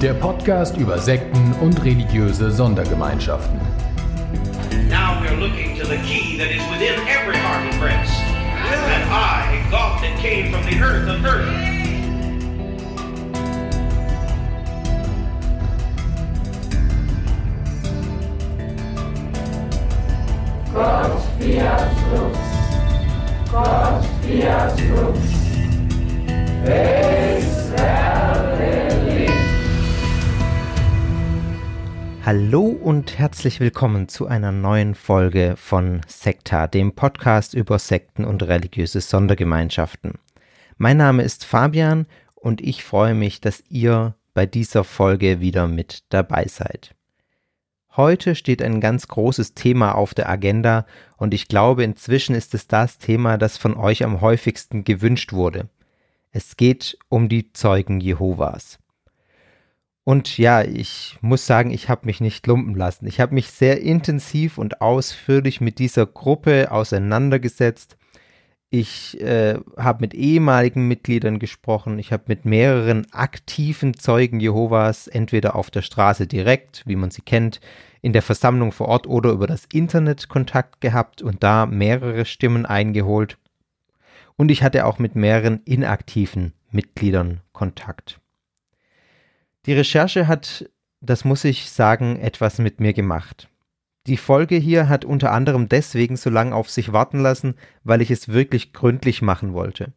Der Podcast über Sekten und religiöse Sondergemeinschaften. Now we're looking to the key that is within every heart and breast. That I, God that came from the earth of earth. Gott fiat lux. Gott fiat lux. Hallo und herzlich willkommen zu einer neuen Folge von Sekta, dem Podcast über Sekten und religiöse Sondergemeinschaften. Mein Name ist Fabian und ich freue mich, dass ihr bei dieser Folge wieder mit dabei seid. Heute steht ein ganz großes Thema auf der Agenda und ich glaube, inzwischen ist es das Thema, das von euch am häufigsten gewünscht wurde. Es geht um die Zeugen Jehovas. Und ja, ich muss sagen, ich habe mich nicht lumpen lassen. Ich habe mich sehr intensiv und ausführlich mit dieser Gruppe auseinandergesetzt. Ich äh, habe mit ehemaligen Mitgliedern gesprochen. Ich habe mit mehreren aktiven Zeugen Jehovas, entweder auf der Straße direkt, wie man sie kennt, in der Versammlung vor Ort oder über das Internet Kontakt gehabt und da mehrere Stimmen eingeholt. Und ich hatte auch mit mehreren inaktiven Mitgliedern Kontakt. Die Recherche hat, das muss ich sagen, etwas mit mir gemacht. Die Folge hier hat unter anderem deswegen so lange auf sich warten lassen, weil ich es wirklich gründlich machen wollte.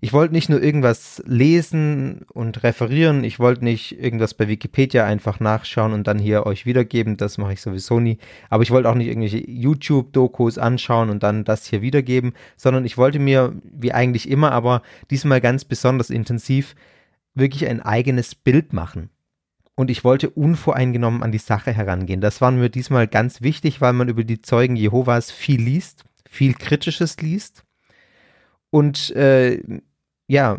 Ich wollte nicht nur irgendwas lesen und referieren, ich wollte nicht irgendwas bei Wikipedia einfach nachschauen und dann hier euch wiedergeben, das mache ich sowieso nie, aber ich wollte auch nicht irgendwelche YouTube-Dokus anschauen und dann das hier wiedergeben, sondern ich wollte mir, wie eigentlich immer, aber diesmal ganz besonders intensiv, wirklich ein eigenes Bild machen. Und ich wollte unvoreingenommen an die Sache herangehen. Das war mir diesmal ganz wichtig, weil man über die Zeugen Jehovas viel liest, viel Kritisches liest. Und äh, ja,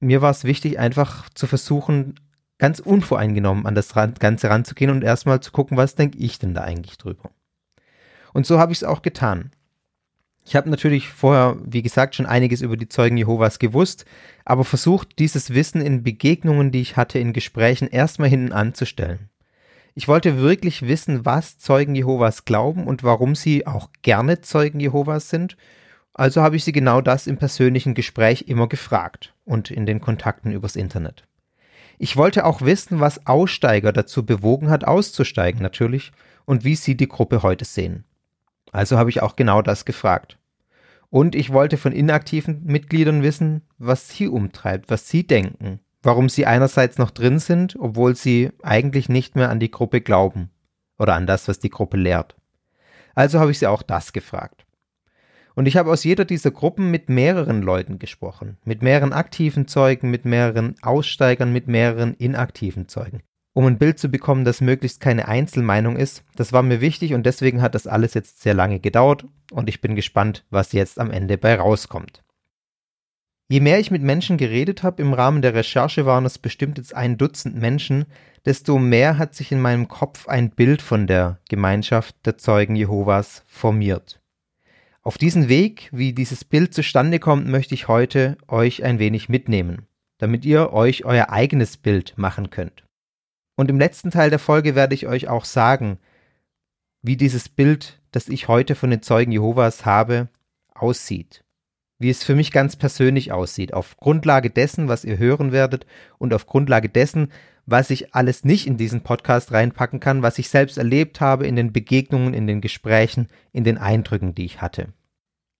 mir war es wichtig, einfach zu versuchen, ganz unvoreingenommen an das Ganze ranzugehen und erstmal zu gucken, was denke ich denn da eigentlich drüber. Und so habe ich es auch getan. Ich habe natürlich vorher, wie gesagt, schon einiges über die Zeugen Jehovas gewusst, aber versucht, dieses Wissen in Begegnungen, die ich hatte, in Gesprächen erstmal hinten anzustellen. Ich wollte wirklich wissen, was Zeugen Jehovas glauben und warum sie auch gerne Zeugen Jehovas sind. Also habe ich sie genau das im persönlichen Gespräch immer gefragt und in den Kontakten übers Internet. Ich wollte auch wissen, was Aussteiger dazu bewogen hat, auszusteigen natürlich und wie sie die Gruppe heute sehen. Also habe ich auch genau das gefragt. Und ich wollte von inaktiven Mitgliedern wissen, was sie umtreibt, was sie denken, warum sie einerseits noch drin sind, obwohl sie eigentlich nicht mehr an die Gruppe glauben oder an das, was die Gruppe lehrt. Also habe ich sie auch das gefragt. Und ich habe aus jeder dieser Gruppen mit mehreren Leuten gesprochen, mit mehreren aktiven Zeugen, mit mehreren Aussteigern, mit mehreren inaktiven Zeugen um ein Bild zu bekommen, das möglichst keine Einzelmeinung ist. Das war mir wichtig und deswegen hat das alles jetzt sehr lange gedauert und ich bin gespannt, was jetzt am Ende bei rauskommt. Je mehr ich mit Menschen geredet habe, im Rahmen der Recherche waren es bestimmt jetzt ein Dutzend Menschen, desto mehr hat sich in meinem Kopf ein Bild von der Gemeinschaft der Zeugen Jehovas formiert. Auf diesen Weg, wie dieses Bild zustande kommt, möchte ich heute euch ein wenig mitnehmen, damit ihr euch euer eigenes Bild machen könnt. Und im letzten Teil der Folge werde ich euch auch sagen, wie dieses Bild, das ich heute von den Zeugen Jehovas habe, aussieht. Wie es für mich ganz persönlich aussieht, auf Grundlage dessen, was ihr hören werdet und auf Grundlage dessen, was ich alles nicht in diesen Podcast reinpacken kann, was ich selbst erlebt habe in den Begegnungen, in den Gesprächen, in den Eindrücken, die ich hatte.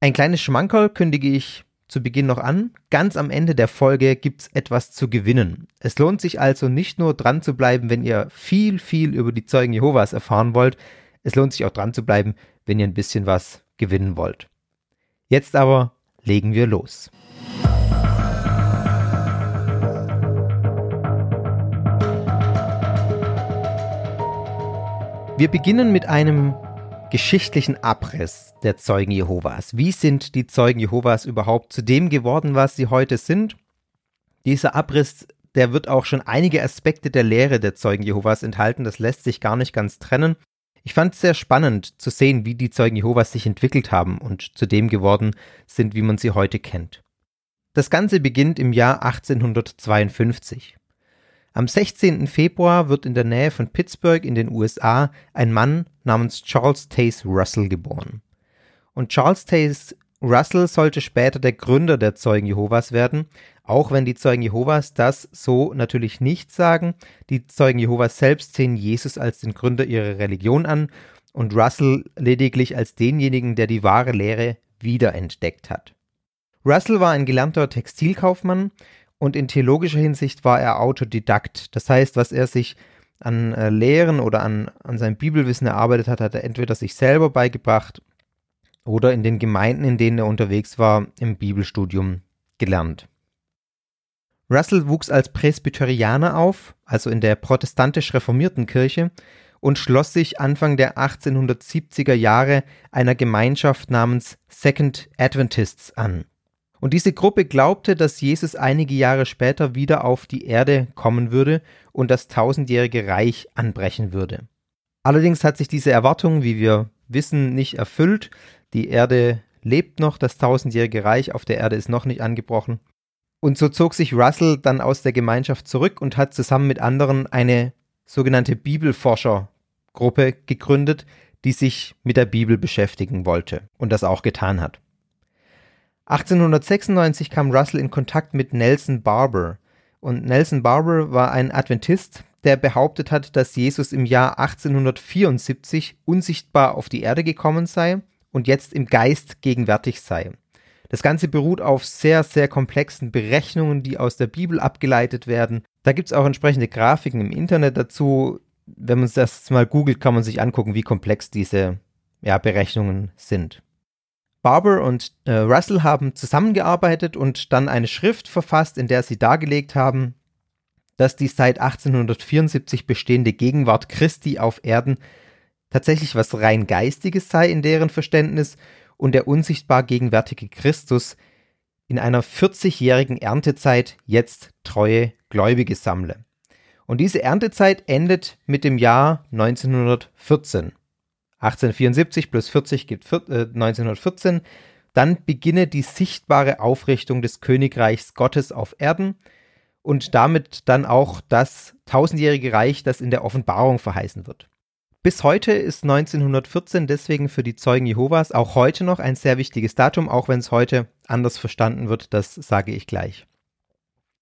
Ein kleines Schmankerl kündige ich zu Beginn noch an, ganz am Ende der Folge gibt es etwas zu gewinnen. Es lohnt sich also nicht nur dran zu bleiben, wenn ihr viel, viel über die Zeugen Jehovas erfahren wollt, es lohnt sich auch dran zu bleiben, wenn ihr ein bisschen was gewinnen wollt. Jetzt aber legen wir los. Wir beginnen mit einem geschichtlichen Abriss der Zeugen Jehovas. Wie sind die Zeugen Jehovas überhaupt zu dem geworden, was sie heute sind? Dieser Abriss, der wird auch schon einige Aspekte der Lehre der Zeugen Jehovas enthalten. Das lässt sich gar nicht ganz trennen. Ich fand es sehr spannend zu sehen, wie die Zeugen Jehovas sich entwickelt haben und zu dem geworden sind, wie man sie heute kennt. Das Ganze beginnt im Jahr 1852. Am 16. Februar wird in der Nähe von Pittsburgh in den USA ein Mann namens Charles Taze Russell geboren. Und Charles Taze Russell sollte später der Gründer der Zeugen Jehovas werden, auch wenn die Zeugen Jehovas das so natürlich nicht sagen. Die Zeugen Jehovas selbst sehen Jesus als den Gründer ihrer Religion an und Russell lediglich als denjenigen, der die wahre Lehre wiederentdeckt hat. Russell war ein gelernter Textilkaufmann und in theologischer Hinsicht war er Autodidakt. Das heißt, was er sich an äh, Lehren oder an, an seinem Bibelwissen erarbeitet hat, hat er entweder sich selber beigebracht oder in den Gemeinden, in denen er unterwegs war, im Bibelstudium gelernt. Russell wuchs als Presbyterianer auf, also in der protestantisch reformierten Kirche, und schloss sich Anfang der 1870er Jahre einer Gemeinschaft namens Second Adventists an. Und diese Gruppe glaubte, dass Jesus einige Jahre später wieder auf die Erde kommen würde und das tausendjährige Reich anbrechen würde. Allerdings hat sich diese Erwartung, wie wir wissen, nicht erfüllt. Die Erde lebt noch, das tausendjährige Reich auf der Erde ist noch nicht angebrochen. Und so zog sich Russell dann aus der Gemeinschaft zurück und hat zusammen mit anderen eine sogenannte Bibelforschergruppe gegründet, die sich mit der Bibel beschäftigen wollte und das auch getan hat. 1896 kam Russell in Kontakt mit Nelson Barber. Und Nelson Barber war ein Adventist, der behauptet hat, dass Jesus im Jahr 1874 unsichtbar auf die Erde gekommen sei und jetzt im Geist gegenwärtig sei. Das Ganze beruht auf sehr, sehr komplexen Berechnungen, die aus der Bibel abgeleitet werden. Da gibt es auch entsprechende Grafiken im Internet dazu. Wenn man das mal googelt, kann man sich angucken, wie komplex diese ja, Berechnungen sind. Barber und äh, Russell haben zusammengearbeitet und dann eine Schrift verfasst, in der sie dargelegt haben, dass die seit 1874 bestehende Gegenwart Christi auf Erden tatsächlich was rein Geistiges sei in deren Verständnis und der unsichtbar gegenwärtige Christus in einer 40-jährigen Erntezeit jetzt treue Gläubige sammle. Und diese Erntezeit endet mit dem Jahr 1914. 1874 plus 40 gibt 1914. Äh, Dann beginne die sichtbare Aufrichtung des Königreichs Gottes auf Erden und damit dann auch das tausendjährige Reich, das in der Offenbarung verheißen wird. Bis heute ist 1914 deswegen für die Zeugen Jehovas auch heute noch ein sehr wichtiges Datum, auch wenn es heute anders verstanden wird, das sage ich gleich.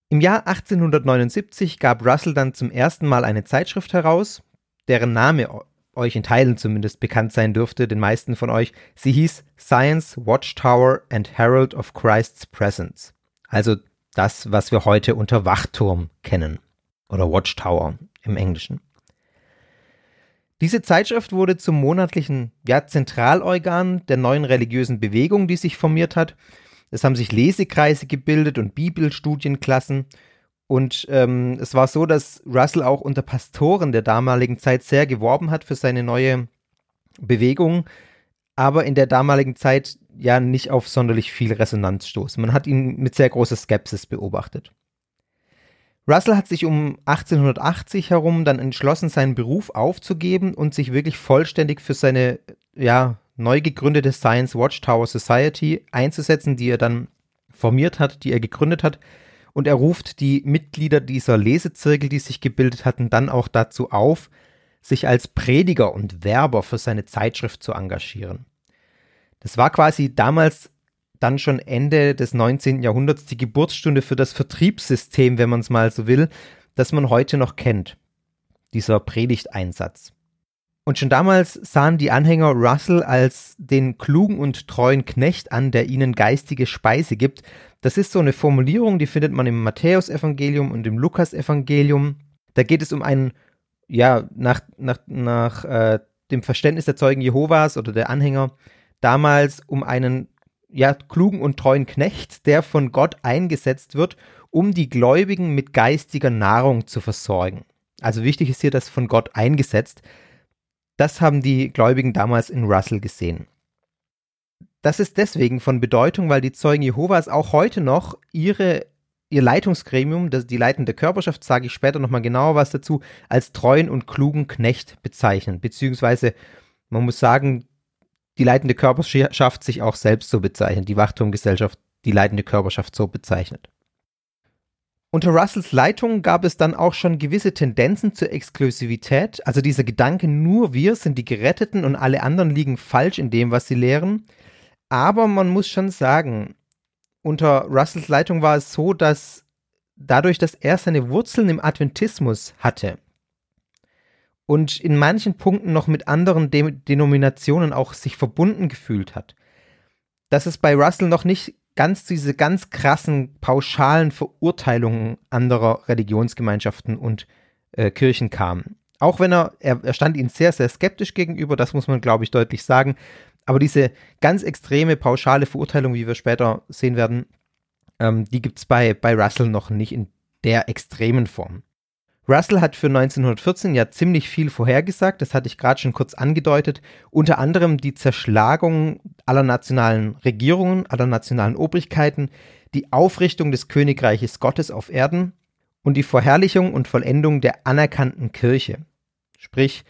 Im Jahr 1879 gab Russell dann zum ersten Mal eine Zeitschrift heraus, deren Name euch in Teilen zumindest bekannt sein dürfte, den meisten von euch. Sie hieß Science Watchtower and Herald of Christ's Presence. Also das, was wir heute unter Wachturm kennen. Oder Watchtower im Englischen. Diese Zeitschrift wurde zum monatlichen ja, Zentralorgan der neuen religiösen Bewegung, die sich formiert hat. Es haben sich Lesekreise gebildet und Bibelstudienklassen und ähm, es war so, dass Russell auch unter Pastoren der damaligen Zeit sehr geworben hat für seine neue Bewegung, aber in der damaligen Zeit ja nicht auf sonderlich viel Resonanz stoß. Man hat ihn mit sehr großer Skepsis beobachtet. Russell hat sich um 1880 herum dann entschlossen, seinen Beruf aufzugeben und sich wirklich vollständig für seine ja, neu gegründete Science Watchtower Society einzusetzen, die er dann formiert hat, die er gegründet hat, und er ruft die Mitglieder dieser Lesezirkel, die sich gebildet hatten, dann auch dazu auf, sich als Prediger und Werber für seine Zeitschrift zu engagieren. Das war quasi damals dann schon Ende des 19. Jahrhunderts die Geburtsstunde für das Vertriebssystem, wenn man es mal so will, das man heute noch kennt. Dieser Predigteinsatz. Und schon damals sahen die Anhänger Russell als den klugen und treuen Knecht an, der ihnen geistige Speise gibt. Das ist so eine Formulierung, die findet man im Matthäusevangelium und im Lukasevangelium. Da geht es um einen, ja, nach, nach, nach äh, dem Verständnis der Zeugen Jehovas oder der Anhänger, damals um einen ja, klugen und treuen Knecht, der von Gott eingesetzt wird, um die Gläubigen mit geistiger Nahrung zu versorgen. Also wichtig ist hier das von Gott eingesetzt Das haben die Gläubigen damals in Russell gesehen. Das ist deswegen von Bedeutung, weil die Zeugen Jehovas auch heute noch ihre, ihr Leitungsgremium, das, die leitende Körperschaft, sage ich später nochmal genauer was dazu, als treuen und klugen Knecht bezeichnen. Beziehungsweise, man muss sagen, die leitende Körperschaft sich auch selbst so bezeichnet, die Wachturmgesellschaft die leitende Körperschaft so bezeichnet. Unter Russells Leitung gab es dann auch schon gewisse Tendenzen zur Exklusivität, also dieser Gedanke, nur wir sind die Geretteten und alle anderen liegen falsch in dem, was sie lehren. Aber man muss schon sagen, unter Russells Leitung war es so, dass dadurch, dass er seine Wurzeln im Adventismus hatte und in manchen Punkten noch mit anderen De Denominationen auch sich verbunden gefühlt hat, dass es bei Russell noch nicht ganz diese ganz krassen, pauschalen Verurteilungen anderer Religionsgemeinschaften und äh, Kirchen kam. Auch wenn er, er, er stand ihnen sehr, sehr skeptisch gegenüber, das muss man, glaube ich, deutlich sagen. Aber diese ganz extreme, pauschale Verurteilung, wie wir später sehen werden, ähm, die gibt es bei, bei Russell noch nicht in der extremen Form. Russell hat für 1914 ja ziemlich viel vorhergesagt, das hatte ich gerade schon kurz angedeutet, unter anderem die Zerschlagung aller nationalen Regierungen, aller nationalen Obrigkeiten, die Aufrichtung des Königreiches Gottes auf Erden und die Verherrlichung und Vollendung der anerkannten Kirche, sprich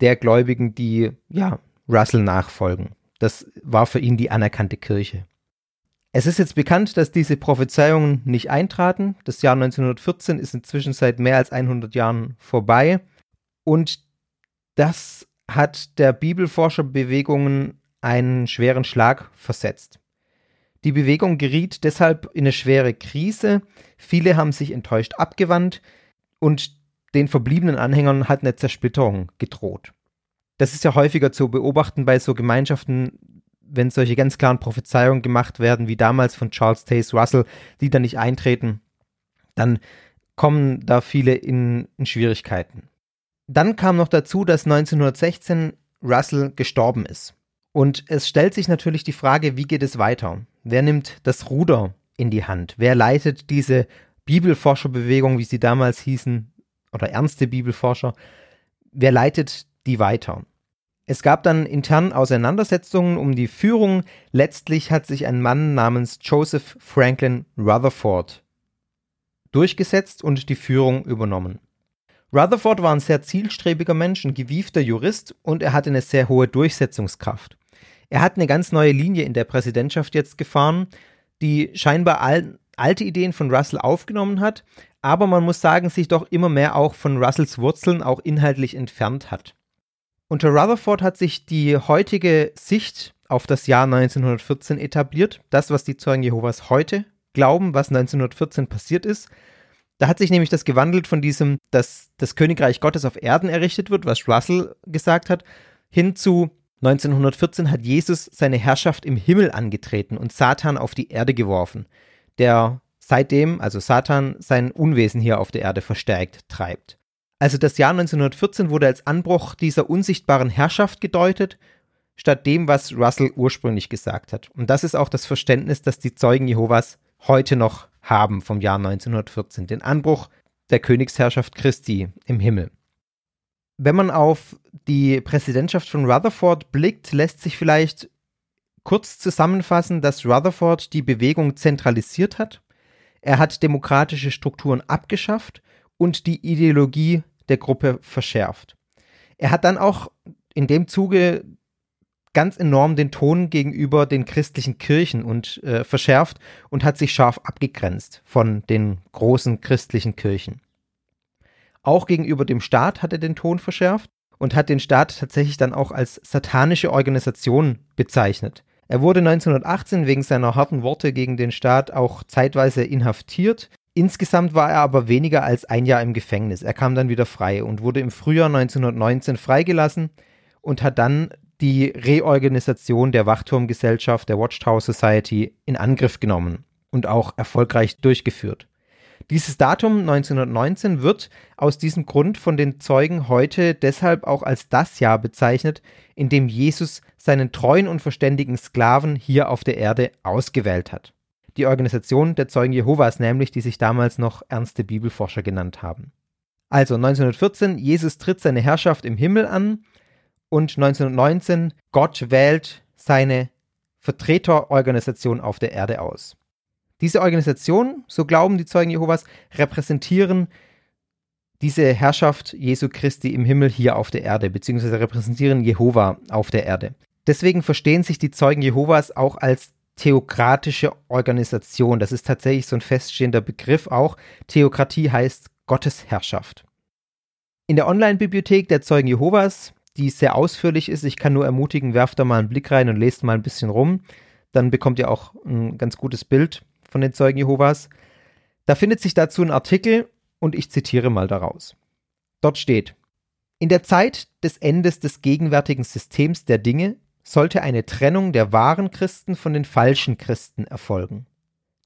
der Gläubigen, die ja Russell nachfolgen. Das war für ihn die anerkannte Kirche. Es ist jetzt bekannt, dass diese Prophezeiungen nicht eintraten. Das Jahr 1914 ist inzwischen seit mehr als 100 Jahren vorbei. Und das hat der Bibelforscherbewegung einen schweren Schlag versetzt. Die Bewegung geriet deshalb in eine schwere Krise. Viele haben sich enttäuscht abgewandt und den verbliebenen Anhängern hat eine Zersplitterung gedroht. Das ist ja häufiger zu beobachten bei so Gemeinschaften wenn solche ganz klaren Prophezeiungen gemacht werden, wie damals von Charles Taze Russell, die dann nicht eintreten, dann kommen da viele in, in Schwierigkeiten. Dann kam noch dazu, dass 1916 Russell gestorben ist. Und es stellt sich natürlich die Frage, wie geht es weiter? Wer nimmt das Ruder in die Hand? Wer leitet diese Bibelforscherbewegung, wie sie damals hießen, oder ernste Bibelforscher? Wer leitet die weiter? Es gab dann intern Auseinandersetzungen um die Führung. Letztlich hat sich ein Mann namens Joseph Franklin Rutherford durchgesetzt und die Führung übernommen. Rutherford war ein sehr zielstrebiger Mensch, ein gewiefter Jurist und er hatte eine sehr hohe Durchsetzungskraft. Er hat eine ganz neue Linie in der Präsidentschaft jetzt gefahren, die scheinbar al alte Ideen von Russell aufgenommen hat, aber man muss sagen, sich doch immer mehr auch von Russells Wurzeln auch inhaltlich entfernt hat. Unter Rutherford hat sich die heutige Sicht auf das Jahr 1914 etabliert, das, was die Zeugen Jehovas heute glauben, was 1914 passiert ist. Da hat sich nämlich das gewandelt von diesem, dass das Königreich Gottes auf Erden errichtet wird, was Russell gesagt hat, hin zu 1914 hat Jesus seine Herrschaft im Himmel angetreten und Satan auf die Erde geworfen, der seitdem, also Satan, sein Unwesen hier auf der Erde verstärkt treibt. Also das Jahr 1914 wurde als Anbruch dieser unsichtbaren Herrschaft gedeutet, statt dem, was Russell ursprünglich gesagt hat. Und das ist auch das Verständnis, das die Zeugen Jehovas heute noch haben vom Jahr 1914, den Anbruch der Königsherrschaft Christi im Himmel. Wenn man auf die Präsidentschaft von Rutherford blickt, lässt sich vielleicht kurz zusammenfassen, dass Rutherford die Bewegung zentralisiert hat. Er hat demokratische Strukturen abgeschafft und die Ideologie der Gruppe verschärft. Er hat dann auch in dem Zuge ganz enorm den Ton gegenüber den christlichen Kirchen und äh, verschärft und hat sich scharf abgegrenzt von den großen christlichen Kirchen. Auch gegenüber dem Staat hat er den Ton verschärft und hat den Staat tatsächlich dann auch als satanische Organisation bezeichnet. Er wurde 1918 wegen seiner harten Worte gegen den Staat auch zeitweise inhaftiert Insgesamt war er aber weniger als ein Jahr im Gefängnis. Er kam dann wieder frei und wurde im Frühjahr 1919 freigelassen und hat dann die Reorganisation der Wachturmgesellschaft, der Watchtower Society, in Angriff genommen und auch erfolgreich durchgeführt. Dieses Datum 1919 wird aus diesem Grund von den Zeugen heute deshalb auch als das Jahr bezeichnet, in dem Jesus seinen treuen und verständigen Sklaven hier auf der Erde ausgewählt hat die Organisation der Zeugen Jehovas, nämlich die sich damals noch ernste Bibelforscher genannt haben. Also 1914, Jesus tritt seine Herrschaft im Himmel an und 1919 Gott wählt seine Vertreterorganisation auf der Erde aus. Diese Organisation, so glauben die Zeugen Jehovas, repräsentieren diese Herrschaft Jesu Christi im Himmel hier auf der Erde, beziehungsweise repräsentieren Jehova auf der Erde. Deswegen verstehen sich die Zeugen Jehovas auch als theokratische Organisation. Das ist tatsächlich so ein feststehender Begriff auch. Theokratie heißt Gottesherrschaft. In der Online-Bibliothek der Zeugen Jehovas, die sehr ausführlich ist, ich kann nur ermutigen, werft da mal einen Blick rein und lest mal ein bisschen rum. Dann bekommt ihr auch ein ganz gutes Bild von den Zeugen Jehovas. Da findet sich dazu ein Artikel und ich zitiere mal daraus. Dort steht, in der Zeit des Endes des gegenwärtigen Systems der Dinge sollte eine Trennung der wahren Christen von den falschen Christen erfolgen.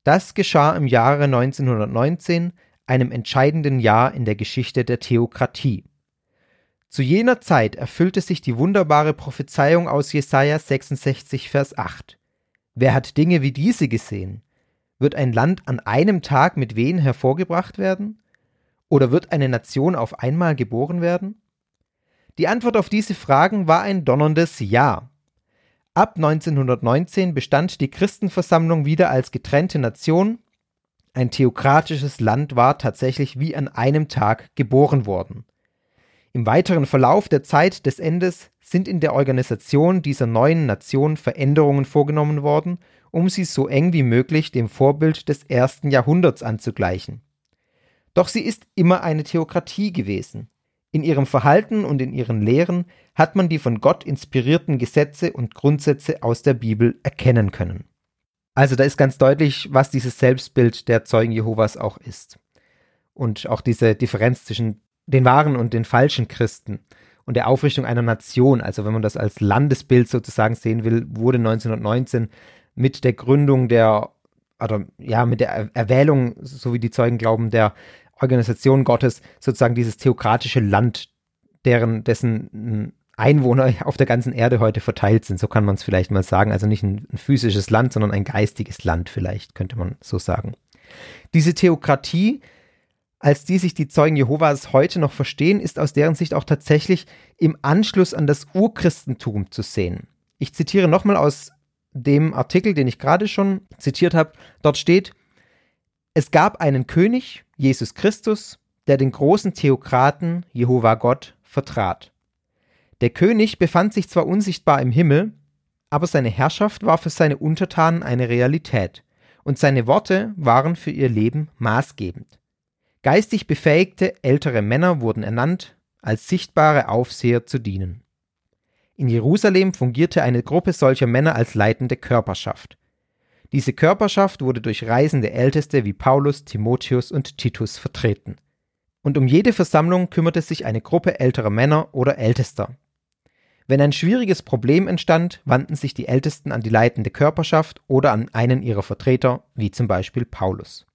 Das geschah im Jahre 1919, einem entscheidenden Jahr in der Geschichte der Theokratie. Zu jener Zeit erfüllte sich die wunderbare Prophezeiung aus Jesaja 66, Vers 8. Wer hat Dinge wie diese gesehen? Wird ein Land an einem Tag mit Wehen hervorgebracht werden? Oder wird eine Nation auf einmal geboren werden? Die Antwort auf diese Fragen war ein donnerndes Ja. Ab 1919 bestand die Christenversammlung wieder als getrennte Nation. Ein theokratisches Land war tatsächlich wie an einem Tag geboren worden. Im weiteren Verlauf der Zeit des Endes sind in der Organisation dieser neuen Nation Veränderungen vorgenommen worden, um sie so eng wie möglich dem Vorbild des ersten Jahrhunderts anzugleichen. Doch sie ist immer eine Theokratie gewesen. In ihrem Verhalten und in ihren Lehren hat man die von Gott inspirierten Gesetze und Grundsätze aus der Bibel erkennen können. Also da ist ganz deutlich, was dieses Selbstbild der Zeugen Jehovas auch ist. Und auch diese Differenz zwischen den wahren und den falschen Christen und der Aufrichtung einer Nation, also wenn man das als Landesbild sozusagen sehen will, wurde 1919 mit der Gründung der, oder ja, mit der Erwählung, so wie die Zeugen glauben, der Organisation Gottes sozusagen dieses theokratische Land, deren, dessen Einwohner auf der ganzen Erde heute verteilt sind. So kann man es vielleicht mal sagen. Also nicht ein, ein physisches Land, sondern ein geistiges Land vielleicht, könnte man so sagen. Diese Theokratie, als die sich die Zeugen Jehovas heute noch verstehen, ist aus deren Sicht auch tatsächlich im Anschluss an das Urchristentum zu sehen. Ich zitiere nochmal aus dem Artikel, den ich gerade schon zitiert habe. Dort steht, es gab einen König, Jesus Christus, der den großen Theokraten Jehova Gott vertrat. Der König befand sich zwar unsichtbar im Himmel, aber seine Herrschaft war für seine Untertanen eine Realität, und seine Worte waren für ihr Leben maßgebend. Geistig befähigte ältere Männer wurden ernannt, als sichtbare Aufseher zu dienen. In Jerusalem fungierte eine Gruppe solcher Männer als leitende Körperschaft. Diese Körperschaft wurde durch reisende Älteste wie Paulus, Timotheus und Titus vertreten. Und um jede Versammlung kümmerte sich eine Gruppe älterer Männer oder Ältester. Wenn ein schwieriges Problem entstand, wandten sich die Ältesten an die leitende Körperschaft oder an einen ihrer Vertreter, wie zum Beispiel Paulus.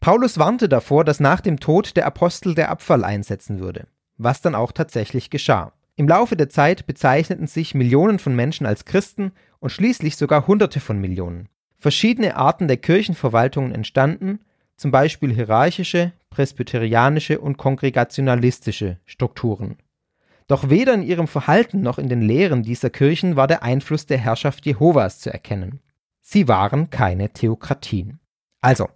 Paulus warnte davor, dass nach dem Tod der Apostel der Abfall einsetzen würde, was dann auch tatsächlich geschah. Im Laufe der Zeit bezeichneten sich Millionen von Menschen als Christen und schließlich sogar Hunderte von Millionen. Verschiedene Arten der Kirchenverwaltungen entstanden, zum Beispiel hierarchische, presbyterianische und kongregationalistische Strukturen. Doch weder in ihrem Verhalten noch in den Lehren dieser Kirchen war der Einfluss der Herrschaft Jehovas zu erkennen. Sie waren keine Theokratien. Also,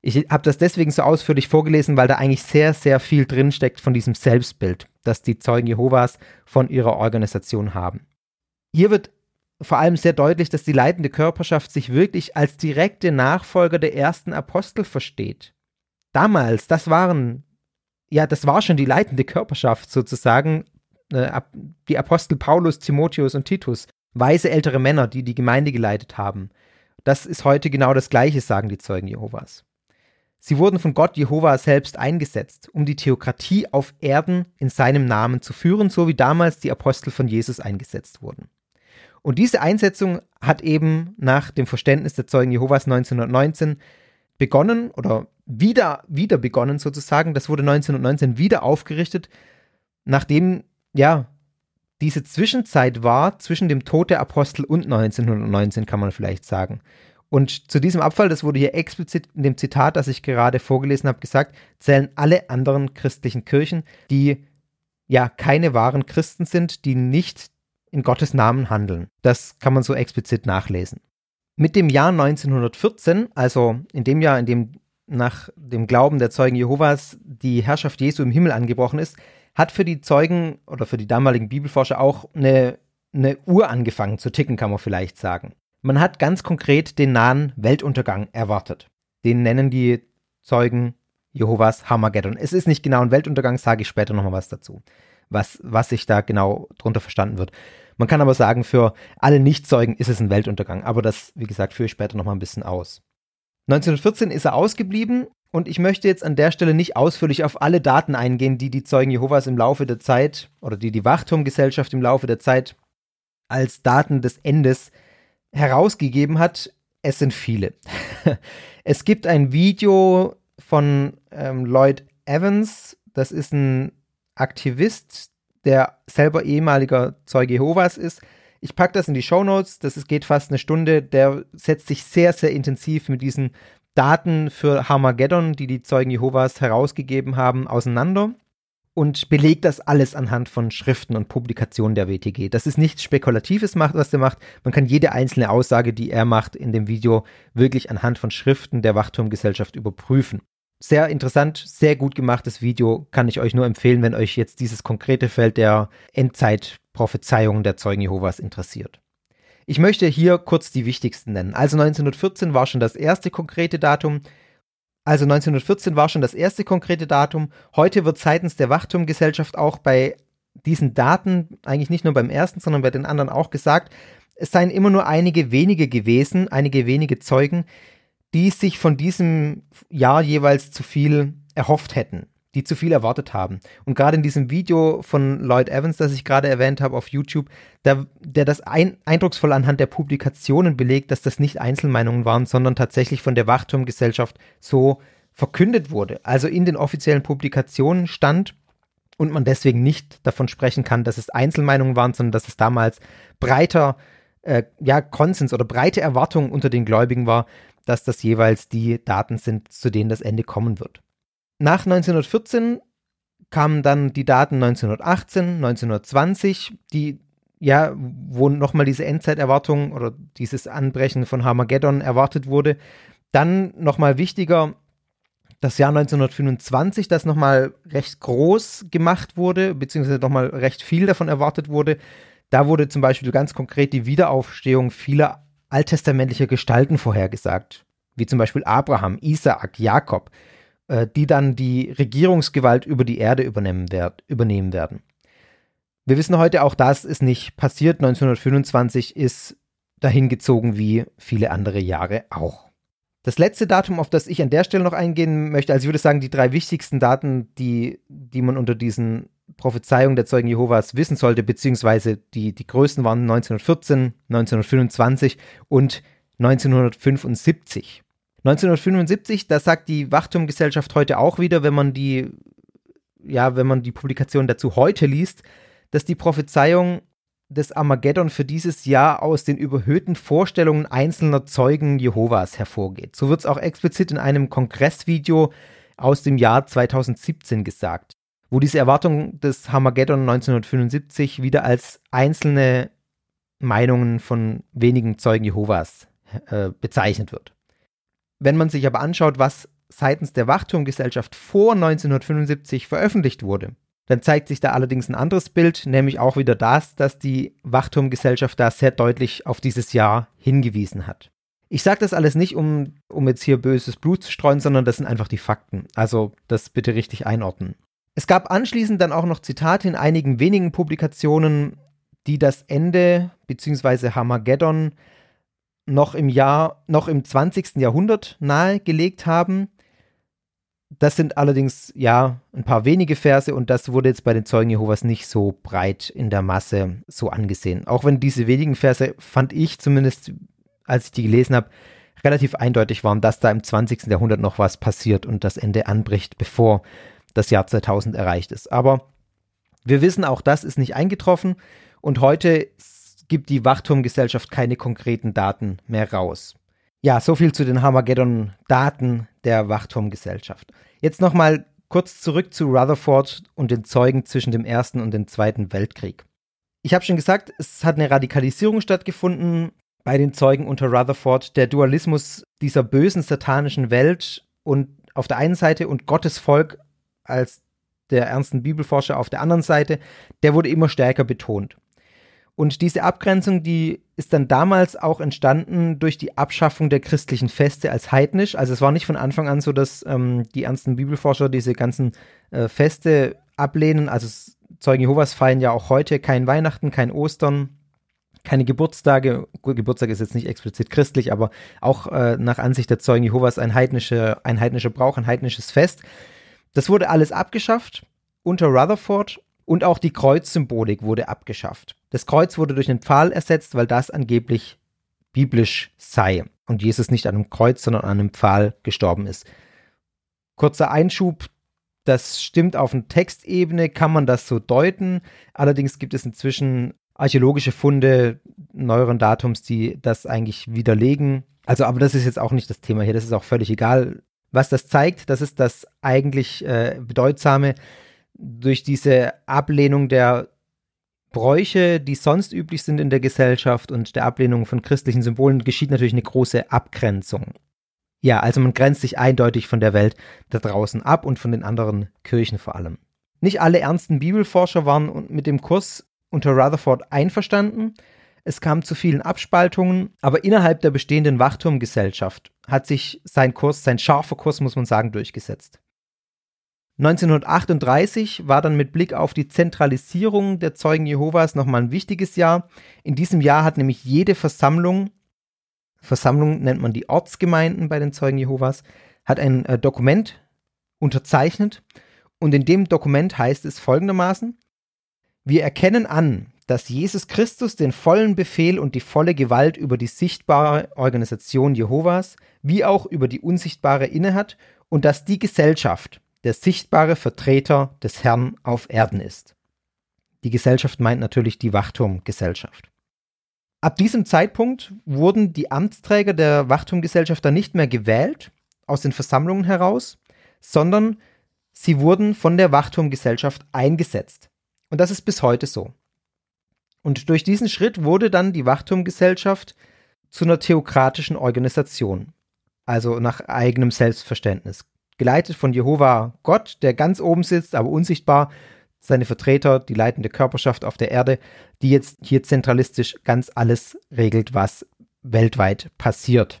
ich habe das deswegen so ausführlich vorgelesen, weil da eigentlich sehr, sehr viel drinsteckt von diesem Selbstbild, das die Zeugen Jehovas von ihrer Organisation haben. Hier wird vor allem sehr deutlich, dass die leitende Körperschaft sich wirklich als direkte Nachfolger der ersten Apostel versteht. Damals, das waren, ja, das war schon die leitende Körperschaft sozusagen, äh, die Apostel Paulus, Timotheus und Titus, weise ältere Männer, die die Gemeinde geleitet haben. Das ist heute genau das Gleiche, sagen die Zeugen Jehovas. Sie wurden von Gott Jehova selbst eingesetzt, um die Theokratie auf Erden in seinem Namen zu führen, so wie damals die Apostel von Jesus eingesetzt wurden. Und diese Einsetzung hat eben nach dem Verständnis der Zeugen Jehovas 1919 begonnen oder wieder, wieder begonnen sozusagen. Das wurde 1919 wieder aufgerichtet, nachdem, ja, diese Zwischenzeit war zwischen dem Tod der Apostel und 1919, kann man vielleicht sagen. Und zu diesem Abfall, das wurde hier explizit in dem Zitat, das ich gerade vorgelesen habe, gesagt, zählen alle anderen christlichen Kirchen, die ja keine wahren Christen sind, die nicht in Gottes Namen handeln. Das kann man so explizit nachlesen. Mit dem Jahr 1914, also in dem Jahr, in dem nach dem Glauben der Zeugen Jehovas die Herrschaft Jesu im Himmel angebrochen ist, hat für die Zeugen oder für die damaligen Bibelforscher auch eine, eine Uhr angefangen zu ticken, kann man vielleicht sagen. Man hat ganz konkret den nahen Weltuntergang erwartet. Den nennen die Zeugen Jehovas Harmageddon. Es ist nicht genau ein Weltuntergang, sage ich später nochmal was dazu, was, was sich da genau drunter verstanden wird. Man kann aber sagen, für alle Nichtzeugen ist es ein Weltuntergang, aber das, wie gesagt, führe ich später nochmal ein bisschen aus. 1914 ist er ausgeblieben und ich möchte jetzt an der Stelle nicht ausführlich auf alle Daten eingehen, die die Zeugen Jehovas im Laufe der Zeit oder die die Wachturmgesellschaft im Laufe der Zeit als Daten des Endes herausgegeben hat. Es sind viele. es gibt ein Video von ähm, Lloyd Evans, das ist ein Aktivist, der selber ehemaliger Zeuge Jehovas ist. Ich packe das in die Show Notes, das ist, geht fast eine Stunde. Der setzt sich sehr, sehr intensiv mit diesen Daten für Harmageddon, die die Zeugen Jehovas herausgegeben haben, auseinander und belegt das alles anhand von Schriften und Publikationen der WTG. Das ist nichts Spekulatives, was er macht. Man kann jede einzelne Aussage, die er macht in dem Video, wirklich anhand von Schriften der Wachturmgesellschaft überprüfen. Sehr interessant, sehr gut gemachtes Video, kann ich euch nur empfehlen, wenn euch jetzt dieses konkrete Feld der Endzeitprophezeiungen der Zeugen Jehovas interessiert. Ich möchte hier kurz die wichtigsten nennen. Also 1914 war schon das erste konkrete Datum. Also 1914 war schon das erste konkrete Datum. Heute wird seitens der Wachturmgesellschaft auch bei diesen Daten, eigentlich nicht nur beim ersten, sondern bei den anderen auch gesagt, es seien immer nur einige wenige gewesen, einige wenige Zeugen, die sich von diesem Jahr jeweils zu viel erhofft hätten, die zu viel erwartet haben. Und gerade in diesem Video von Lloyd Evans, das ich gerade erwähnt habe auf YouTube, der, der das ein, eindrucksvoll anhand der Publikationen belegt, dass das nicht Einzelmeinungen waren, sondern tatsächlich von der Wachturmgesellschaft so verkündet wurde. Also in den offiziellen Publikationen stand und man deswegen nicht davon sprechen kann, dass es Einzelmeinungen waren, sondern dass es damals breiter äh, ja, Konsens oder breite Erwartungen unter den Gläubigen war, dass das jeweils die Daten sind, zu denen das Ende kommen wird. Nach 1914 kamen dann die Daten 1918, 1920, die ja, wo nochmal diese Endzeiterwartung oder dieses Anbrechen von Harmageddon erwartet wurde. Dann nochmal wichtiger, das Jahr 1925, das nochmal recht groß gemacht wurde, beziehungsweise nochmal recht viel davon erwartet wurde. Da wurde zum Beispiel ganz konkret die Wiederaufstehung vieler alttestamentliche Gestalten vorhergesagt, wie zum Beispiel Abraham, Isaak, Jakob, äh, die dann die Regierungsgewalt über die Erde übernehmen, werd, übernehmen werden. Wir wissen heute auch, das ist nicht passiert. 1925 ist dahin gezogen wie viele andere Jahre auch. Das letzte Datum, auf das ich an der Stelle noch eingehen möchte, also ich würde sagen, die drei wichtigsten Daten, die, die man unter diesen Prophezeiung der Zeugen Jehovas wissen sollte, beziehungsweise die, die größten waren 1914, 1925 und 1975. 1975, das sagt die Wachturmgesellschaft heute auch wieder, wenn man die, ja, wenn man die Publikation dazu heute liest, dass die Prophezeiung des Armageddon für dieses Jahr aus den überhöhten Vorstellungen einzelner Zeugen Jehovas hervorgeht. So wird es auch explizit in einem Kongressvideo aus dem Jahr 2017 gesagt wo diese Erwartung des Harmageddon 1975 wieder als einzelne Meinungen von wenigen Zeugen Jehovas äh, bezeichnet wird. Wenn man sich aber anschaut, was seitens der Wachturmgesellschaft vor 1975 veröffentlicht wurde, dann zeigt sich da allerdings ein anderes Bild, nämlich auch wieder das, dass die Wachturmgesellschaft da sehr deutlich auf dieses Jahr hingewiesen hat. Ich sage das alles nicht, um, um jetzt hier böses Blut zu streuen, sondern das sind einfach die Fakten. Also das bitte richtig einordnen. Es gab anschließend dann auch noch Zitate in einigen wenigen Publikationen, die das Ende bzw. Hamageddon noch im Jahr, noch im 20. Jahrhundert nahegelegt haben. Das sind allerdings ja ein paar wenige Verse und das wurde jetzt bei den Zeugen Jehovas nicht so breit in der Masse so angesehen. Auch wenn diese wenigen Verse, fand ich zumindest, als ich die gelesen habe, relativ eindeutig waren, dass da im 20. Jahrhundert noch was passiert und das Ende anbricht, bevor das Jahr 2000 erreicht ist. Aber wir wissen, auch das ist nicht eingetroffen und heute gibt die Wachturmgesellschaft keine konkreten Daten mehr raus. Ja, so viel zu den Harmageddon-Daten der Wachturmgesellschaft. Jetzt nochmal kurz zurück zu Rutherford und den Zeugen zwischen dem Ersten und dem Zweiten Weltkrieg. Ich habe schon gesagt, es hat eine Radikalisierung stattgefunden bei den Zeugen unter Rutherford. Der Dualismus dieser bösen satanischen Welt und auf der einen Seite und Gottes Volk als der ernsten Bibelforscher auf der anderen Seite, der wurde immer stärker betont. Und diese Abgrenzung, die ist dann damals auch entstanden durch die Abschaffung der christlichen Feste als heidnisch. Also es war nicht von Anfang an so, dass ähm, die ernsten Bibelforscher diese ganzen äh, Feste ablehnen. Also Zeugen Jehovas feiern ja auch heute kein Weihnachten, kein Ostern, keine Geburtstage. Geburtstag ist jetzt nicht explizit christlich, aber auch äh, nach Ansicht der Zeugen Jehovas ein heidnischer, ein heidnischer Brauch, ein heidnisches Fest. Das wurde alles abgeschafft unter Rutherford und auch die Kreuzsymbolik wurde abgeschafft. Das Kreuz wurde durch einen Pfahl ersetzt, weil das angeblich biblisch sei und Jesus nicht an einem Kreuz, sondern an einem Pfahl gestorben ist. Kurzer Einschub, das stimmt auf einer Textebene, kann man das so deuten. Allerdings gibt es inzwischen archäologische Funde neueren Datums, die das eigentlich widerlegen. Also, aber das ist jetzt auch nicht das Thema hier, das ist auch völlig egal. Was das zeigt, das ist das eigentlich äh, Bedeutsame durch diese Ablehnung der Bräuche, die sonst üblich sind in der Gesellschaft und der Ablehnung von christlichen Symbolen geschieht natürlich eine große Abgrenzung. Ja, also man grenzt sich eindeutig von der Welt da draußen ab und von den anderen Kirchen vor allem. Nicht alle ernsten Bibelforscher waren mit dem Kurs unter Rutherford einverstanden. Es kam zu vielen Abspaltungen, aber innerhalb der bestehenden Wachturmgesellschaft hat sich sein Kurs, sein scharfer Kurs, muss man sagen, durchgesetzt. 1938 war dann mit Blick auf die Zentralisierung der Zeugen Jehovas nochmal ein wichtiges Jahr. In diesem Jahr hat nämlich jede Versammlung, Versammlung nennt man die Ortsgemeinden bei den Zeugen Jehovas, hat ein äh, Dokument unterzeichnet und in dem Dokument heißt es folgendermaßen, wir erkennen an, dass Jesus Christus den vollen Befehl und die volle Gewalt über die sichtbare Organisation Jehovas wie auch über die unsichtbare innehat und dass die Gesellschaft, der sichtbare Vertreter des Herrn auf Erden ist. Die Gesellschaft meint natürlich die Wachturmgesellschaft. Ab diesem Zeitpunkt wurden die Amtsträger der Wachturmgesellschaft dann nicht mehr gewählt aus den Versammlungen heraus, sondern sie wurden von der Wachturmgesellschaft eingesetzt. Und das ist bis heute so. Und durch diesen Schritt wurde dann die Wachturmgesellschaft zu einer theokratischen Organisation, also nach eigenem Selbstverständnis geleitet von Jehova Gott, der ganz oben sitzt, aber unsichtbar, seine Vertreter, die leitende Körperschaft auf der Erde, die jetzt hier zentralistisch ganz alles regelt, was weltweit passiert.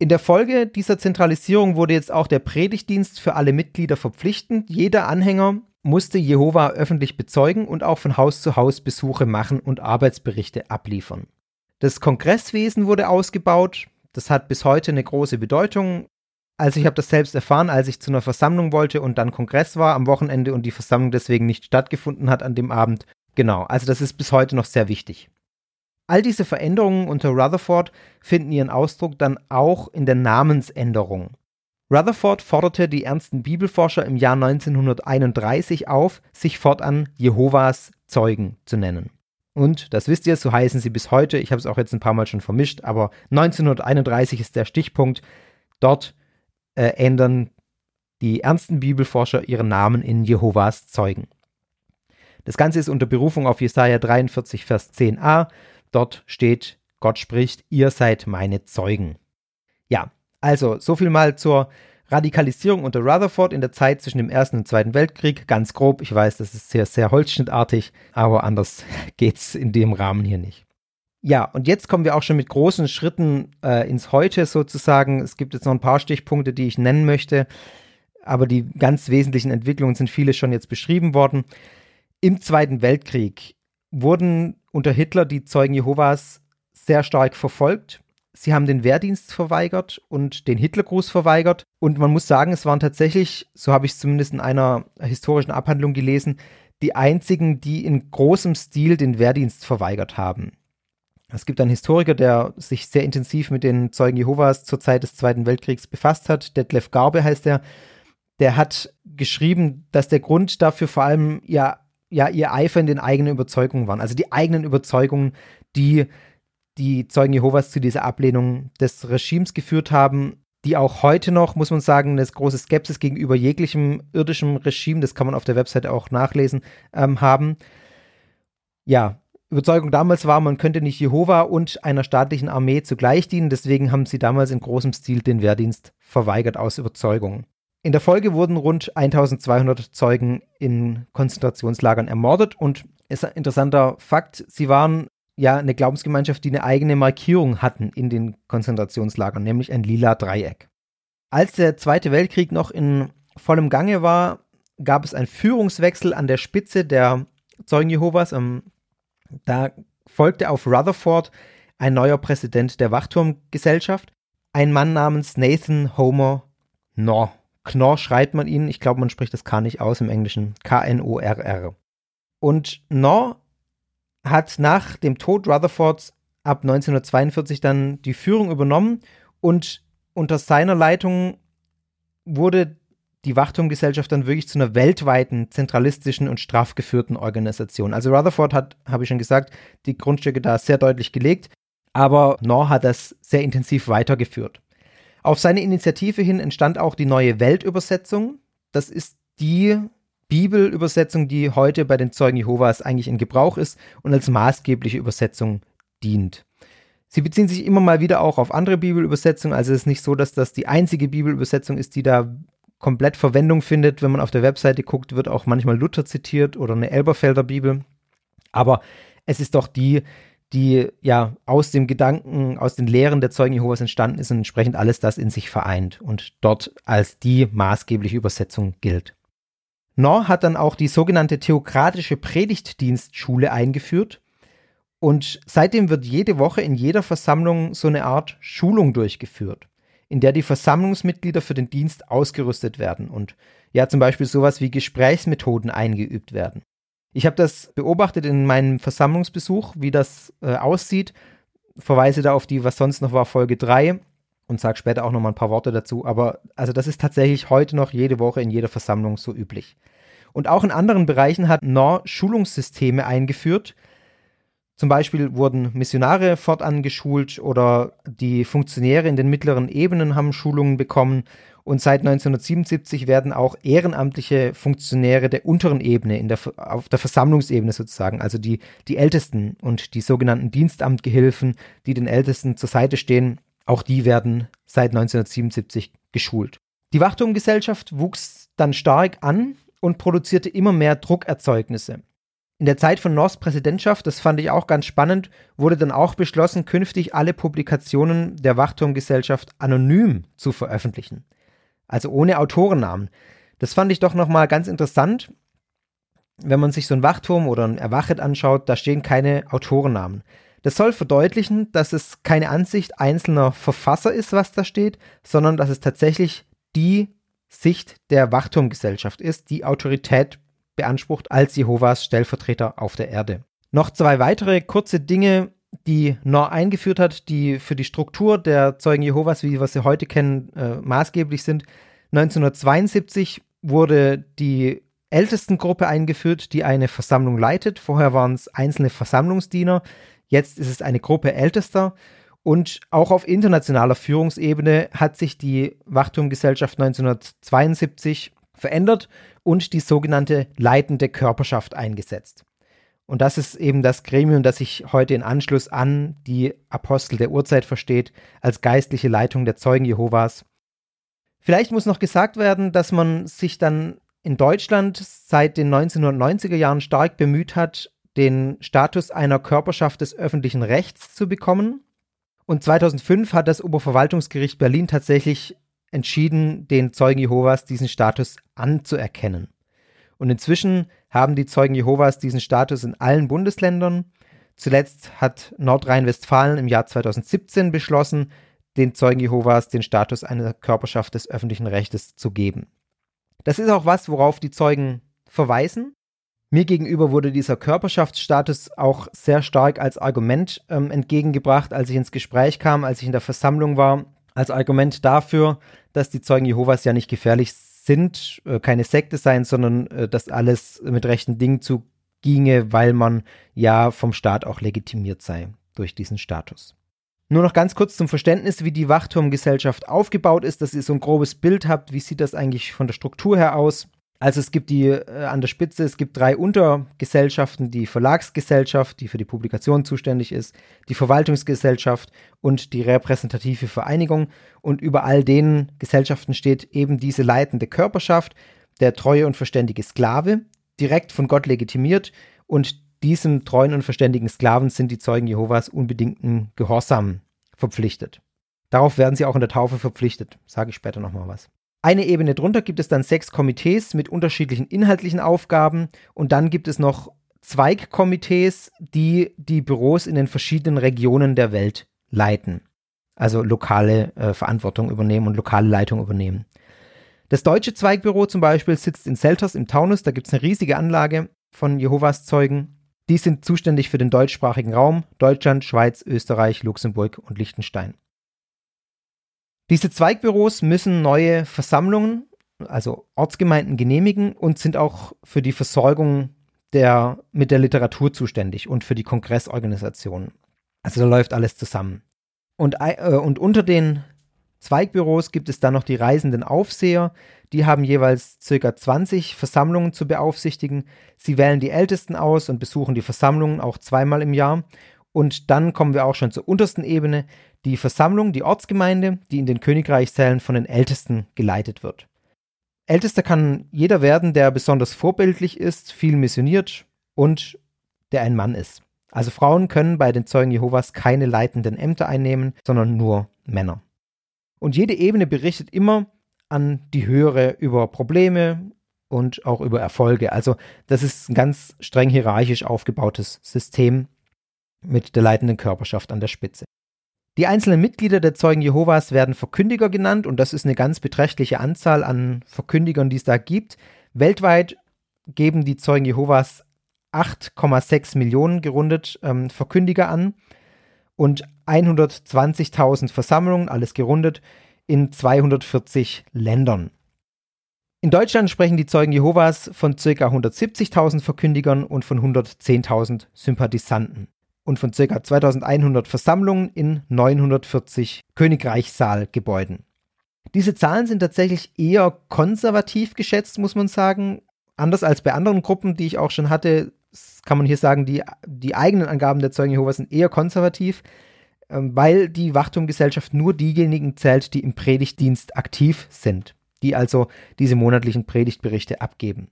In der Folge dieser Zentralisierung wurde jetzt auch der Predigtdienst für alle Mitglieder verpflichtend. Jeder Anhänger musste Jehova öffentlich bezeugen und auch von Haus zu Haus Besuche machen und Arbeitsberichte abliefern. Das Kongresswesen wurde ausgebaut. Das hat bis heute eine große Bedeutung. Also ich habe das selbst erfahren, als ich zu einer Versammlung wollte und dann Kongress war am Wochenende und die Versammlung deswegen nicht stattgefunden hat an dem Abend. Genau, also das ist bis heute noch sehr wichtig. All diese Veränderungen unter Rutherford finden ihren Ausdruck dann auch in der Namensänderung. Rutherford forderte die ernsten Bibelforscher im Jahr 1931 auf, sich fortan Jehovas Zeugen zu nennen. Und das wisst ihr, so heißen sie bis heute. Ich habe es auch jetzt ein paar Mal schon vermischt, aber 1931 ist der Stichpunkt. Dort äh, ändern die ernsten Bibelforscher ihren Namen in Jehovas Zeugen. Das Ganze ist unter Berufung auf Jesaja 43, Vers 10a. Dort steht, Gott spricht, ihr seid meine Zeugen. Also so viel mal zur Radikalisierung unter Rutherford in der Zeit zwischen dem Ersten und Zweiten Weltkrieg. Ganz grob, ich weiß, das ist sehr, sehr holzschnittartig, aber anders geht's in dem Rahmen hier nicht. Ja, und jetzt kommen wir auch schon mit großen Schritten äh, ins Heute sozusagen. Es gibt jetzt noch ein paar Stichpunkte, die ich nennen möchte, aber die ganz wesentlichen Entwicklungen sind viele schon jetzt beschrieben worden. Im Zweiten Weltkrieg wurden unter Hitler die Zeugen Jehovas sehr stark verfolgt. Sie haben den Wehrdienst verweigert und den Hitlergruß verweigert. Und man muss sagen, es waren tatsächlich, so habe ich es zumindest in einer historischen Abhandlung gelesen, die einzigen, die in großem Stil den Wehrdienst verweigert haben. Es gibt einen Historiker, der sich sehr intensiv mit den Zeugen Jehovas zur Zeit des Zweiten Weltkriegs befasst hat. Detlef Garbe heißt er. Der hat geschrieben, dass der Grund dafür vor allem ja, ja ihr Eifer in den eigenen Überzeugungen waren. Also die eigenen Überzeugungen, die die Zeugen Jehovas zu dieser Ablehnung des Regimes geführt haben. die auch heute noch, muss man sagen, eine große Skepsis gegenüber jeglichem irdischen Regime, das kann man auf der Webseite auch nachlesen, ähm, haben. Ja, Überzeugung damals war, man könnte nicht Jehova und einer staatlichen Armee zugleich dienen, deswegen haben sie damals in großem Stil den Wehrdienst verweigert aus Überzeugung. In der Folge wurden rund 1200 Zeugen in Konzentrationslagern ermordet und ist ein interessanter Fakt, sie waren ja eine Glaubensgemeinschaft, die eine eigene Markierung hatten in den Konzentrationslagern, nämlich ein lila Dreieck. Als der Zweite Weltkrieg noch in vollem Gange war, gab es einen Führungswechsel an der Spitze der Zeugen Jehovas. Ähm, da folgte auf Rutherford ein neuer Präsident der Wachturmgesellschaft, ein Mann namens Nathan Homer Knorr. Knorr schreibt man ihn, ich glaube, man spricht das K nicht aus im Englischen, K-N-O-R-R. Und Knorr hat nach dem Tod Rutherfords ab 1942 dann die Führung übernommen und unter seiner Leitung wurde die Wachturmgesellschaft dann wirklich zu einer weltweiten, zentralistischen und straff geführten Organisation. Also Rutherford hat, habe ich schon gesagt, die Grundstücke da sehr deutlich gelegt, aber Knorr hat das sehr intensiv weitergeführt. Auf seine Initiative hin entstand auch die neue Weltübersetzung. Das ist die Bibelübersetzung, die heute bei den Zeugen Jehovas eigentlich in Gebrauch ist und als maßgebliche Übersetzung dient. Sie beziehen sich immer mal wieder auch auf andere Bibelübersetzungen, also es ist nicht so, dass das die einzige Bibelübersetzung ist, die da komplett Verwendung findet. Wenn man auf der Webseite guckt, wird auch manchmal Luther zitiert oder eine Elberfelder Bibel. Aber es ist doch die, die ja aus dem Gedanken, aus den Lehren der Zeugen Jehovas entstanden ist und entsprechend alles das in sich vereint und dort als die maßgebliche Übersetzung gilt. Knorr hat dann auch die sogenannte theokratische Predigtdienstschule eingeführt. Und seitdem wird jede Woche in jeder Versammlung so eine Art Schulung durchgeführt, in der die Versammlungsmitglieder für den Dienst ausgerüstet werden und ja zum Beispiel sowas wie Gesprächsmethoden eingeübt werden. Ich habe das beobachtet in meinem Versammlungsbesuch, wie das äh, aussieht. Verweise da auf die, was sonst noch war, Folge 3 und sage später auch noch mal ein paar Worte dazu. Aber also das ist tatsächlich heute noch jede Woche in jeder Versammlung so üblich. Und auch in anderen Bereichen hat NOR Schulungssysteme eingeführt. Zum Beispiel wurden Missionare fortan geschult oder die Funktionäre in den mittleren Ebenen haben Schulungen bekommen. Und seit 1977 werden auch ehrenamtliche Funktionäre der unteren Ebene, der, auf der Versammlungsebene sozusagen, also die, die Ältesten und die sogenannten Dienstamtgehilfen, die den Ältesten zur Seite stehen, auch die werden seit 1977 geschult. Die Wachturmgesellschaft wuchs dann stark an und produzierte immer mehr Druckerzeugnisse. In der Zeit von Norths Präsidentschaft, das fand ich auch ganz spannend, wurde dann auch beschlossen, künftig alle Publikationen der Wachturmgesellschaft anonym zu veröffentlichen. Also ohne Autorennamen. Das fand ich doch nochmal ganz interessant. Wenn man sich so ein Wachturm oder ein Erwachet anschaut, da stehen keine Autorennamen. Das soll verdeutlichen, dass es keine Ansicht einzelner Verfasser ist, was da steht, sondern dass es tatsächlich die Sicht der Wachturmgesellschaft ist, die Autorität beansprucht als Jehovas Stellvertreter auf der Erde. Noch zwei weitere kurze Dinge, die Nor eingeführt hat, die für die Struktur der Zeugen Jehovas, wie wir sie heute kennen, äh, maßgeblich sind. 1972 wurde die Ältestengruppe eingeführt, die eine Versammlung leitet. Vorher waren es einzelne Versammlungsdiener. Jetzt ist es eine Gruppe Ältester. Und auch auf internationaler Führungsebene hat sich die Wachturmgesellschaft 1972 verändert und die sogenannte leitende Körperschaft eingesetzt. Und das ist eben das Gremium, das sich heute in Anschluss an die Apostel der Urzeit versteht, als geistliche Leitung der Zeugen Jehovas. Vielleicht muss noch gesagt werden, dass man sich dann in Deutschland seit den 1990er Jahren stark bemüht hat, den Status einer Körperschaft des öffentlichen Rechts zu bekommen. Und 2005 hat das Oberverwaltungsgericht Berlin tatsächlich entschieden, den Zeugen Jehovas diesen Status anzuerkennen. Und inzwischen haben die Zeugen Jehovas diesen Status in allen Bundesländern. Zuletzt hat Nordrhein-Westfalen im Jahr 2017 beschlossen, den Zeugen Jehovas den Status einer Körperschaft des öffentlichen Rechtes zu geben. Das ist auch was, worauf die Zeugen verweisen. Mir gegenüber wurde dieser Körperschaftsstatus auch sehr stark als Argument ähm, entgegengebracht, als ich ins Gespräch kam, als ich in der Versammlung war, als Argument dafür, dass die Zeugen Jehovas ja nicht gefährlich sind, äh, keine Sekte seien, sondern äh, dass alles mit rechten Dingen zuginge, weil man ja vom Staat auch legitimiert sei durch diesen Status. Nur noch ganz kurz zum Verständnis, wie die Wachturmgesellschaft aufgebaut ist, dass ihr so ein grobes Bild habt, wie sieht das eigentlich von der Struktur her aus. Also es gibt die äh, an der Spitze, es gibt drei Untergesellschaften, die Verlagsgesellschaft, die für die Publikation zuständig ist, die Verwaltungsgesellschaft und die repräsentative Vereinigung. Und über all den Gesellschaften steht eben diese leitende Körperschaft, der treue und verständige Sklave, direkt von Gott legitimiert und diesem treuen und verständigen Sklaven sind die Zeugen Jehovas unbedingten Gehorsam verpflichtet. Darauf werden sie auch in der Taufe verpflichtet. Sage ich später nochmal was. Eine Ebene drunter gibt es dann sechs Komitees mit unterschiedlichen inhaltlichen Aufgaben und dann gibt es noch Zweigkomitees, die die Büros in den verschiedenen Regionen der Welt leiten. Also lokale äh, Verantwortung übernehmen und lokale Leitung übernehmen. Das deutsche Zweigbüro zum Beispiel sitzt in Selters im Taunus, da gibt es eine riesige Anlage von Jehovas Zeugen. Die sind zuständig für den deutschsprachigen Raum, Deutschland, Schweiz, Österreich, Luxemburg und Liechtenstein. Diese Zweigbüros müssen neue Versammlungen, also Ortsgemeinden, genehmigen und sind auch für die Versorgung der, mit der Literatur zuständig und für die Kongressorganisationen. Also da läuft alles zusammen. Und, äh, und unter den Zweigbüros gibt es dann noch die reisenden Aufseher. Die haben jeweils circa 20 Versammlungen zu beaufsichtigen. Sie wählen die Ältesten aus und besuchen die Versammlungen auch zweimal im Jahr. Und dann kommen wir auch schon zur untersten Ebene, die Versammlung, die Ortsgemeinde, die in den Königreichszellen von den Ältesten geleitet wird. Ältester kann jeder werden, der besonders vorbildlich ist, viel missioniert und der ein Mann ist. Also Frauen können bei den Zeugen Jehovas keine leitenden Ämter einnehmen, sondern nur Männer. Und jede Ebene berichtet immer an die höhere über Probleme und auch über Erfolge. Also das ist ein ganz streng hierarchisch aufgebautes System mit der leitenden Körperschaft an der Spitze. Die einzelnen Mitglieder der Zeugen Jehovas werden Verkündiger genannt und das ist eine ganz beträchtliche Anzahl an Verkündigern, die es da gibt. Weltweit geben die Zeugen Jehovas 8,6 Millionen gerundet ähm, Verkündiger an und 120.000 Versammlungen, alles gerundet, in 240 Ländern. In Deutschland sprechen die Zeugen Jehovas von ca. 170.000 Verkündigern und von 110.000 Sympathisanten und von ca. 2100 Versammlungen in 940 Königreichssaalgebäuden. Diese Zahlen sind tatsächlich eher konservativ geschätzt, muss man sagen. Anders als bei anderen Gruppen, die ich auch schon hatte, kann man hier sagen, die, die eigenen Angaben der Zeugen Jehovas sind eher konservativ, ähm, weil die Wachturmgesellschaft nur diejenigen zählt, die im Predigtdienst aktiv sind, die also diese monatlichen Predigtberichte abgeben.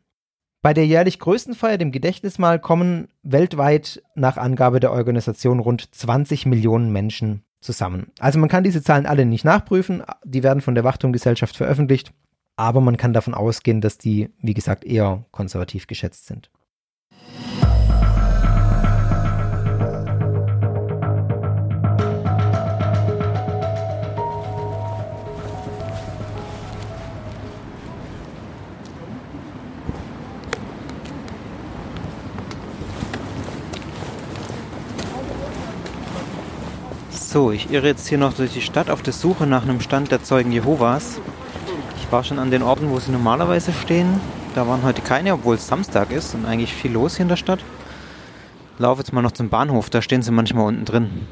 Bei der jährlich größten Feier, dem Gedächtnismal, kommen weltweit nach Angabe der Organisation rund 20 Millionen Menschen zusammen. Also man kann diese Zahlen alle nicht nachprüfen, die werden von der Wachturmgesellschaft veröffentlicht, aber man kann davon ausgehen, dass die, wie gesagt, eher konservativ geschätzt sind. So, ich irre jetzt hier noch durch die Stadt auf der Suche nach einem Stand der Zeugen Jehovas. Ich war schon an den Orten, wo sie normalerweise stehen. Da waren heute keine, obwohl es Samstag ist und eigentlich viel los hier in der Stadt. Laufe jetzt mal noch zum Bahnhof, da stehen sie manchmal unten drin.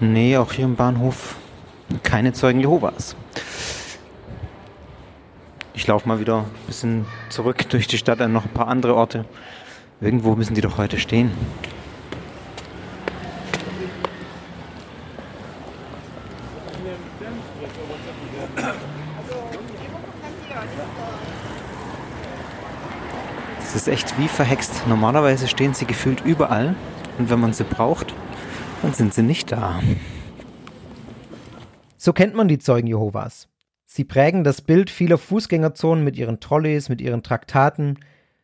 Nee, auch hier im Bahnhof keine Zeugen Jehovas. Ich laufe mal wieder ein bisschen zurück durch die Stadt an noch ein paar andere Orte. Irgendwo müssen die doch heute stehen. Es ist echt wie verhext. Normalerweise stehen sie gefühlt überall und wenn man sie braucht, dann sind sie nicht da. So kennt man die Zeugen Jehovas. Sie prägen das Bild vieler Fußgängerzonen mit ihren Trolleys, mit ihren Traktaten.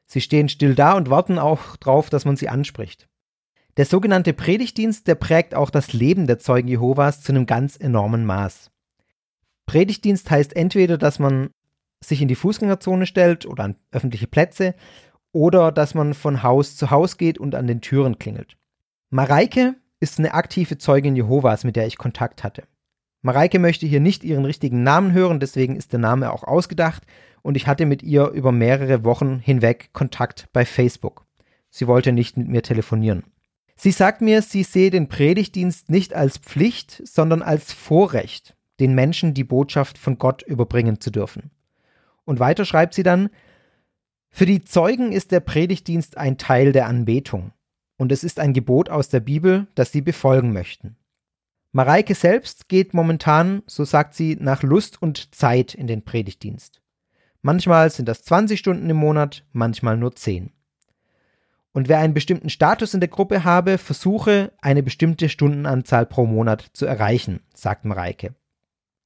Sie stehen still da und warten auch darauf, dass man sie anspricht. Der sogenannte Predigtdienst, der prägt auch das Leben der Zeugen Jehovas zu einem ganz enormen Maß. Predigtdienst heißt entweder, dass man sich in die Fußgängerzone stellt oder an öffentliche Plätze oder dass man von Haus zu Haus geht und an den Türen klingelt. Mareike ist eine aktive Zeugin Jehovas, mit der ich Kontakt hatte. Mareike möchte hier nicht ihren richtigen Namen hören, deswegen ist der Name auch ausgedacht und ich hatte mit ihr über mehrere Wochen hinweg Kontakt bei Facebook. Sie wollte nicht mit mir telefonieren. Sie sagt mir, sie sehe den Predigtdienst nicht als Pflicht, sondern als Vorrecht, den Menschen die Botschaft von Gott überbringen zu dürfen. Und weiter schreibt sie dann, für die Zeugen ist der Predigtdienst ein Teil der Anbetung und es ist ein Gebot aus der Bibel, das sie befolgen möchten. Mareike selbst geht momentan, so sagt sie, nach Lust und Zeit in den Predigtdienst. Manchmal sind das 20 Stunden im Monat, manchmal nur 10. Und wer einen bestimmten Status in der Gruppe habe, versuche, eine bestimmte Stundenanzahl pro Monat zu erreichen, sagt Mareike.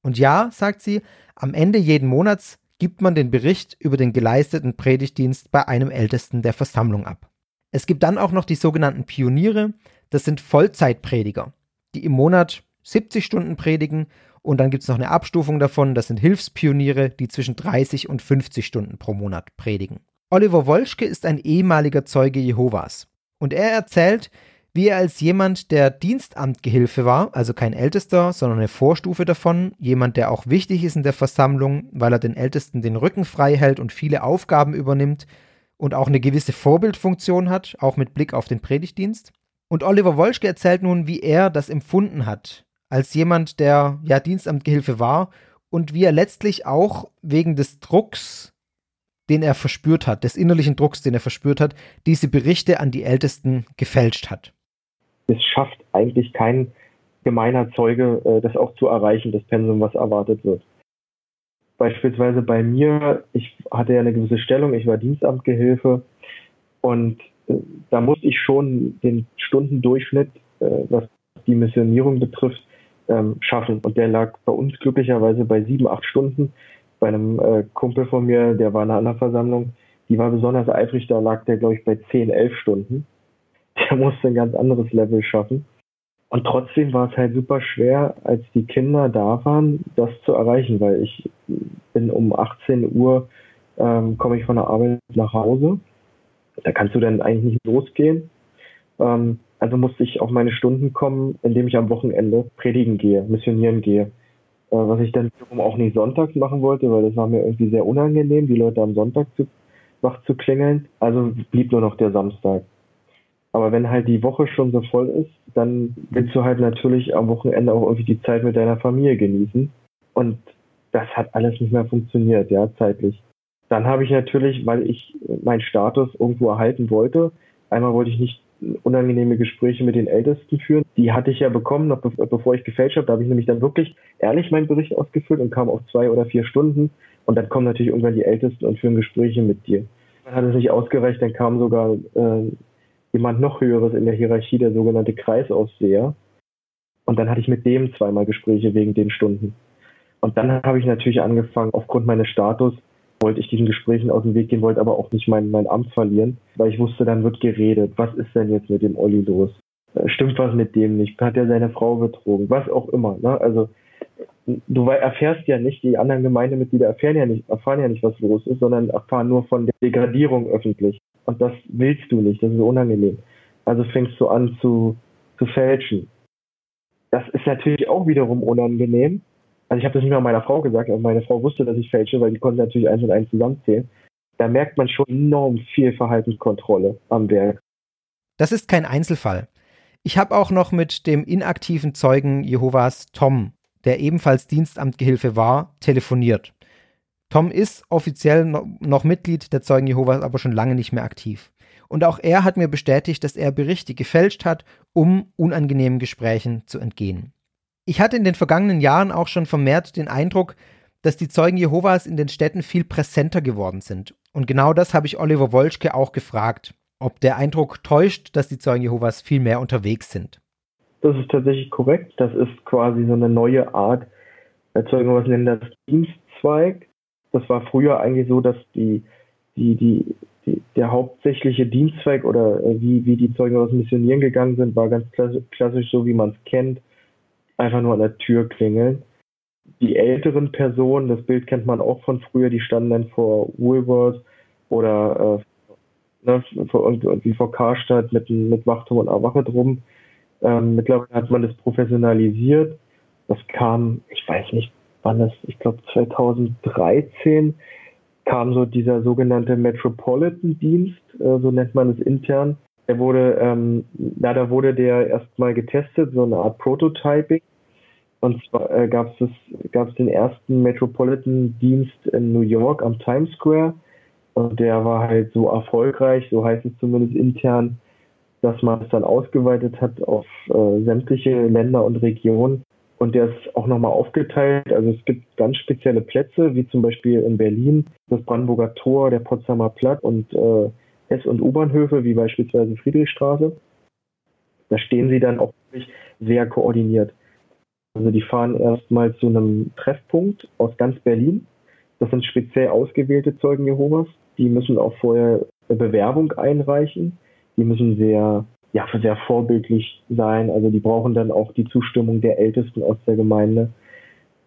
Und ja, sagt sie, am Ende jeden Monats gibt man den Bericht über den geleisteten Predigtdienst bei einem Ältesten der Versammlung ab. Es gibt dann auch noch die sogenannten Pioniere, das sind Vollzeitprediger, die im Monat 70 Stunden predigen und dann gibt es noch eine Abstufung davon, das sind Hilfspioniere, die zwischen 30 und 50 Stunden pro Monat predigen. Oliver Wolschke ist ein ehemaliger Zeuge Jehovas und er erzählt, wie er als jemand, der Dienstamtgehilfe war, also kein Ältester, sondern eine Vorstufe davon, jemand, der auch wichtig ist in der Versammlung, weil er den Ältesten den Rücken frei hält und viele Aufgaben übernimmt und auch eine gewisse Vorbildfunktion hat, auch mit Blick auf den Predigtdienst. Und Oliver Wolschke erzählt nun, wie er das empfunden hat, als jemand, der ja Dienstamtgehilfe war und wie er letztlich auch wegen des Drucks, den er verspürt hat, des innerlichen Drucks, den er verspürt hat, diese Berichte an die Ältesten gefälscht hat es schafft eigentlich kein gemeiner Zeuge, äh, das auch zu erreichen, das Pensum, was erwartet wird. Beispielsweise bei mir, ich hatte ja eine gewisse Stellung, ich war Dienstamtgehilfe und da musste ich schon den Stundendurchschnitt, äh, was die Missionierung betrifft, ähm, schaffen. Und der lag bei uns glücklicherweise bei sieben, acht Stunden. Bei einem äh, Kumpel von mir, der war in einer anderen Versammlung, die war besonders eifrig, da lag der, glaube ich, bei zehn, elf Stunden der musste ein ganz anderes Level schaffen. Und trotzdem war es halt super schwer, als die Kinder da waren, das zu erreichen, weil ich bin um 18 Uhr, ähm, komme ich von der Arbeit nach Hause. Da kannst du dann eigentlich nicht losgehen. Ähm, also musste ich auf meine Stunden kommen, indem ich am Wochenende predigen gehe, missionieren gehe. Äh, was ich dann auch nicht sonntags machen wollte, weil das war mir irgendwie sehr unangenehm, die Leute am Sonntag zu, wach zu klingeln. Also blieb nur noch der Samstag. Aber wenn halt die Woche schon so voll ist, dann willst du halt natürlich am Wochenende auch irgendwie die Zeit mit deiner Familie genießen. Und das hat alles nicht mehr funktioniert, ja, zeitlich. Dann habe ich natürlich, weil ich meinen Status irgendwo erhalten wollte, einmal wollte ich nicht unangenehme Gespräche mit den Ältesten führen. Die hatte ich ja bekommen, noch bevor ich gefälscht habe. Da habe ich nämlich dann wirklich ehrlich meinen Bericht ausgefüllt und kam auf zwei oder vier Stunden. Und dann kommen natürlich irgendwann die Ältesten und führen Gespräche mit dir. Dann hat es nicht ausgereicht, dann kam sogar äh, jemand noch höheres in der Hierarchie, der sogenannte Kreisaufseher. Und dann hatte ich mit dem zweimal Gespräche wegen den Stunden. Und dann habe ich natürlich angefangen, aufgrund meines Status wollte ich diesen Gesprächen aus dem Weg gehen, wollte aber auch nicht mein, mein Amt verlieren, weil ich wusste, dann wird geredet. Was ist denn jetzt mit dem Olli los? Äh, stimmt was mit dem nicht? Hat er seine Frau betrogen? Was auch immer. Ne? Also du erfährst ja nicht, die anderen Gemeindemitglieder erfahren ja nicht, erfahren ja nicht, was los ist, sondern erfahren nur von der Degradierung öffentlich. Und das willst du nicht, das ist unangenehm. Also fängst du an zu, zu fälschen. Das ist natürlich auch wiederum unangenehm. Also ich habe das nicht mal meiner Frau gesagt, aber meine Frau wusste, dass ich fälsche, weil die konnte natürlich eins und eins zusammenzählen. Da merkt man schon enorm viel Verhaltenskontrolle am Werk. Das ist kein Einzelfall. Ich habe auch noch mit dem inaktiven Zeugen Jehovas Tom, der ebenfalls Dienstamtgehilfe war, telefoniert. Tom ist offiziell noch Mitglied der Zeugen Jehovas, aber schon lange nicht mehr aktiv. Und auch er hat mir bestätigt, dass er Berichte gefälscht hat, um unangenehmen Gesprächen zu entgehen. Ich hatte in den vergangenen Jahren auch schon vermehrt den Eindruck, dass die Zeugen Jehovas in den Städten viel präsenter geworden sind. Und genau das habe ich Oliver Wolschke auch gefragt, ob der Eindruck täuscht, dass die Zeugen Jehovas viel mehr unterwegs sind. Das ist tatsächlich korrekt. Das ist quasi so eine neue Art, Zeugen Jehovas nennen das Dienstzweig. Das war früher eigentlich so, dass die, die, die, die der hauptsächliche Dienstzweig oder äh, wie, wie die Zeugen aus Missionieren gegangen sind, war ganz klassisch so, wie man es kennt, einfach nur an der Tür klingeln. Die älteren Personen, das Bild kennt man auch von früher, die standen dann vor Woolworths oder äh, ne, vor, irgendwie vor Karstadt mit, mit Wachturm und Erwache drum. Ähm, mittlerweile hat man das professionalisiert Das kam, ich weiß nicht, wann das, ich glaube 2013 kam so dieser sogenannte Metropolitan-Dienst, äh, so nennt man es intern. Der wurde, ähm, leider wurde der erstmal getestet, so eine Art Prototyping. Und zwar äh, gab es den ersten Metropolitan-Dienst in New York am Times Square. Und der war halt so erfolgreich, so heißt es zumindest intern, dass man es dann ausgeweitet hat auf äh, sämtliche Länder und Regionen. Und der ist auch nochmal aufgeteilt. Also es gibt ganz spezielle Plätze, wie zum Beispiel in Berlin das Brandenburger Tor, der Potsdamer Platz und äh, S- und U-Bahnhöfe, wie beispielsweise Friedrichstraße. Da stehen sie dann auch wirklich sehr koordiniert. Also die fahren erstmal zu einem Treffpunkt aus ganz Berlin. Das sind speziell ausgewählte Zeugen Jehovas. Die müssen auch vorher eine Bewerbung einreichen. Die müssen sehr, ja, sehr vorbildlich sein. Also die brauchen dann auch die Zustimmung der Ältesten aus der Gemeinde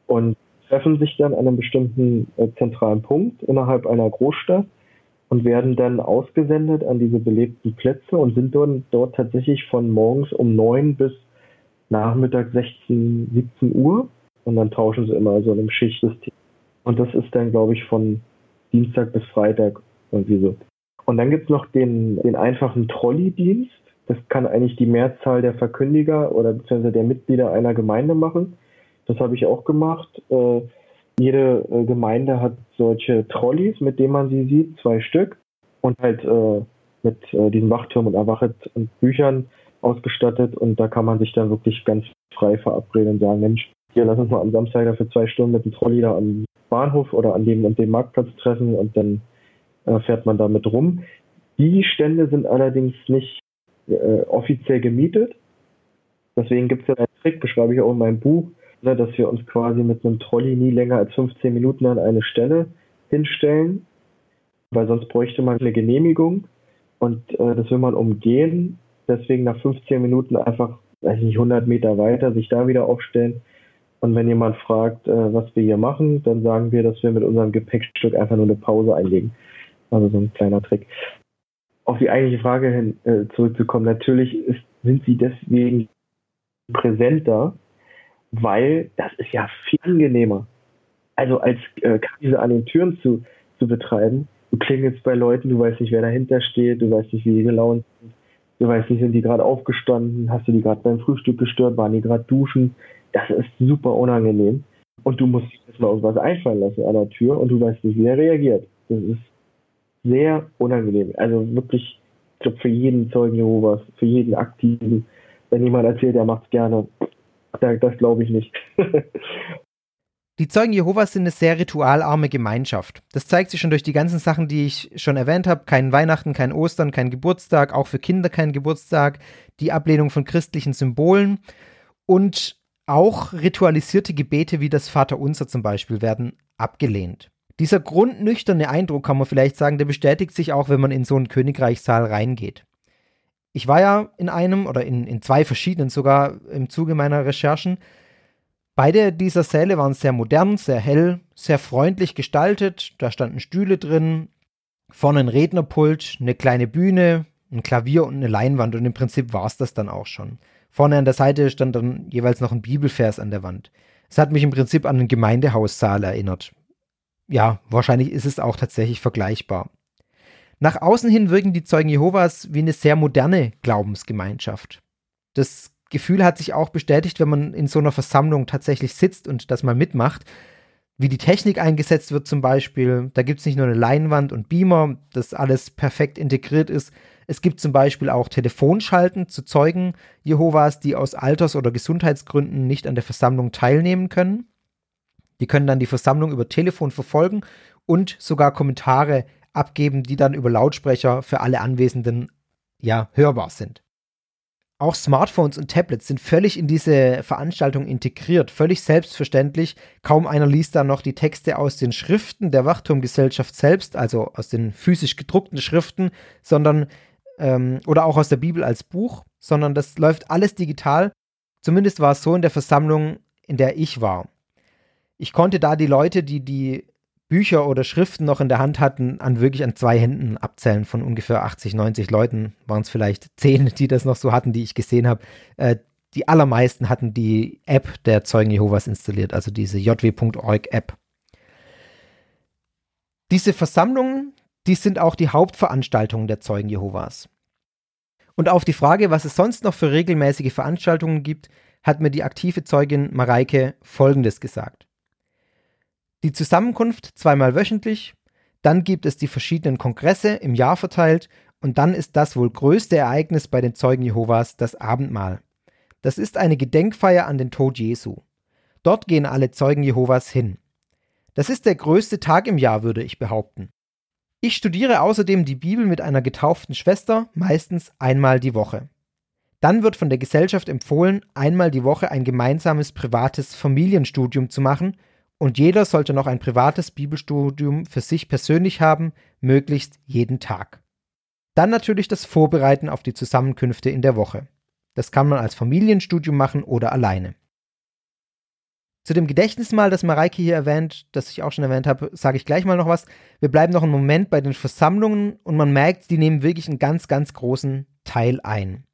und treffen sich dann an einem bestimmten äh, zentralen Punkt innerhalb einer Großstadt und werden dann ausgesendet an diese belebten Plätze und sind dort, dort tatsächlich von morgens um neun bis Nachmittag 16, 17 Uhr und dann tauschen sie immer so in einem Schichtsystem. Und das ist dann, glaube ich, von Dienstag bis Freitag irgendwie so. Und dann gibt's noch den, den einfachen Trolley-Dienst. Das kann eigentlich die Mehrzahl der Verkündiger oder beziehungsweise der Mitglieder einer Gemeinde machen. Das habe ich auch gemacht. Äh, jede äh, Gemeinde hat solche Trolleys, mit denen man sie sieht, zwei Stück. Und halt äh, mit äh, diesem Wachturm und Erwachet und Büchern ausgestattet. Und da kann man sich dann wirklich ganz frei verabreden und sagen, Mensch, hier lass uns mal am Samstag dafür zwei Stunden mit dem Trolley da am Bahnhof oder an dem und dem Marktplatz treffen und dann äh, fährt man damit rum. Die Stände sind allerdings nicht äh, offiziell gemietet. Deswegen gibt es ja einen Trick, beschreibe ich auch in meinem Buch, ne, dass wir uns quasi mit einem Trolley nie länger als 15 Minuten an eine Stelle hinstellen, weil sonst bräuchte man eine Genehmigung und äh, das will man umgehen. Deswegen nach 15 Minuten einfach, weiß nicht, 100 Meter weiter sich da wieder aufstellen. Und wenn jemand fragt, äh, was wir hier machen, dann sagen wir, dass wir mit unserem Gepäckstück einfach nur eine Pause einlegen. Also so ein kleiner Trick. Auf die eigentliche Frage hin äh, zurückzukommen, natürlich ist, sind sie deswegen präsenter, weil das ist ja viel angenehmer. Also als äh, Krise an den Türen zu, zu betreiben, du klingelst bei Leuten, du weißt nicht, wer dahinter steht, du weißt nicht, wie die gelaunt sind, du weißt nicht, sind die gerade aufgestanden, hast du die gerade beim Frühstück gestört, waren die gerade duschen. Das ist super unangenehm. Und du musst dich mal irgendwas einfallen lassen an der Tür und du weißt nicht, wie er reagiert. Das ist sehr unangenehm. Also wirklich, ich glaube, für jeden Zeugen Jehovas, für jeden Aktiven, wenn jemand erzählt, er macht es gerne, das, glaube ich nicht. Die Zeugen Jehovas sind eine sehr ritualarme Gemeinschaft. Das zeigt sich schon durch die ganzen Sachen, die ich schon erwähnt habe. Kein Weihnachten, kein Ostern, kein Geburtstag, auch für Kinder kein Geburtstag, die Ablehnung von christlichen Symbolen und auch ritualisierte Gebete wie das Vaterunser zum Beispiel werden abgelehnt. Dieser grundnüchterne Eindruck, kann man vielleicht sagen, der bestätigt sich auch, wenn man in so einen Königreichssaal reingeht. Ich war ja in einem oder in, in zwei verschiedenen sogar im Zuge meiner Recherchen. Beide dieser Säle waren sehr modern, sehr hell, sehr freundlich gestaltet. Da standen Stühle drin, vorne ein Rednerpult, eine kleine Bühne, ein Klavier und eine Leinwand und im Prinzip war es das dann auch schon. Vorne an der Seite stand dann jeweils noch ein Bibelvers an der Wand. Es hat mich im Prinzip an einen Gemeindehaussaal erinnert ja, wahrscheinlich ist es auch tatsächlich vergleichbar. Nach außen hin wirken die Zeugen Jehovas wie eine sehr moderne Glaubensgemeinschaft. Das Gefühl hat sich auch bestätigt, wenn man in so einer Versammlung tatsächlich sitzt und das mal mitmacht. Wie die Technik eingesetzt wird zum Beispiel. Da gibt es nicht nur eine Leinwand und Beamer, das alles perfekt integriert ist. Es gibt zum Beispiel auch Telefonschalten zu Zeugen Jehovas, die aus Alters- oder Gesundheitsgründen nicht an der Versammlung teilnehmen können. Die können dann die Versammlung über Telefon verfolgen und sogar Kommentare abgeben, die dann über Lautsprecher für alle Anwesenden ja hörbar sind. Auch Smartphones und Tablets sind völlig in diese Veranstaltung integriert, völlig selbstverständlich. Kaum einer liest da noch die Texte aus den Schriften der Wachturmgesellschaft selbst, also aus den physisch gedruckten Schriften, sondern ähm, oder auch aus der Bibel als Buch, sondern das läuft alles digital. Zumindest war es so in der Versammlung, in der ich war ich konnte da die Leute, die die Bücher oder Schriften noch in der Hand hatten, an wirklich an zwei Händen abzählen. Von ungefähr 80, 90 Leuten waren es vielleicht zehn, die das noch so hatten, die ich gesehen habe. Äh, die allermeisten hatten die App der Zeugen Jehovas installiert, also diese jw.org App. Diese Versammlungen, die sind auch die Hauptveranstaltungen der Zeugen Jehovas. Und auf die Frage, was es sonst noch für regelmäßige Veranstaltungen gibt, hat mir die aktive Zeugin Mareike Folgendes gesagt. Die Zusammenkunft zweimal wöchentlich, dann gibt es die verschiedenen Kongresse im Jahr verteilt und dann ist das wohl größte Ereignis bei den Zeugen Jehovas das Abendmahl. Das ist eine Gedenkfeier an den Tod Jesu. Dort gehen alle Zeugen Jehovas hin. Das ist der größte Tag im Jahr, würde ich behaupten. Ich studiere außerdem die Bibel mit einer getauften Schwester, meistens einmal die Woche. Dann wird von der Gesellschaft empfohlen, einmal die Woche ein gemeinsames privates Familienstudium zu machen, und jeder sollte noch ein privates Bibelstudium für sich persönlich haben, möglichst jeden Tag. Dann natürlich das Vorbereiten auf die Zusammenkünfte in der Woche. Das kann man als Familienstudium machen oder alleine. Zu dem Gedächtnismal, das Mareike hier erwähnt, das ich auch schon erwähnt habe, sage ich gleich mal noch was. Wir bleiben noch einen Moment bei den Versammlungen und man merkt, die nehmen wirklich einen ganz, ganz großen Teil ein.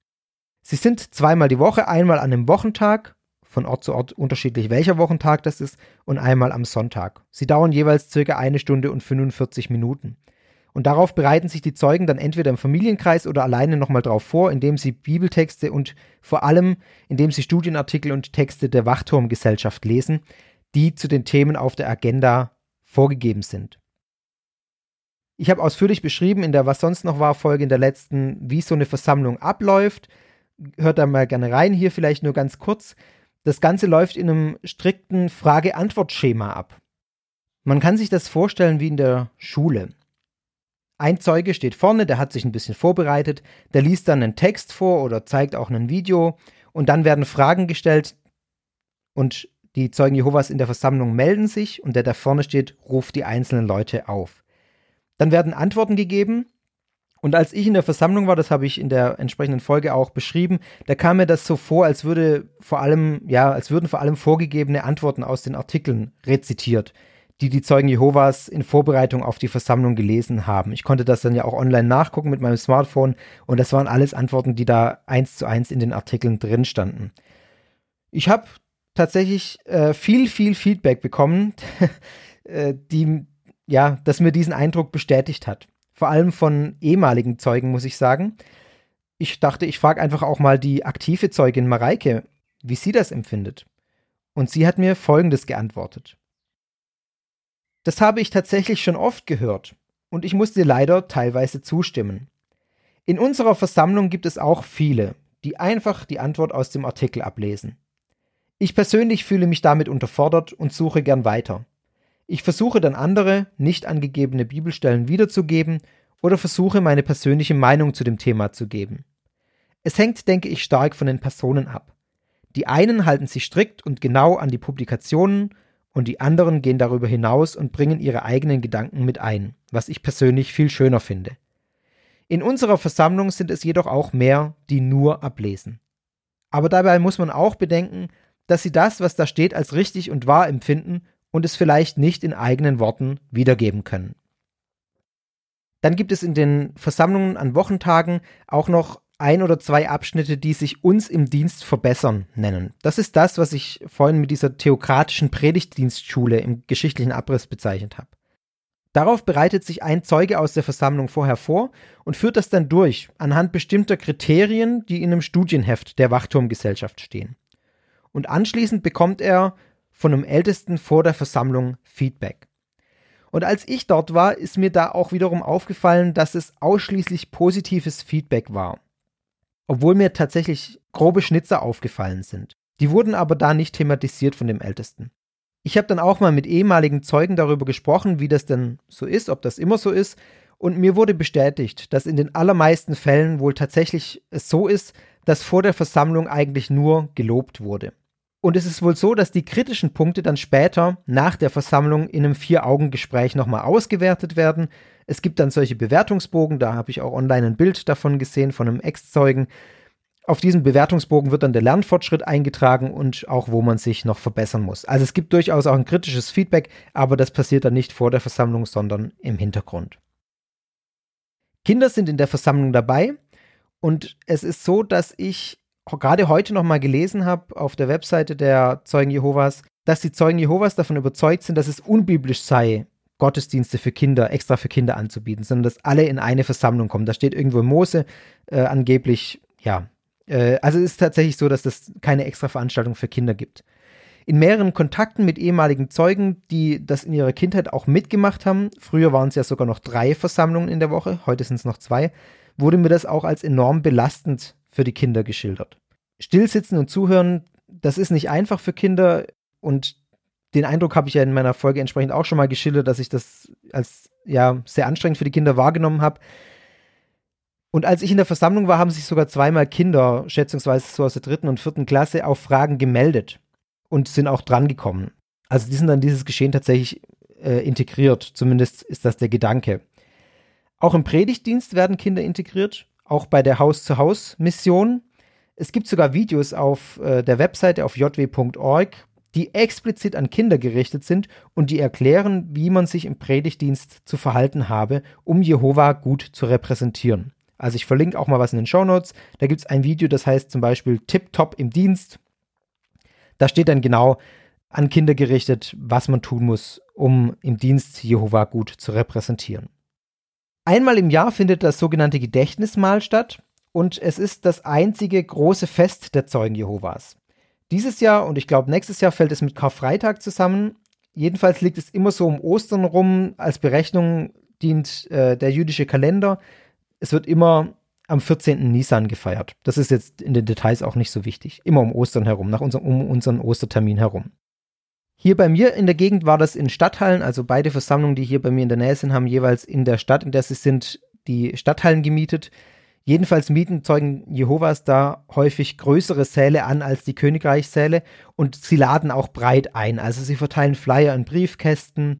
Sie sind zweimal die Woche, einmal an einem Wochentag, von Ort zu Ort unterschiedlich, welcher Wochentag das ist, und einmal am Sonntag. Sie dauern jeweils circa eine Stunde und 45 Minuten. Und darauf bereiten sich die Zeugen dann entweder im Familienkreis oder alleine nochmal drauf vor, indem sie Bibeltexte und vor allem, indem sie Studienartikel und Texte der Wachturmgesellschaft lesen, die zu den Themen auf der Agenda vorgegeben sind. Ich habe ausführlich beschrieben in der Was sonst noch war Folge in der letzten, wie so eine Versammlung abläuft hört da mal gerne rein. Hier vielleicht nur ganz kurz. Das Ganze läuft in einem strikten Frage-Antwort-Schema ab. Man kann sich das vorstellen wie in der Schule. Ein Zeuge steht vorne, der hat sich ein bisschen vorbereitet, der liest dann einen Text vor oder zeigt auch ein Video und dann werden Fragen gestellt und die Zeugen Jehovas in der Versammlung melden sich und der da vorne steht, ruft die einzelnen Leute auf. Dann werden Antworten gegeben und als ich in der Versammlung war, das habe ich in der entsprechenden Folge auch beschrieben, da kam mir das so vor, als würde vor allem, ja, als würden vor allem vorgegebene Antworten aus den Artikeln rezitiert, die die Zeugen Jehovas in Vorbereitung auf die Versammlung gelesen haben. Ich konnte das dann ja auch online nachgucken mit meinem Smartphone und das waren alles Antworten, die da eins zu eins in den Artikeln drin standen. Ich habe tatsächlich äh, viel, viel Feedback bekommen, äh, die, ja, das mir diesen Eindruck bestätigt hat vor allem von ehemaligen Zeugen, muss ich sagen. Ich dachte, ich frage einfach auch mal die aktive Zeugin Mareike, wie sie das empfindet. Und sie hat mir Folgendes geantwortet. Das habe ich tatsächlich schon oft gehört und ich musste leider teilweise zustimmen. In unserer Versammlung gibt es auch viele, die einfach die Antwort aus dem Artikel ablesen. Ich persönlich fühle mich damit unterfordert und suche gern weiter. Ich versuche dann andere, nicht angegebene Bibelstellen wiederzugeben oder versuche meine persönliche Meinung zu dem Thema zu geben. Es hängt, denke ich, stark von den Personen ab. Die einen halten sich strikt und genau an die Publikationen und die anderen gehen darüber hinaus und bringen ihre eigenen Gedanken mit ein, was ich persönlich viel schöner finde. In unserer Versammlung sind es jedoch auch mehr, die nur ablesen. Aber dabei muss man auch bedenken, dass sie das, was da steht, als richtig und wahr empfinden und es vielleicht nicht in eigenen Worten wiedergeben können. Dann gibt es in den Versammlungen an Wochentagen auch noch ein oder zwei Abschnitte, die sich uns im Dienst verbessern nennen. Das ist das, was ich vorhin mit dieser theokratischen Predigtdienstschule im geschichtlichen Abriss bezeichnet habe. Darauf bereitet sich ein Zeuge aus der Versammlung vorher vor und führt das dann durch anhand bestimmter Kriterien, die in einem Studienheft der Wachturmgesellschaft stehen. Und anschließend bekommt er von einem Ältesten vor der Versammlung Feedback. Und als ich dort war, ist mir da auch wiederum aufgefallen, dass es ausschließlich positives Feedback war. Obwohl mir tatsächlich grobe Schnitzer aufgefallen sind. Die wurden aber da nicht thematisiert von dem Ältesten. Ich habe dann auch mal mit ehemaligen Zeugen darüber gesprochen, wie das denn so ist, ob das immer so ist. Und mir wurde bestätigt, dass in den allermeisten Fällen wohl tatsächlich es so ist, dass vor der Versammlung eigentlich nur gelobt wurde. Und es ist wohl so, dass die kritischen Punkte dann später nach der Versammlung in einem Vier-Augen-Gespräch nochmal ausgewertet werden. Es gibt dann solche Bewertungsbogen, da habe ich auch online ein Bild davon gesehen, von einem Ex-Zeugen. Auf diesem Bewertungsbogen wird dann der Lernfortschritt eingetragen und auch, wo man sich noch verbessern muss. Also es gibt durchaus auch ein kritisches Feedback, aber das passiert dann nicht vor der Versammlung, sondern im Hintergrund. Kinder sind in der Versammlung dabei und es ist so, dass ich gerade heute noch mal gelesen habe auf der Webseite der Zeugen Jehovas, dass die Zeugen Jehovas davon überzeugt sind, dass es unbiblisch sei, Gottesdienste für Kinder, extra für Kinder anzubieten, sondern dass alle in eine Versammlung kommen. Da steht irgendwo in Mose äh, angeblich, ja. Äh, also es ist tatsächlich so, dass das keine extra Veranstaltung für Kinder gibt. In mehreren Kontakten mit ehemaligen Zeugen, die das in ihrer Kindheit auch mitgemacht haben, früher waren es ja sogar noch drei Versammlungen in der Woche, heute sind es noch zwei, wurde mir das auch als enorm belastend für die Kinder geschildert. Stillsitzen und zuhören, das ist nicht einfach für Kinder und den Eindruck habe ich ja in meiner Folge entsprechend auch schon mal geschildert, dass ich das als ja sehr anstrengend für die Kinder wahrgenommen habe. Und als ich in der Versammlung war, haben sich sogar zweimal Kinder, schätzungsweise so aus der dritten und vierten Klasse, auf Fragen gemeldet und sind auch drangekommen. Also die sind dann dieses Geschehen tatsächlich äh, integriert. Zumindest ist das der Gedanke. Auch im Predigtdienst werden Kinder integriert, auch bei der Haus-zu-Haus-Mission. Es gibt sogar Videos auf äh, der Webseite auf jw.org, die explizit an Kinder gerichtet sind und die erklären, wie man sich im Predigtdienst zu verhalten habe, um Jehova gut zu repräsentieren. Also ich verlinke auch mal was in den Show Notes. Da gibt es ein Video, das heißt zum Beispiel Tip Top im Dienst. Da steht dann genau an Kinder gerichtet, was man tun muss, um im Dienst Jehova gut zu repräsentieren. Einmal im Jahr findet das sogenannte Gedächtnismahl statt und es ist das einzige große Fest der Zeugen Jehovas. Dieses Jahr und ich glaube nächstes Jahr fällt es mit Karfreitag zusammen. Jedenfalls liegt es immer so um Ostern rum. Als Berechnung dient äh, der jüdische Kalender. Es wird immer am 14. Nisan gefeiert. Das ist jetzt in den Details auch nicht so wichtig. Immer um Ostern herum, nach unserem, um unseren Ostertermin herum. Hier bei mir in der Gegend war das in Stadthallen, also beide Versammlungen, die hier bei mir in der Nähe sind, haben jeweils in der Stadt, in der sie sind, die Stadthallen gemietet. Jedenfalls mieten Zeugen Jehovas da häufig größere Säle an als die Königreichssäle und sie laden auch breit ein. Also sie verteilen Flyer in Briefkästen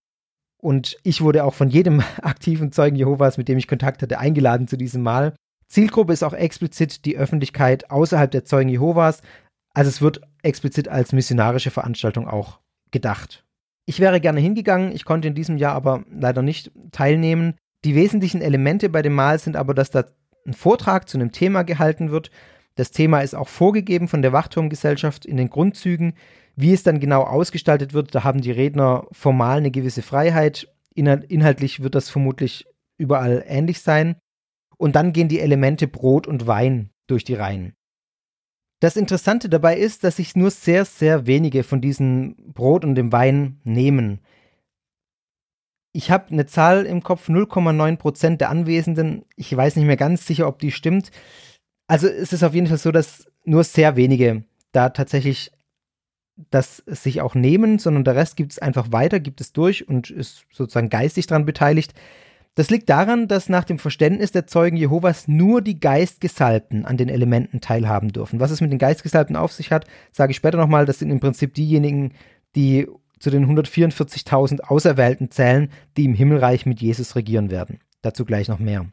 und ich wurde auch von jedem aktiven Zeugen Jehovas, mit dem ich Kontakt hatte, eingeladen zu diesem Mal. Zielgruppe ist auch explizit die Öffentlichkeit außerhalb der Zeugen Jehovas. Also es wird explizit als missionarische Veranstaltung auch gedacht. Ich wäre gerne hingegangen, ich konnte in diesem Jahr aber leider nicht teilnehmen. Die wesentlichen Elemente bei dem Mahl sind aber, dass da ein Vortrag zu einem Thema gehalten wird. Das Thema ist auch vorgegeben von der Wachturmgesellschaft in den Grundzügen. Wie es dann genau ausgestaltet wird, da haben die Redner formal eine gewisse Freiheit. Inhaltlich wird das vermutlich überall ähnlich sein. Und dann gehen die Elemente Brot und Wein durch die Reihen. Das Interessante dabei ist, dass sich nur sehr, sehr wenige von diesem Brot und dem Wein nehmen. Ich habe eine Zahl im Kopf, 0,9% der Anwesenden. Ich weiß nicht mehr ganz sicher, ob die stimmt. Also es ist auf jeden Fall so, dass nur sehr wenige da tatsächlich das sich auch nehmen, sondern der Rest gibt es einfach weiter, gibt es durch und ist sozusagen geistig daran beteiligt. Das liegt daran, dass nach dem Verständnis der Zeugen Jehovas nur die Geistgesalbten an den Elementen teilhaben dürfen. Was es mit den Geistgesalbten auf sich hat, sage ich später nochmal. Das sind im Prinzip diejenigen, die zu den 144.000 Auserwählten zählen, die im Himmelreich mit Jesus regieren werden. Dazu gleich noch mehr.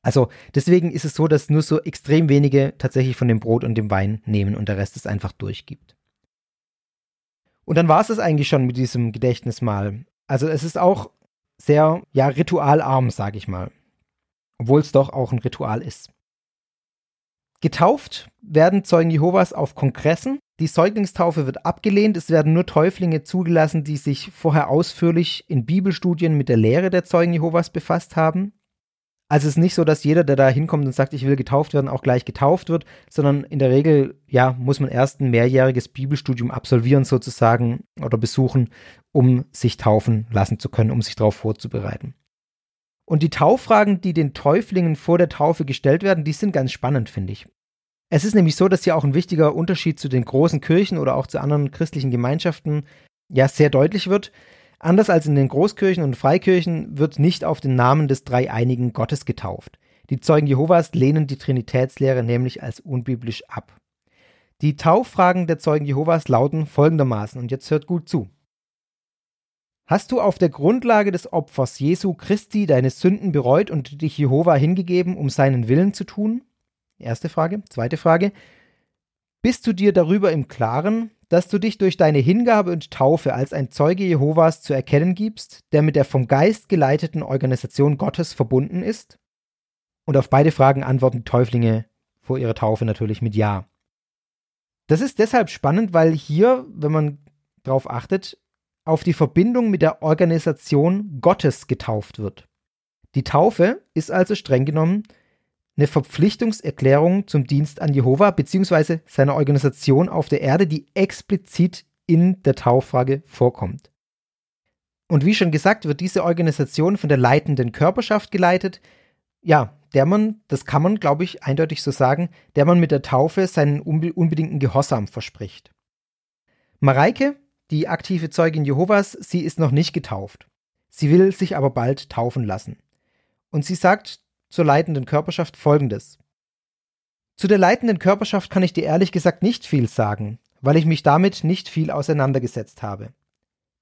Also deswegen ist es so, dass nur so extrem wenige tatsächlich von dem Brot und dem Wein nehmen und der Rest es einfach durchgibt. Und dann war es das eigentlich schon mit diesem Gedächtnismahl. Also es ist auch sehr, ja, ritualarm, sage ich mal. Obwohl es doch auch ein Ritual ist. Getauft werden Zeugen Jehovas auf Kongressen die Säuglingstaufe wird abgelehnt. Es werden nur Täuflinge zugelassen, die sich vorher ausführlich in Bibelstudien mit der Lehre der Zeugen Jehovas befasst haben. Also es ist nicht so, dass jeder, der da hinkommt und sagt, ich will getauft werden, auch gleich getauft wird, sondern in der Regel, ja, muss man erst ein mehrjähriges Bibelstudium absolvieren sozusagen oder besuchen, um sich taufen lassen zu können, um sich darauf vorzubereiten. Und die Tauffragen, die den Täuflingen vor der Taufe gestellt werden, die sind ganz spannend, finde ich. Es ist nämlich so, dass hier auch ein wichtiger Unterschied zu den großen Kirchen oder auch zu anderen christlichen Gemeinschaften ja sehr deutlich wird. Anders als in den Großkirchen und Freikirchen wird nicht auf den Namen des dreieinigen Gottes getauft. Die Zeugen Jehovas lehnen die Trinitätslehre nämlich als unbiblisch ab. Die Tauffragen der Zeugen Jehovas lauten folgendermaßen, und jetzt hört gut zu. Hast du auf der Grundlage des Opfers Jesu Christi deine Sünden bereut und dich Jehova hingegeben, um seinen Willen zu tun? Erste Frage. Zweite Frage. Bist du dir darüber im Klaren, dass du dich durch deine Hingabe und Taufe als ein Zeuge Jehovas zu erkennen gibst, der mit der vom Geist geleiteten Organisation Gottes verbunden ist? Und auf beide Fragen antworten Täuflinge vor ihrer Taufe natürlich mit Ja. Das ist deshalb spannend, weil hier, wenn man darauf achtet, auf die Verbindung mit der Organisation Gottes getauft wird. Die Taufe ist also streng genommen eine Verpflichtungserklärung zum Dienst an Jehova bzw. seiner Organisation auf der Erde, die explizit in der Tauffrage vorkommt. Und wie schon gesagt, wird diese Organisation von der leitenden Körperschaft geleitet, ja, der man, das kann man, glaube ich, eindeutig so sagen, der man mit der Taufe seinen unbedingten Gehorsam verspricht. Mareike, die aktive Zeugin Jehovas, sie ist noch nicht getauft. Sie will sich aber bald taufen lassen. Und sie sagt zur leitenden Körperschaft folgendes. Zu der leitenden Körperschaft kann ich dir ehrlich gesagt nicht viel sagen, weil ich mich damit nicht viel auseinandergesetzt habe.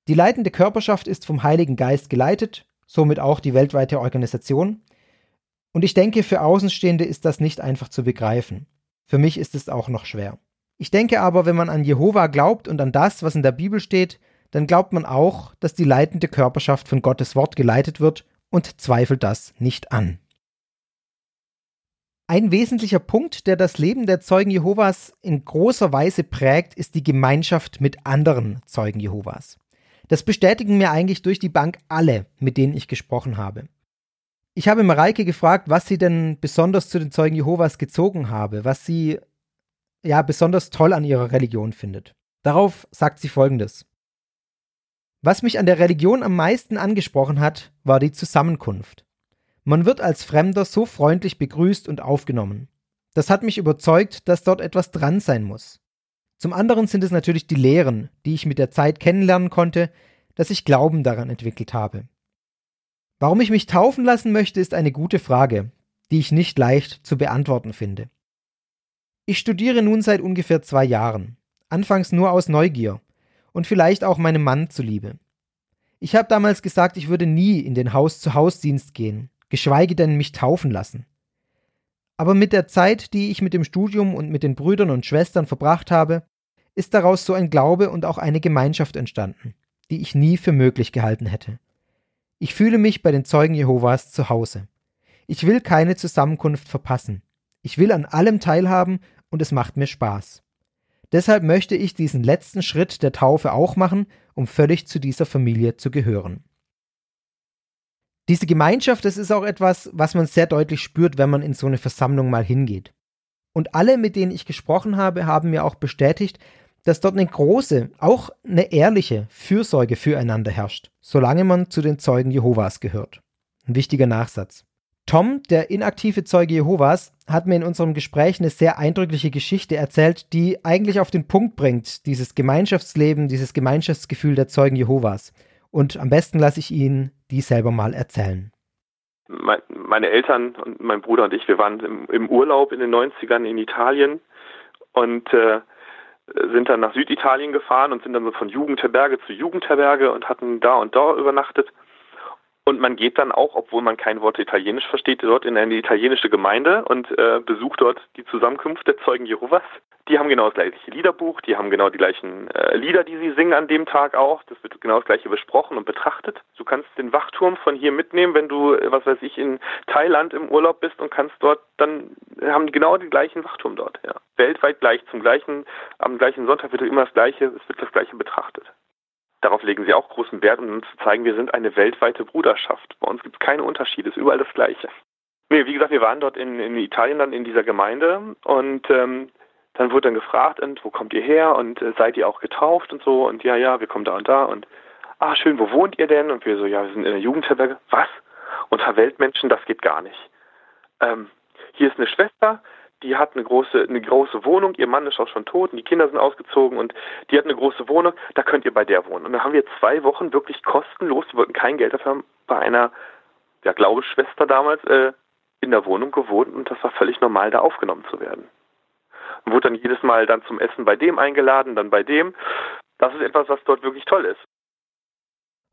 Die leitende Körperschaft ist vom Heiligen Geist geleitet, somit auch die weltweite Organisation, und ich denke, für Außenstehende ist das nicht einfach zu begreifen. Für mich ist es auch noch schwer. Ich denke aber, wenn man an Jehova glaubt und an das, was in der Bibel steht, dann glaubt man auch, dass die leitende Körperschaft von Gottes Wort geleitet wird und zweifelt das nicht an. Ein wesentlicher Punkt, der das Leben der Zeugen Jehovas in großer Weise prägt, ist die Gemeinschaft mit anderen Zeugen Jehovas. Das bestätigen mir eigentlich durch die Bank alle, mit denen ich gesprochen habe. Ich habe Mareike gefragt, was sie denn besonders zu den Zeugen Jehovas gezogen habe, was sie ja besonders toll an ihrer Religion findet. Darauf sagt sie folgendes. Was mich an der Religion am meisten angesprochen hat, war die Zusammenkunft. Man wird als Fremder so freundlich begrüßt und aufgenommen. Das hat mich überzeugt, dass dort etwas dran sein muss. Zum anderen sind es natürlich die Lehren, die ich mit der Zeit kennenlernen konnte, dass ich Glauben daran entwickelt habe. Warum ich mich taufen lassen möchte, ist eine gute Frage, die ich nicht leicht zu beantworten finde. Ich studiere nun seit ungefähr zwei Jahren, anfangs nur aus Neugier und vielleicht auch meinem Mann zuliebe. Ich habe damals gesagt, ich würde nie in den Haus-zu-Haus-Dienst gehen, geschweige denn mich taufen lassen. Aber mit der Zeit, die ich mit dem Studium und mit den Brüdern und Schwestern verbracht habe, ist daraus so ein Glaube und auch eine Gemeinschaft entstanden, die ich nie für möglich gehalten hätte. Ich fühle mich bei den Zeugen Jehovas zu Hause. Ich will keine Zusammenkunft verpassen. Ich will an allem teilhaben und es macht mir Spaß. Deshalb möchte ich diesen letzten Schritt der Taufe auch machen, um völlig zu dieser Familie zu gehören. Diese Gemeinschaft, das ist auch etwas, was man sehr deutlich spürt, wenn man in so eine Versammlung mal hingeht. Und alle, mit denen ich gesprochen habe, haben mir auch bestätigt, dass dort eine große, auch eine ehrliche Fürsorge füreinander herrscht, solange man zu den Zeugen Jehovas gehört. Ein wichtiger Nachsatz. Tom, der inaktive Zeuge Jehovas, hat mir in unserem Gespräch eine sehr eindrückliche Geschichte erzählt, die eigentlich auf den Punkt bringt, dieses Gemeinschaftsleben, dieses Gemeinschaftsgefühl der Zeugen Jehovas. Und am besten lasse ich ihn die selber mal erzählen. Meine Eltern und mein Bruder und ich, wir waren im, Urlaub in den 90ern in Italien und äh, sind dann nach Süditalien gefahren und sind dann so von Jugendherberge zu Jugendherberge und hatten da und da übernachtet. Und man geht dann auch, obwohl man kein Wort Italienisch versteht, dort in eine italienische Gemeinde und äh, besucht dort die Zusammenkunft der Zeugen Jehovas. Die haben genau das gleiche Liederbuch, die haben genau die gleichen äh, Lieder, die sie singen an dem Tag auch. Das wird genau das gleiche besprochen und betrachtet. Du kannst den Wachturm von hier mitnehmen, wenn du, äh, was weiß ich, in Thailand im Urlaub bist und kannst dort, dann haben die genau den gleichen Wachturm dort. Ja. Weltweit gleich, zum gleichen, am gleichen Sonntag wird immer das gleiche, es wird das gleiche betrachtet. Darauf legen sie auch großen Wert, um uns zu zeigen, wir sind eine weltweite Bruderschaft. Bei uns gibt es keine Unterschiede, es ist überall das Gleiche. Nee, wie gesagt, wir waren dort in, in Italien dann in dieser Gemeinde und ähm, dann wurde dann gefragt, und wo kommt ihr her und äh, seid ihr auch getauft und so und ja, ja, wir kommen da und da und ah, schön, wo wohnt ihr denn? Und wir so, ja, wir sind in der Jugendherberge. Was? Unter Weltmenschen, das geht gar nicht. Ähm, hier ist eine Schwester, die hat eine große, eine große Wohnung, ihr Mann ist auch schon tot und die Kinder sind ausgezogen und die hat eine große Wohnung, da könnt ihr bei der wohnen. Und dann haben wir zwei Wochen wirklich kostenlos, wir wollten kein Geld dafür haben, bei einer, ja, glaube Schwester damals, äh, in der Wohnung gewohnt und das war völlig normal, da aufgenommen zu werden. Und wurde dann jedes Mal dann zum Essen bei dem eingeladen, dann bei dem. Das ist etwas, was dort wirklich toll ist.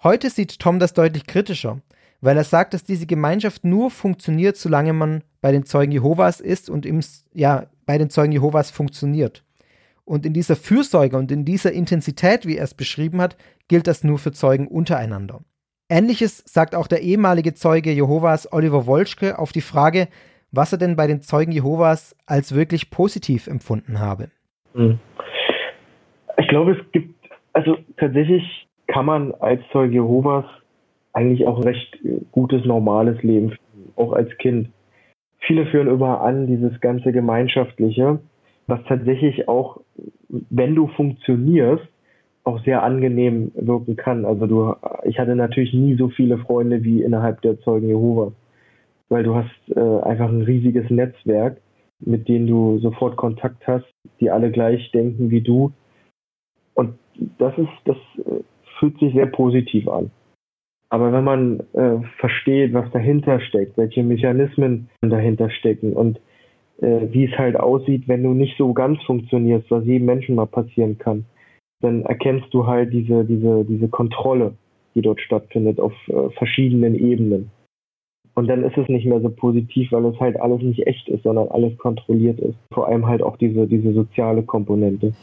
Heute sieht Tom das deutlich kritischer weil er sagt, dass diese Gemeinschaft nur funktioniert, solange man bei den Zeugen Jehovas ist und im, ja, bei den Zeugen Jehovas funktioniert. Und in dieser Fürsorge und in dieser Intensität, wie er es beschrieben hat, gilt das nur für Zeugen untereinander. Ähnliches sagt auch der ehemalige Zeuge Jehovas Oliver Wolschke auf die Frage, was er denn bei den Zeugen Jehovas als wirklich positiv empfunden habe. Hm. Ich glaube, es gibt, also tatsächlich kann man als Zeuge Jehovas eigentlich auch recht gutes, normales Leben, auch als Kind. Viele führen immer an, dieses ganze Gemeinschaftliche, was tatsächlich auch, wenn du funktionierst, auch sehr angenehm wirken kann. Also du, ich hatte natürlich nie so viele Freunde wie innerhalb der Zeugen Jehovas, weil du hast äh, einfach ein riesiges Netzwerk, mit denen du sofort Kontakt hast, die alle gleich denken wie du. Und das ist, das äh, fühlt sich sehr positiv an. Aber wenn man äh, versteht, was dahinter steckt, welche Mechanismen dahinter stecken und äh, wie es halt aussieht, wenn du nicht so ganz funktionierst, was jedem Menschen mal passieren kann, dann erkennst du halt diese, diese, diese Kontrolle, die dort stattfindet auf äh, verschiedenen Ebenen. Und dann ist es nicht mehr so positiv, weil es halt alles nicht echt ist, sondern alles kontrolliert ist. Vor allem halt auch diese, diese soziale Komponente.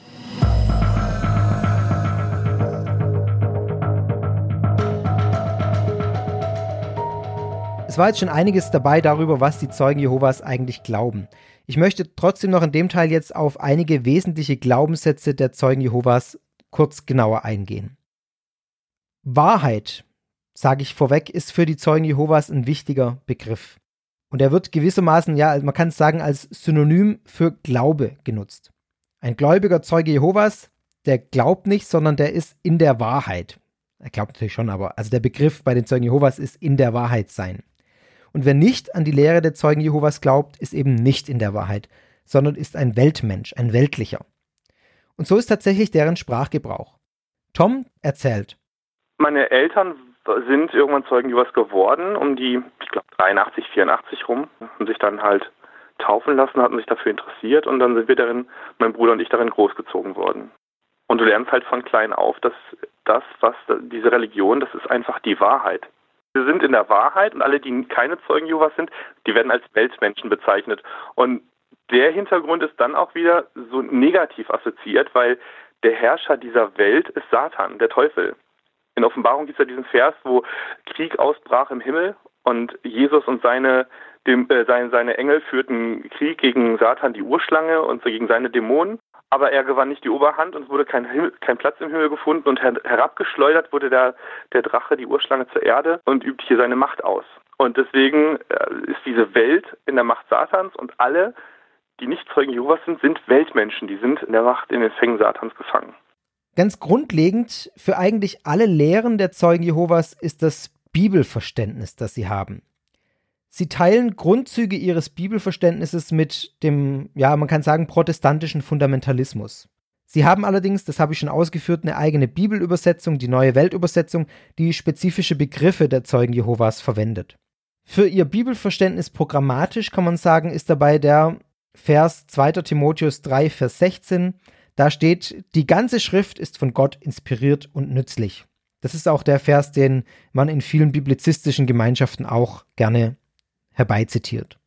Es war jetzt schon einiges dabei darüber, was die Zeugen Jehovas eigentlich glauben. Ich möchte trotzdem noch in dem Teil jetzt auf einige wesentliche Glaubenssätze der Zeugen Jehovas kurz genauer eingehen. Wahrheit, sage ich vorweg, ist für die Zeugen Jehovas ein wichtiger Begriff. Und er wird gewissermaßen, ja, man kann es sagen, als Synonym für Glaube genutzt. Ein gläubiger Zeuge Jehovas, der glaubt nicht, sondern der ist in der Wahrheit. Er glaubt natürlich schon, aber also der Begriff bei den Zeugen Jehovas ist in der Wahrheit sein. Und wer nicht an die Lehre der Zeugen Jehovas glaubt, ist eben nicht in der Wahrheit, sondern ist ein Weltmensch, ein Weltlicher. Und so ist tatsächlich deren Sprachgebrauch. Tom erzählt. Meine Eltern sind irgendwann Zeugen Jehovas geworden, um die, ich glaube, 83, 84 rum, und sich dann halt taufen lassen, hatten sich dafür interessiert und dann sind wir darin, mein Bruder und ich darin großgezogen worden. Und du lernst halt von klein auf, dass das, was diese Religion, das ist einfach die Wahrheit. Wir sind in der Wahrheit und alle, die keine Zeugen Jehovas sind, die werden als Weltmenschen bezeichnet. Und der Hintergrund ist dann auch wieder so negativ assoziiert, weil der Herrscher dieser Welt ist Satan, der Teufel. In Offenbarung gibt es ja diesen Vers, wo Krieg ausbrach im Himmel und Jesus und seine, dem, äh, seine, seine Engel führten Krieg gegen Satan, die Urschlange, und gegen seine Dämonen aber er gewann nicht die Oberhand und es wurde kein, Himmel, kein Platz im Himmel gefunden und her herabgeschleudert wurde der, der Drache, die Urschlange zur Erde und übt hier seine Macht aus. Und deswegen äh, ist diese Welt in der Macht Satans und alle, die nicht Zeugen Jehovas sind, sind Weltmenschen, die sind in der Macht, in den Fängen Satans gefangen. Ganz grundlegend für eigentlich alle Lehren der Zeugen Jehovas ist das Bibelverständnis, das sie haben. Sie teilen Grundzüge ihres Bibelverständnisses mit dem, ja, man kann sagen, protestantischen Fundamentalismus. Sie haben allerdings, das habe ich schon ausgeführt, eine eigene Bibelübersetzung, die neue Weltübersetzung, die spezifische Begriffe der Zeugen Jehovas verwendet. Für ihr Bibelverständnis programmatisch kann man sagen, ist dabei der Vers 2. Timotheus 3, Vers 16. Da steht, die ganze Schrift ist von Gott inspiriert und nützlich. Das ist auch der Vers, den man in vielen biblizistischen Gemeinschaften auch gerne herbeizitiert.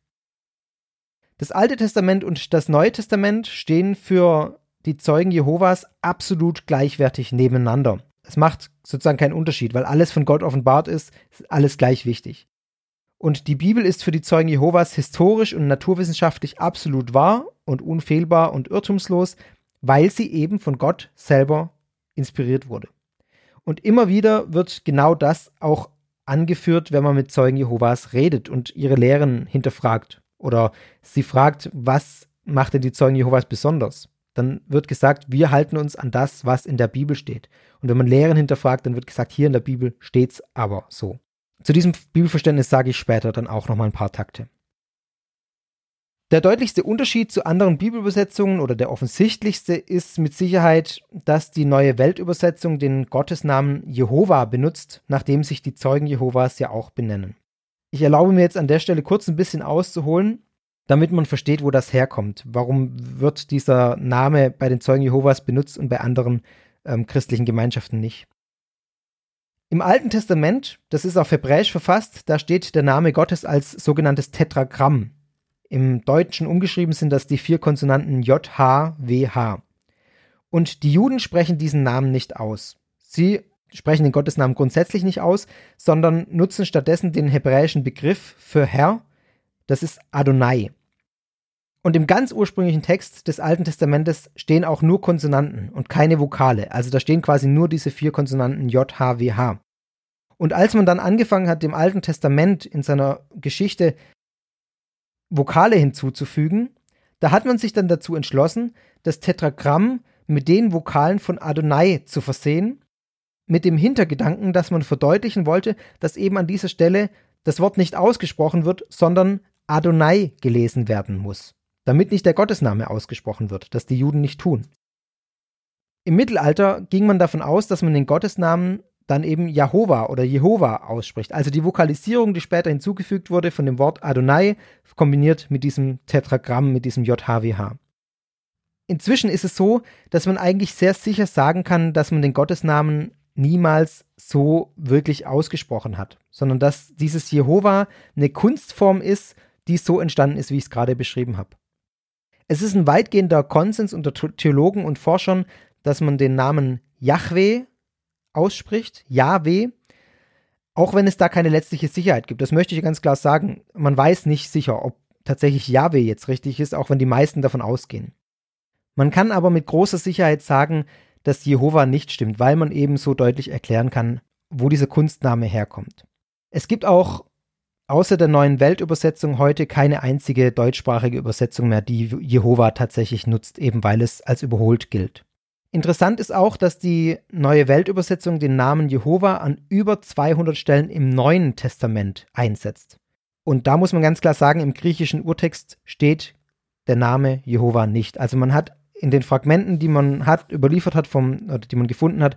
Das Alte Testament und das Neue Testament stehen für die Zeugen Jehovas absolut gleichwertig nebeneinander. Es macht sozusagen keinen Unterschied, weil alles von Gott offenbart ist, ist alles gleich wichtig. Und die Bibel ist für die Zeugen Jehovas historisch und naturwissenschaftlich absolut wahr und unfehlbar und irrtumslos, weil sie eben von Gott selber inspiriert wurde. Und immer wieder wird genau das auch angeführt, wenn man mit Zeugen Jehovas redet und ihre Lehren hinterfragt. Oder sie fragt, was macht denn die Zeugen Jehovas besonders? Dann wird gesagt, wir halten uns an das, was in der Bibel steht. Und wenn man Lehren hinterfragt, dann wird gesagt, hier in der Bibel steht's aber so. Zu diesem Bibelverständnis sage ich später dann auch noch mal ein paar Takte. Der deutlichste Unterschied zu anderen Bibelübersetzungen oder der offensichtlichste ist mit Sicherheit, dass die neue Weltübersetzung den Gottesnamen Jehova benutzt, nachdem sich die Zeugen Jehovas ja auch benennen. Ich erlaube mir jetzt an der Stelle kurz ein bisschen auszuholen, damit man versteht, wo das herkommt. Warum wird dieser Name bei den Zeugen Jehovas benutzt und bei anderen ähm, christlichen Gemeinschaften nicht? Im Alten Testament, das ist auf Hebräisch verfasst, da steht der Name Gottes als sogenanntes Tetragramm im Deutschen umgeschrieben sind das die vier Konsonanten J, H, W, H. Und die Juden sprechen diesen Namen nicht aus. Sie sprechen den Gottesnamen grundsätzlich nicht aus, sondern nutzen stattdessen den hebräischen Begriff für Herr, das ist Adonai. Und im ganz ursprünglichen Text des Alten Testamentes stehen auch nur Konsonanten und keine Vokale. Also da stehen quasi nur diese vier Konsonanten J, H, W, H. Und als man dann angefangen hat, dem Alten Testament in seiner Geschichte Vokale hinzuzufügen, da hat man sich dann dazu entschlossen, das Tetragramm mit den Vokalen von Adonai zu versehen, mit dem Hintergedanken, dass man verdeutlichen wollte, dass eben an dieser Stelle das Wort nicht ausgesprochen wird, sondern Adonai gelesen werden muss damit nicht der Gottesname ausgesprochen wird, das die Juden nicht tun. Im Mittelalter ging man davon aus, dass man den Gottesnamen dann eben Jehova oder Jehova ausspricht. Also die Vokalisierung, die später hinzugefügt wurde von dem Wort Adonai, kombiniert mit diesem Tetragramm, mit diesem JHWH. Inzwischen ist es so, dass man eigentlich sehr sicher sagen kann, dass man den Gottesnamen niemals so wirklich ausgesprochen hat, sondern dass dieses Jehova eine Kunstform ist, die so entstanden ist, wie ich es gerade beschrieben habe. Es ist ein weitgehender Konsens unter Theologen und Forschern, dass man den Namen Yahweh ausspricht, Yahweh, auch wenn es da keine letztliche Sicherheit gibt. Das möchte ich ganz klar sagen. Man weiß nicht sicher, ob tatsächlich Yahweh jetzt richtig ist, auch wenn die meisten davon ausgehen. Man kann aber mit großer Sicherheit sagen, dass Jehova nicht stimmt, weil man eben so deutlich erklären kann, wo dieser Kunstname herkommt. Es gibt auch außer der neuen Weltübersetzung heute keine einzige deutschsprachige Übersetzung mehr, die Jehova tatsächlich nutzt, eben weil es als überholt gilt. Interessant ist auch, dass die neue Weltübersetzung den Namen Jehova an über 200 Stellen im Neuen Testament einsetzt. Und da muss man ganz klar sagen, im griechischen Urtext steht der Name Jehova nicht. Also man hat in den Fragmenten, die man hat, überliefert hat vom, oder die man gefunden hat,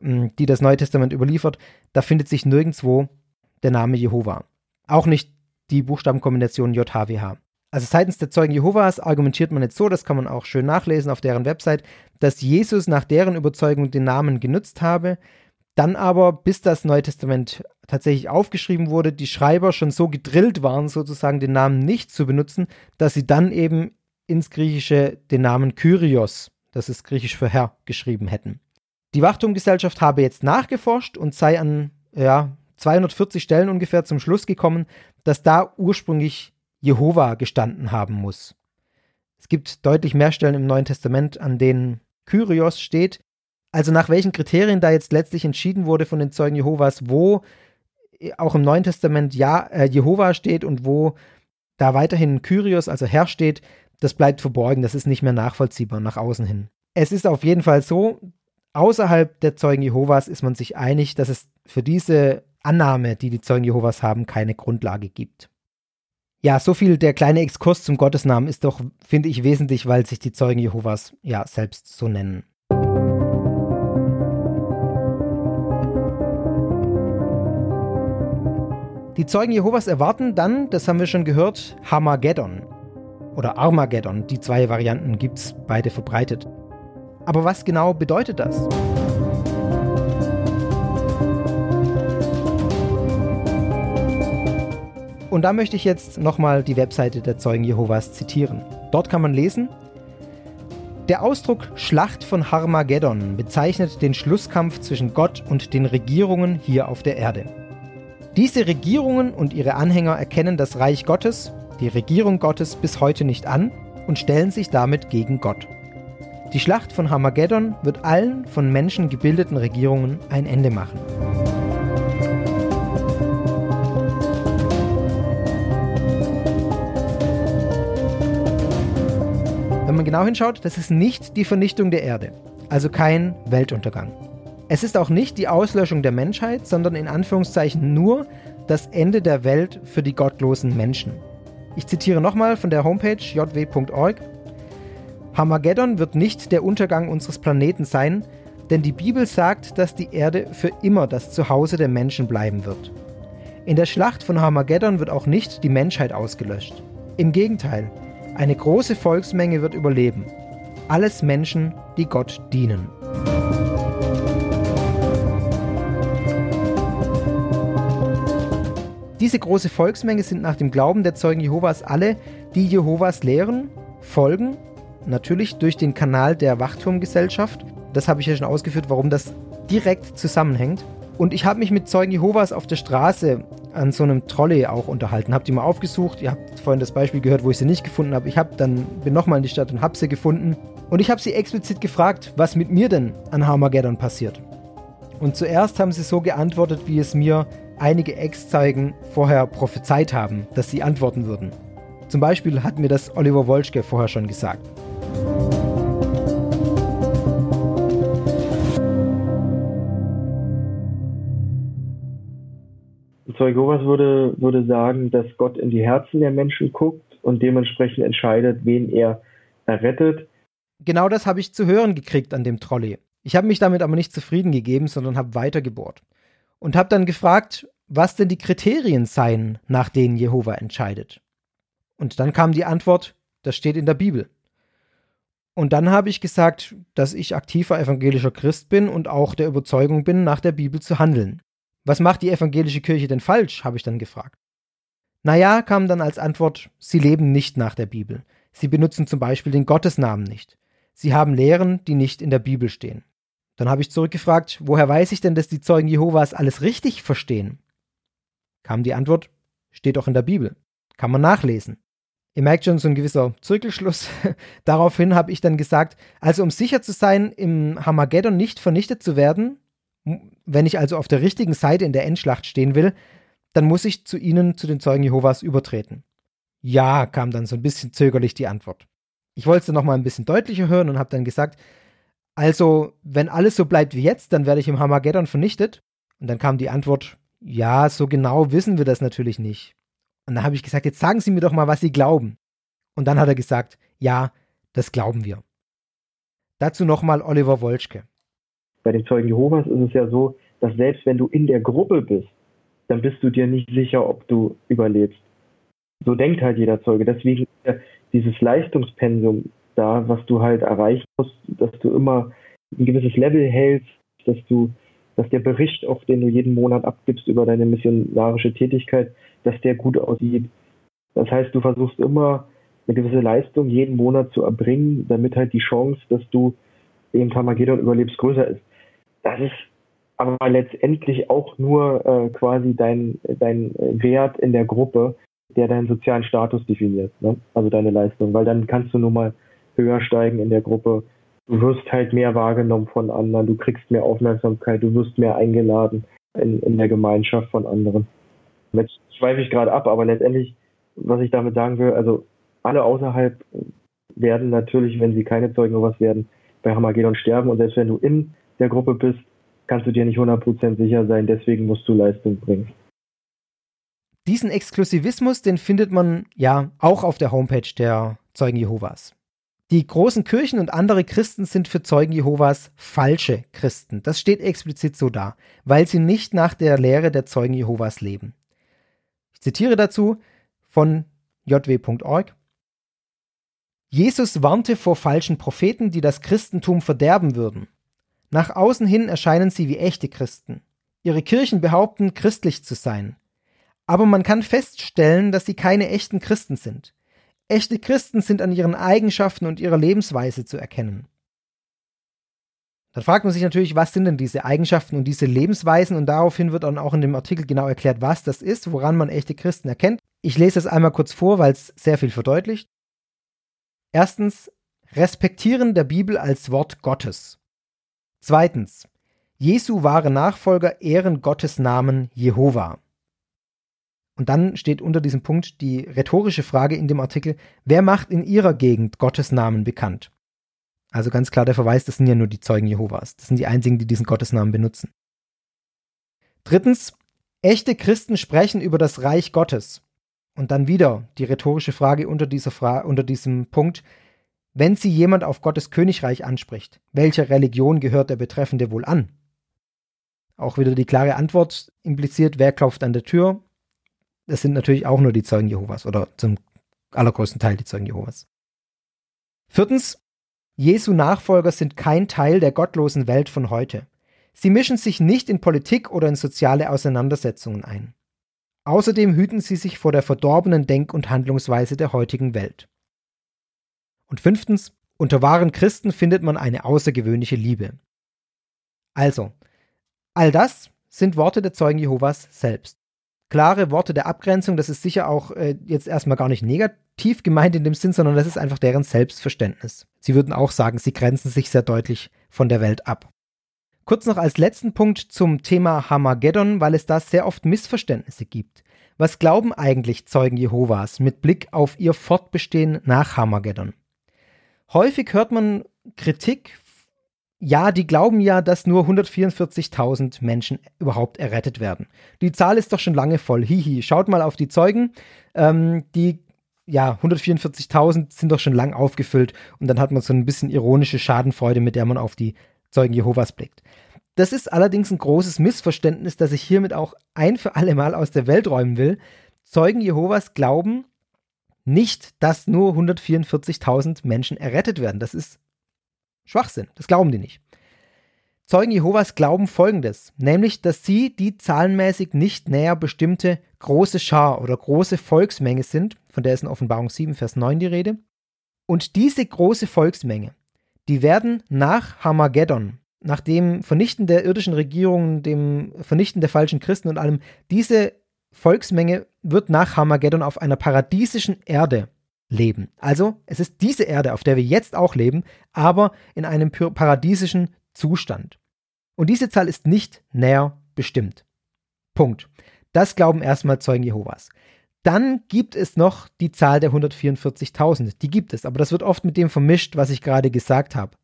die das Neue Testament überliefert, da findet sich nirgendwo der Name Jehova. Auch nicht die Buchstabenkombination JHWH. Also seitens der Zeugen Jehovas argumentiert man jetzt so, das kann man auch schön nachlesen auf deren Website, dass Jesus nach deren Überzeugung den Namen genutzt habe, dann aber, bis das Neue Testament tatsächlich aufgeschrieben wurde, die Schreiber schon so gedrillt waren, sozusagen den Namen nicht zu benutzen, dass sie dann eben ins Griechische den Namen Kyrios, das ist griechisch für Herr, geschrieben hätten. Die Wachturmgesellschaft habe jetzt nachgeforscht und sei an ja, 240 Stellen ungefähr zum Schluss gekommen, dass da ursprünglich Jehova gestanden haben muss. Es gibt deutlich mehr Stellen im Neuen Testament, an denen Kyrios steht. Also nach welchen Kriterien da jetzt letztlich entschieden wurde von den Zeugen Jehovas, wo auch im Neuen Testament ja, äh, Jehova steht und wo da weiterhin Kyrios, also Herr steht, das bleibt verborgen, das ist nicht mehr nachvollziehbar nach außen hin. Es ist auf jeden Fall so, außerhalb der Zeugen Jehovas ist man sich einig, dass es für diese Annahme, die die Zeugen Jehovas haben, keine Grundlage gibt. Ja, so viel der kleine Exkurs zum Gottesnamen ist doch, finde ich, wesentlich, weil sich die Zeugen Jehovas ja selbst so nennen. Die Zeugen Jehovas erwarten dann, das haben wir schon gehört, Hamageddon oder Armageddon. Die zwei Varianten gibt es beide verbreitet. Aber was genau bedeutet das? Und da möchte ich jetzt nochmal die Webseite der Zeugen Jehovas zitieren. Dort kann man lesen, der Ausdruck Schlacht von Harmageddon bezeichnet den Schlusskampf zwischen Gott und den Regierungen hier auf der Erde. Diese Regierungen und ihre Anhänger erkennen das Reich Gottes, die Regierung Gottes bis heute nicht an und stellen sich damit gegen Gott. Die Schlacht von Harmageddon wird allen von Menschen gebildeten Regierungen ein Ende machen. Wenn man genau hinschaut, das ist nicht die Vernichtung der Erde, also kein Weltuntergang. Es ist auch nicht die Auslöschung der Menschheit, sondern in Anführungszeichen nur das Ende der Welt für die gottlosen Menschen. Ich zitiere nochmal von der Homepage jw.org. Hamageddon wird nicht der Untergang unseres Planeten sein, denn die Bibel sagt, dass die Erde für immer das Zuhause der Menschen bleiben wird. In der Schlacht von Hamageddon wird auch nicht die Menschheit ausgelöscht. Im Gegenteil, eine große Volksmenge wird überleben. Alles Menschen, die Gott dienen. Diese große Volksmenge sind nach dem Glauben der Zeugen Jehovas alle, die Jehovas lehren, folgen, natürlich durch den Kanal der Wachturmgesellschaft. Das habe ich ja schon ausgeführt, warum das direkt zusammenhängt. Und ich habe mich mit Zeugen Jehovas auf der Straße an so einem Trolley auch unterhalten. Habt die mal aufgesucht. Ihr habt vorhin das Beispiel gehört, wo ich sie nicht gefunden habe. Ich habe dann bin nochmal in die Stadt und habe sie gefunden. Und ich habe sie explizit gefragt, was mit mir denn an Harmageddon passiert. Und zuerst haben sie so geantwortet, wie es mir einige Ex-Zeugen vorher prophezeit haben, dass sie antworten würden. Zum Beispiel hat mir das Oliver Wolschke vorher schon gesagt. Zeuge Jehovas würde, würde sagen, dass Gott in die Herzen der Menschen guckt und dementsprechend entscheidet, wen er errettet. Genau das habe ich zu hören gekriegt an dem Trolley. Ich habe mich damit aber nicht zufrieden gegeben, sondern habe weitergebohrt. Und habe dann gefragt, was denn die Kriterien seien, nach denen Jehova entscheidet. Und dann kam die Antwort, das steht in der Bibel. Und dann habe ich gesagt, dass ich aktiver evangelischer Christ bin und auch der Überzeugung bin, nach der Bibel zu handeln. Was macht die evangelische Kirche denn falsch? habe ich dann gefragt. Naja, kam dann als Antwort, sie leben nicht nach der Bibel. Sie benutzen zum Beispiel den Gottesnamen nicht. Sie haben Lehren, die nicht in der Bibel stehen. Dann habe ich zurückgefragt, woher weiß ich denn, dass die Zeugen Jehovas alles richtig verstehen? Kam die Antwort, steht doch in der Bibel. Kann man nachlesen. Ihr merkt schon so ein gewisser Zirkelschluss. Daraufhin habe ich dann gesagt, also um sicher zu sein, im Hamageddon nicht vernichtet zu werden, wenn ich also auf der richtigen Seite in der Endschlacht stehen will, dann muss ich zu ihnen, zu den Zeugen Jehovas, übertreten. Ja, kam dann so ein bisschen zögerlich die Antwort. Ich wollte es dann nochmal ein bisschen deutlicher hören und habe dann gesagt, also, wenn alles so bleibt wie jetzt, dann werde ich im Hamageddon vernichtet. Und dann kam die Antwort, ja, so genau wissen wir das natürlich nicht. Und dann habe ich gesagt, jetzt sagen Sie mir doch mal, was Sie glauben. Und dann hat er gesagt, ja, das glauben wir. Dazu nochmal Oliver Wolschke. Bei den Zeugen Jehovas ist es ja so, dass selbst wenn du in der Gruppe bist, dann bist du dir nicht sicher, ob du überlebst. So denkt halt jeder Zeuge. Deswegen dieses Leistungspensum da, was du halt erreichen musst, dass du immer ein gewisses Level hältst, dass du, dass der Bericht, auf den du jeden Monat abgibst über deine missionarische Tätigkeit, dass der gut aussieht. Das heißt, du versuchst immer eine gewisse Leistung jeden Monat zu erbringen, damit halt die Chance, dass du im Tamagedon überlebst, größer ist. Das ist aber letztendlich auch nur äh, quasi dein, dein Wert in der Gruppe, der deinen sozialen Status definiert, ne? also deine Leistung, weil dann kannst du nun mal höher steigen in der Gruppe. Du wirst halt mehr wahrgenommen von anderen, du kriegst mehr Aufmerksamkeit, du wirst mehr eingeladen in, in der Gemeinschaft von anderen. Jetzt schweife ich gerade ab, aber letztendlich, was ich damit sagen will, also alle außerhalb werden natürlich, wenn sie keine Zeugen oder was werden, bei Hamagedon sterben und selbst wenn du in der Gruppe bist, kannst du dir nicht 100% sicher sein, deswegen musst du Leistung bringen. Diesen Exklusivismus, den findet man ja auch auf der Homepage der Zeugen Jehovas. Die großen Kirchen und andere Christen sind für Zeugen Jehovas falsche Christen. Das steht explizit so da, weil sie nicht nach der Lehre der Zeugen Jehovas leben. Ich zitiere dazu von jw.org. Jesus warnte vor falschen Propheten, die das Christentum verderben würden. Nach außen hin erscheinen sie wie echte Christen. Ihre Kirchen behaupten, christlich zu sein. Aber man kann feststellen, dass sie keine echten Christen sind. Echte Christen sind an ihren Eigenschaften und ihrer Lebensweise zu erkennen. Dann fragt man sich natürlich, was sind denn diese Eigenschaften und diese Lebensweisen? Und daraufhin wird dann auch in dem Artikel genau erklärt, was das ist, woran man echte Christen erkennt. Ich lese es einmal kurz vor, weil es sehr viel verdeutlicht. Erstens, Respektieren der Bibel als Wort Gottes. Zweitens, Jesu wahre Nachfolger ehren Gottes Namen Jehova. Und dann steht unter diesem Punkt die rhetorische Frage in dem Artikel, wer macht in ihrer Gegend Gottes Namen bekannt? Also ganz klar der Verweis, das sind ja nur die Zeugen Jehovas. Das sind die einzigen, die diesen Gottesnamen benutzen. Drittens, echte Christen sprechen über das Reich Gottes. Und dann wieder die rhetorische Frage unter, dieser Fra unter diesem Punkt, wenn sie jemand auf Gottes Königreich anspricht, welcher Religion gehört der Betreffende wohl an? Auch wieder die klare Antwort impliziert, wer klopft an der Tür? Das sind natürlich auch nur die Zeugen Jehovas oder zum allergrößten Teil die Zeugen Jehovas. Viertens, Jesu Nachfolger sind kein Teil der gottlosen Welt von heute. Sie mischen sich nicht in Politik oder in soziale Auseinandersetzungen ein. Außerdem hüten sie sich vor der verdorbenen Denk- und Handlungsweise der heutigen Welt. Und fünftens, unter wahren Christen findet man eine außergewöhnliche Liebe. Also, all das sind Worte der Zeugen Jehovas selbst. klare Worte der Abgrenzung. Das ist sicher auch äh, jetzt erstmal gar nicht negativ gemeint in dem Sinn, sondern das ist einfach deren Selbstverständnis. Sie würden auch sagen, sie grenzen sich sehr deutlich von der Welt ab. Kurz noch als letzten Punkt zum Thema Hamageddon, weil es da sehr oft Missverständnisse gibt. Was glauben eigentlich Zeugen Jehovas mit Blick auf ihr Fortbestehen nach Hamageddon? Häufig hört man Kritik ja, die glauben ja, dass nur 144.000 Menschen überhaupt errettet werden. Die Zahl ist doch schon lange voll. Hihi, schaut mal auf die Zeugen. Ähm, die, ja, 144.000 sind doch schon lang aufgefüllt. Und dann hat man so ein bisschen ironische Schadenfreude, mit der man auf die Zeugen Jehovas blickt. Das ist allerdings ein großes Missverständnis, das ich hiermit auch ein für alle Mal aus der Welt räumen will. Zeugen Jehovas glauben nicht, dass nur 144.000 Menschen errettet werden. Das ist Schwachsinn, das glauben die nicht. Zeugen Jehovas glauben folgendes, nämlich, dass sie die zahlenmäßig nicht näher bestimmte große Schar oder große Volksmenge sind, von der ist in Offenbarung 7, Vers 9 die Rede. Und diese große Volksmenge, die werden nach Hamageddon, nach dem Vernichten der irdischen Regierungen, dem Vernichten der falschen Christen und allem, diese Volksmenge wird nach Hamageddon auf einer paradiesischen Erde leben. Also es ist diese Erde, auf der wir jetzt auch leben, aber in einem paradiesischen Zustand. Und diese Zahl ist nicht näher bestimmt. Punkt. Das glauben erstmal Zeugen Jehovas. Dann gibt es noch die Zahl der 144.000. Die gibt es, aber das wird oft mit dem vermischt, was ich gerade gesagt habe.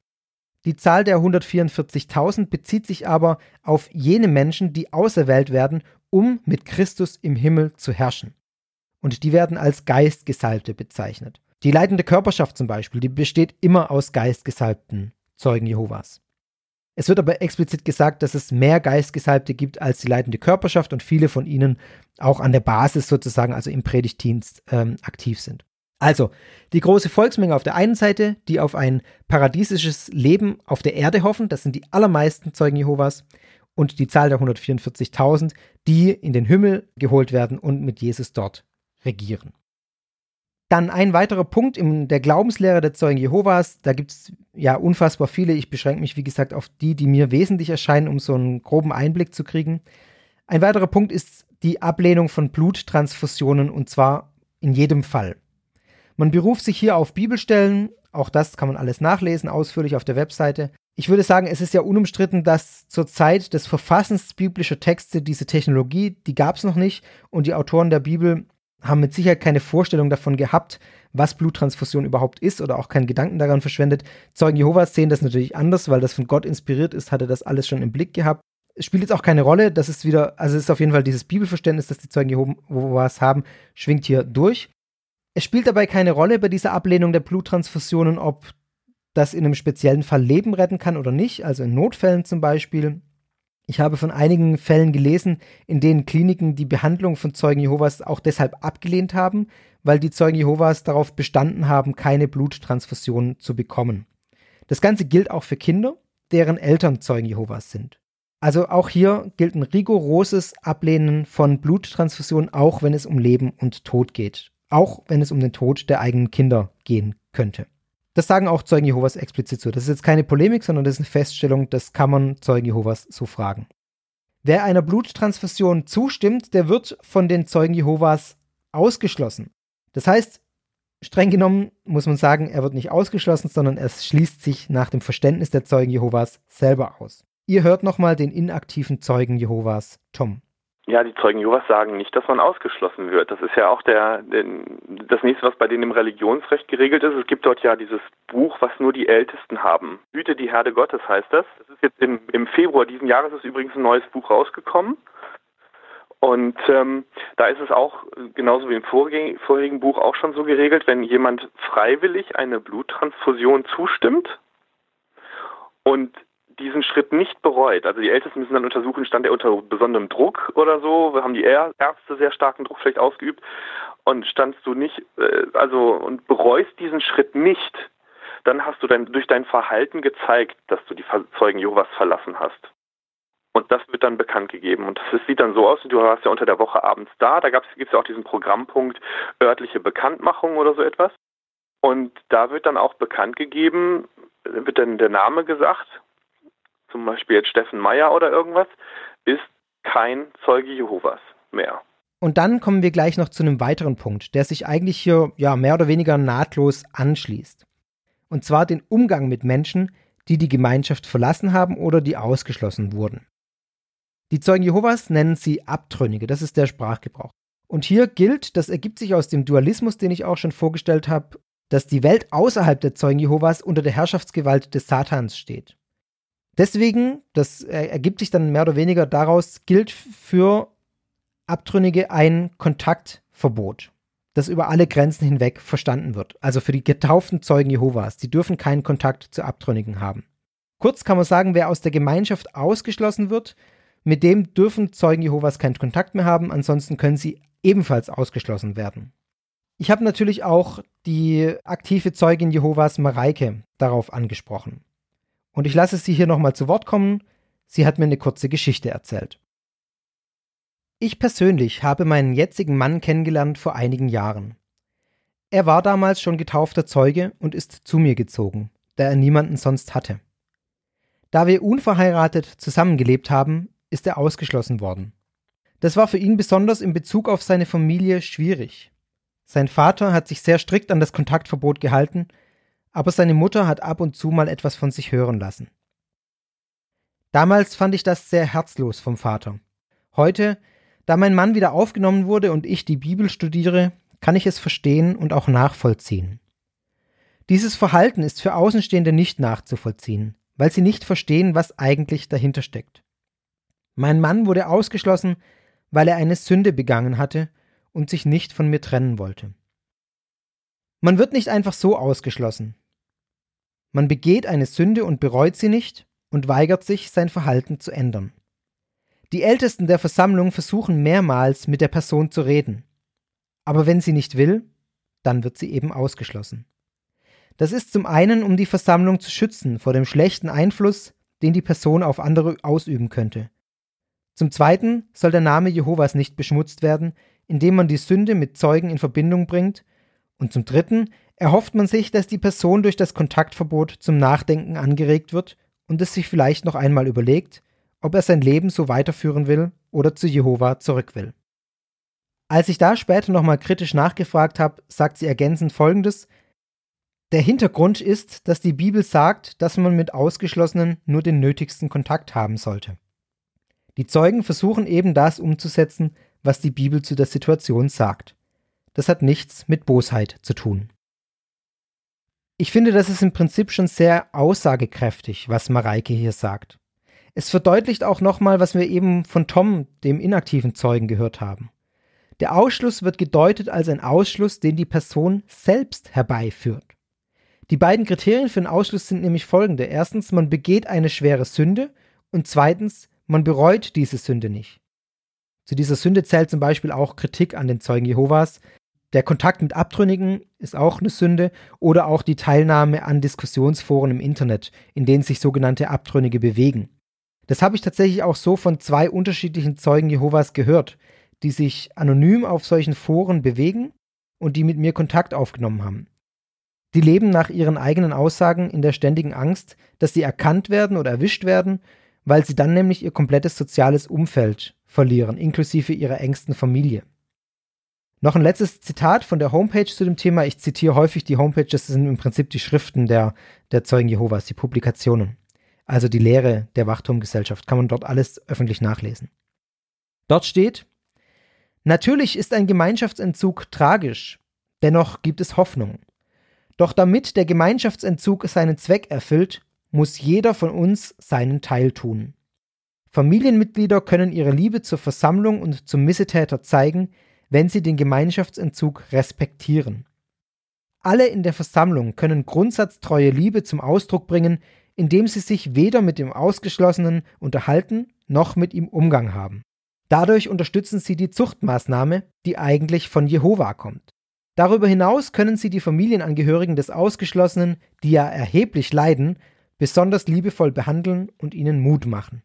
Die Zahl der 144.000 bezieht sich aber auf jene Menschen, die auserwählt werden, um mit Christus im Himmel zu herrschen und die werden als Geistgesalbte bezeichnet. Die leitende Körperschaft zum Beispiel, die besteht immer aus Geistgesalbten Zeugen Jehovas. Es wird aber explizit gesagt, dass es mehr Geistgesalbte gibt als die leitende Körperschaft und viele von ihnen auch an der Basis sozusagen, also im Predigtdienst, ähm, aktiv sind. Also, die große Volksmenge auf der einen Seite, die auf ein paradiesisches Leben auf der Erde hoffen, das sind die allermeisten Zeugen Jehovas, und die Zahl der 144.000, die in den Himmel geholt werden und mit Jesus dort regieren. Dann ein weiterer Punkt in der Glaubenslehre der Zeugen Jehovas. Da gibt es ja unfassbar viele. Ich beschränke mich, wie gesagt, auf die, die mir wesentlich erscheinen, um so einen groben Einblick zu kriegen. Ein weiterer Punkt ist die Ablehnung von Bluttransfusionen und zwar in jedem Fall. Man beruft sich hier auf Bibelstellen. Auch das kann man alles nachlesen, ausführlich auf der Webseite. Ich würde sagen, es ist ja unumstritten, dass zur Zeit des Verfassens biblischer Texte diese Technologie, die gab es noch nicht und die Autoren der Bibel haben mit Sicherheit keine Vorstellung davon gehabt, was Bluttransfusion überhaupt ist oder auch keinen Gedanken daran verschwendet. Zeugen Jehovas sehen das natürlich anders, weil das von Gott inspiriert ist, hatte das alles schon im Blick gehabt. Es spielt jetzt auch keine Rolle, das ist wieder, also es ist auf jeden Fall dieses Bibelverständnis, das die Zeugen Jehovas haben, schwingt hier durch. Es spielt dabei keine Rolle bei dieser Ablehnung der Bluttransfusionen, ob das in einem speziellen Fall Leben retten kann oder nicht, also in Notfällen zum Beispiel. Ich habe von einigen Fällen gelesen, in denen Kliniken die Behandlung von Zeugen Jehovas auch deshalb abgelehnt haben, weil die Zeugen Jehovas darauf bestanden haben, keine Bluttransfusionen zu bekommen. Das Ganze gilt auch für Kinder, deren Eltern Zeugen Jehovas sind. Also auch hier gilt ein rigoroses Ablehnen von Bluttransfusionen, auch wenn es um Leben und Tod geht. Auch wenn es um den Tod der eigenen Kinder gehen könnte. Das sagen auch Zeugen Jehovas explizit so. Das ist jetzt keine Polemik, sondern das ist eine Feststellung, das kann man Zeugen Jehovas so fragen. Wer einer Bluttransfusion zustimmt, der wird von den Zeugen Jehovas ausgeschlossen. Das heißt, streng genommen muss man sagen, er wird nicht ausgeschlossen, sondern er schließt sich nach dem Verständnis der Zeugen Jehovas selber aus. Ihr hört nochmal den inaktiven Zeugen Jehovas, Tom. Ja, die Zeugen Jehovas sagen nicht, dass man ausgeschlossen wird. Das ist ja auch der, der, das nächste, was bei denen im Religionsrecht geregelt ist. Es gibt dort ja dieses Buch, was nur die Ältesten haben. Hüte die Herde Gottes heißt das. Das ist jetzt im, im Februar diesen Jahres ist übrigens ein neues Buch rausgekommen. Und ähm, da ist es auch genauso wie im vorigen Buch auch schon so geregelt, wenn jemand freiwillig eine Bluttransfusion zustimmt und diesen Schritt nicht bereut. Also die Ältesten müssen dann untersuchen, stand er unter besonderem Druck oder so, haben die Ärzte sehr starken Druck vielleicht ausgeübt und standst du nicht, äh, also und bereust diesen Schritt nicht, dann hast du dann durch dein Verhalten gezeigt, dass du die Zeugen Jehovas verlassen hast. Und das wird dann bekannt gegeben. Und das sieht dann so aus, du warst ja unter der Woche abends da, da gibt es ja auch diesen Programmpunkt örtliche Bekanntmachung oder so etwas. Und da wird dann auch bekannt gegeben, wird dann der Name gesagt zum Beispiel jetzt Steffen Meyer oder irgendwas, ist kein Zeuge Jehovas mehr. Und dann kommen wir gleich noch zu einem weiteren Punkt, der sich eigentlich hier ja mehr oder weniger nahtlos anschließt. Und zwar den Umgang mit Menschen, die die Gemeinschaft verlassen haben oder die ausgeschlossen wurden. Die Zeugen Jehovas nennen sie Abtrünnige, das ist der Sprachgebrauch. Und hier gilt, das ergibt sich aus dem Dualismus, den ich auch schon vorgestellt habe, dass die Welt außerhalb der Zeugen Jehovas unter der Herrschaftsgewalt des Satans steht. Deswegen, das ergibt sich dann mehr oder weniger daraus, gilt für Abtrünnige ein Kontaktverbot, das über alle Grenzen hinweg verstanden wird. Also für die getauften Zeugen Jehovas, die dürfen keinen Kontakt zu Abtrünnigen haben. Kurz kann man sagen, wer aus der Gemeinschaft ausgeschlossen wird, mit dem dürfen Zeugen Jehovas keinen Kontakt mehr haben, ansonsten können sie ebenfalls ausgeschlossen werden. Ich habe natürlich auch die aktive Zeugin Jehovas Mareike darauf angesprochen. Und ich lasse sie hier nochmal zu Wort kommen. Sie hat mir eine kurze Geschichte erzählt. Ich persönlich habe meinen jetzigen Mann kennengelernt vor einigen Jahren. Er war damals schon getaufter Zeuge und ist zu mir gezogen, da er niemanden sonst hatte. Da wir unverheiratet zusammengelebt haben, ist er ausgeschlossen worden. Das war für ihn besonders in Bezug auf seine Familie schwierig. Sein Vater hat sich sehr strikt an das Kontaktverbot gehalten, aber seine Mutter hat ab und zu mal etwas von sich hören lassen. Damals fand ich das sehr herzlos vom Vater. Heute da mein Mann wieder aufgenommen wurde und ich die Bibel studiere, kann ich es verstehen und auch nachvollziehen. Dieses Verhalten ist für Außenstehende nicht nachzuvollziehen, weil sie nicht verstehen, was eigentlich dahinter steckt. Mein Mann wurde ausgeschlossen, weil er eine Sünde begangen hatte und sich nicht von mir trennen wollte. Man wird nicht einfach so ausgeschlossen. Man begeht eine Sünde und bereut sie nicht und weigert sich, sein Verhalten zu ändern. Die Ältesten der Versammlung versuchen mehrmals mit der Person zu reden. Aber wenn sie nicht will, dann wird sie eben ausgeschlossen. Das ist zum einen, um die Versammlung zu schützen vor dem schlechten Einfluss, den die Person auf andere ausüben könnte. Zum zweiten soll der Name Jehovas nicht beschmutzt werden, indem man die Sünde mit Zeugen in Verbindung bringt. Und zum dritten erhofft man sich, dass die Person durch das Kontaktverbot zum Nachdenken angeregt wird und es sich vielleicht noch einmal überlegt, ob er sein Leben so weiterführen will oder zu Jehova zurück will. Als ich da später nochmal kritisch nachgefragt habe, sagt sie ergänzend folgendes: Der Hintergrund ist, dass die Bibel sagt, dass man mit Ausgeschlossenen nur den nötigsten Kontakt haben sollte. Die Zeugen versuchen eben das umzusetzen, was die Bibel zu der Situation sagt. Das hat nichts mit Bosheit zu tun. Ich finde, das ist im Prinzip schon sehr aussagekräftig, was Mareike hier sagt. Es verdeutlicht auch nochmal, was wir eben von Tom, dem inaktiven Zeugen, gehört haben. Der Ausschluss wird gedeutet als ein Ausschluss, den die Person selbst herbeiführt. Die beiden Kriterien für einen Ausschluss sind nämlich folgende. Erstens, man begeht eine schwere Sünde und zweitens, man bereut diese Sünde nicht. Zu dieser Sünde zählt zum Beispiel auch Kritik an den Zeugen Jehovas. Der Kontakt mit Abtrünnigen ist auch eine Sünde oder auch die Teilnahme an Diskussionsforen im Internet, in denen sich sogenannte Abtrünnige bewegen. Das habe ich tatsächlich auch so von zwei unterschiedlichen Zeugen Jehovas gehört, die sich anonym auf solchen Foren bewegen und die mit mir Kontakt aufgenommen haben. Die leben nach ihren eigenen Aussagen in der ständigen Angst, dass sie erkannt werden oder erwischt werden, weil sie dann nämlich ihr komplettes soziales Umfeld verlieren, inklusive ihrer engsten Familie. Noch ein letztes Zitat von der Homepage zu dem Thema. Ich zitiere häufig die Homepage, das sind im Prinzip die Schriften der, der Zeugen Jehovas, die Publikationen also die Lehre der Wachturmgesellschaft, kann man dort alles öffentlich nachlesen. Dort steht, Natürlich ist ein Gemeinschaftsentzug tragisch, dennoch gibt es Hoffnung. Doch damit der Gemeinschaftsentzug seinen Zweck erfüllt, muss jeder von uns seinen Teil tun. Familienmitglieder können ihre Liebe zur Versammlung und zum Missetäter zeigen, wenn sie den Gemeinschaftsentzug respektieren. Alle in der Versammlung können grundsatztreue Liebe zum Ausdruck bringen, indem sie sich weder mit dem Ausgeschlossenen unterhalten noch mit ihm Umgang haben. Dadurch unterstützen sie die Zuchtmaßnahme, die eigentlich von Jehova kommt. Darüber hinaus können sie die Familienangehörigen des Ausgeschlossenen, die ja erheblich leiden, besonders liebevoll behandeln und ihnen Mut machen.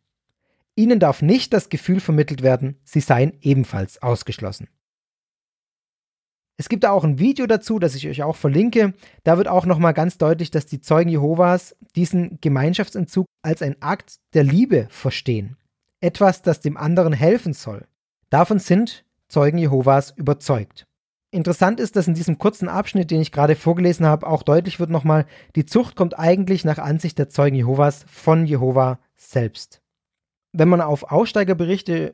Ihnen darf nicht das Gefühl vermittelt werden, sie seien ebenfalls ausgeschlossen. Es gibt da auch ein Video dazu, das ich euch auch verlinke. Da wird auch nochmal ganz deutlich, dass die Zeugen Jehovas diesen Gemeinschaftsentzug als ein Akt der Liebe verstehen. Etwas, das dem anderen helfen soll. Davon sind Zeugen Jehovas überzeugt. Interessant ist, dass in diesem kurzen Abschnitt, den ich gerade vorgelesen habe, auch deutlich wird nochmal, die Zucht kommt eigentlich nach Ansicht der Zeugen Jehovas von Jehova selbst. Wenn man auf Aussteigerberichte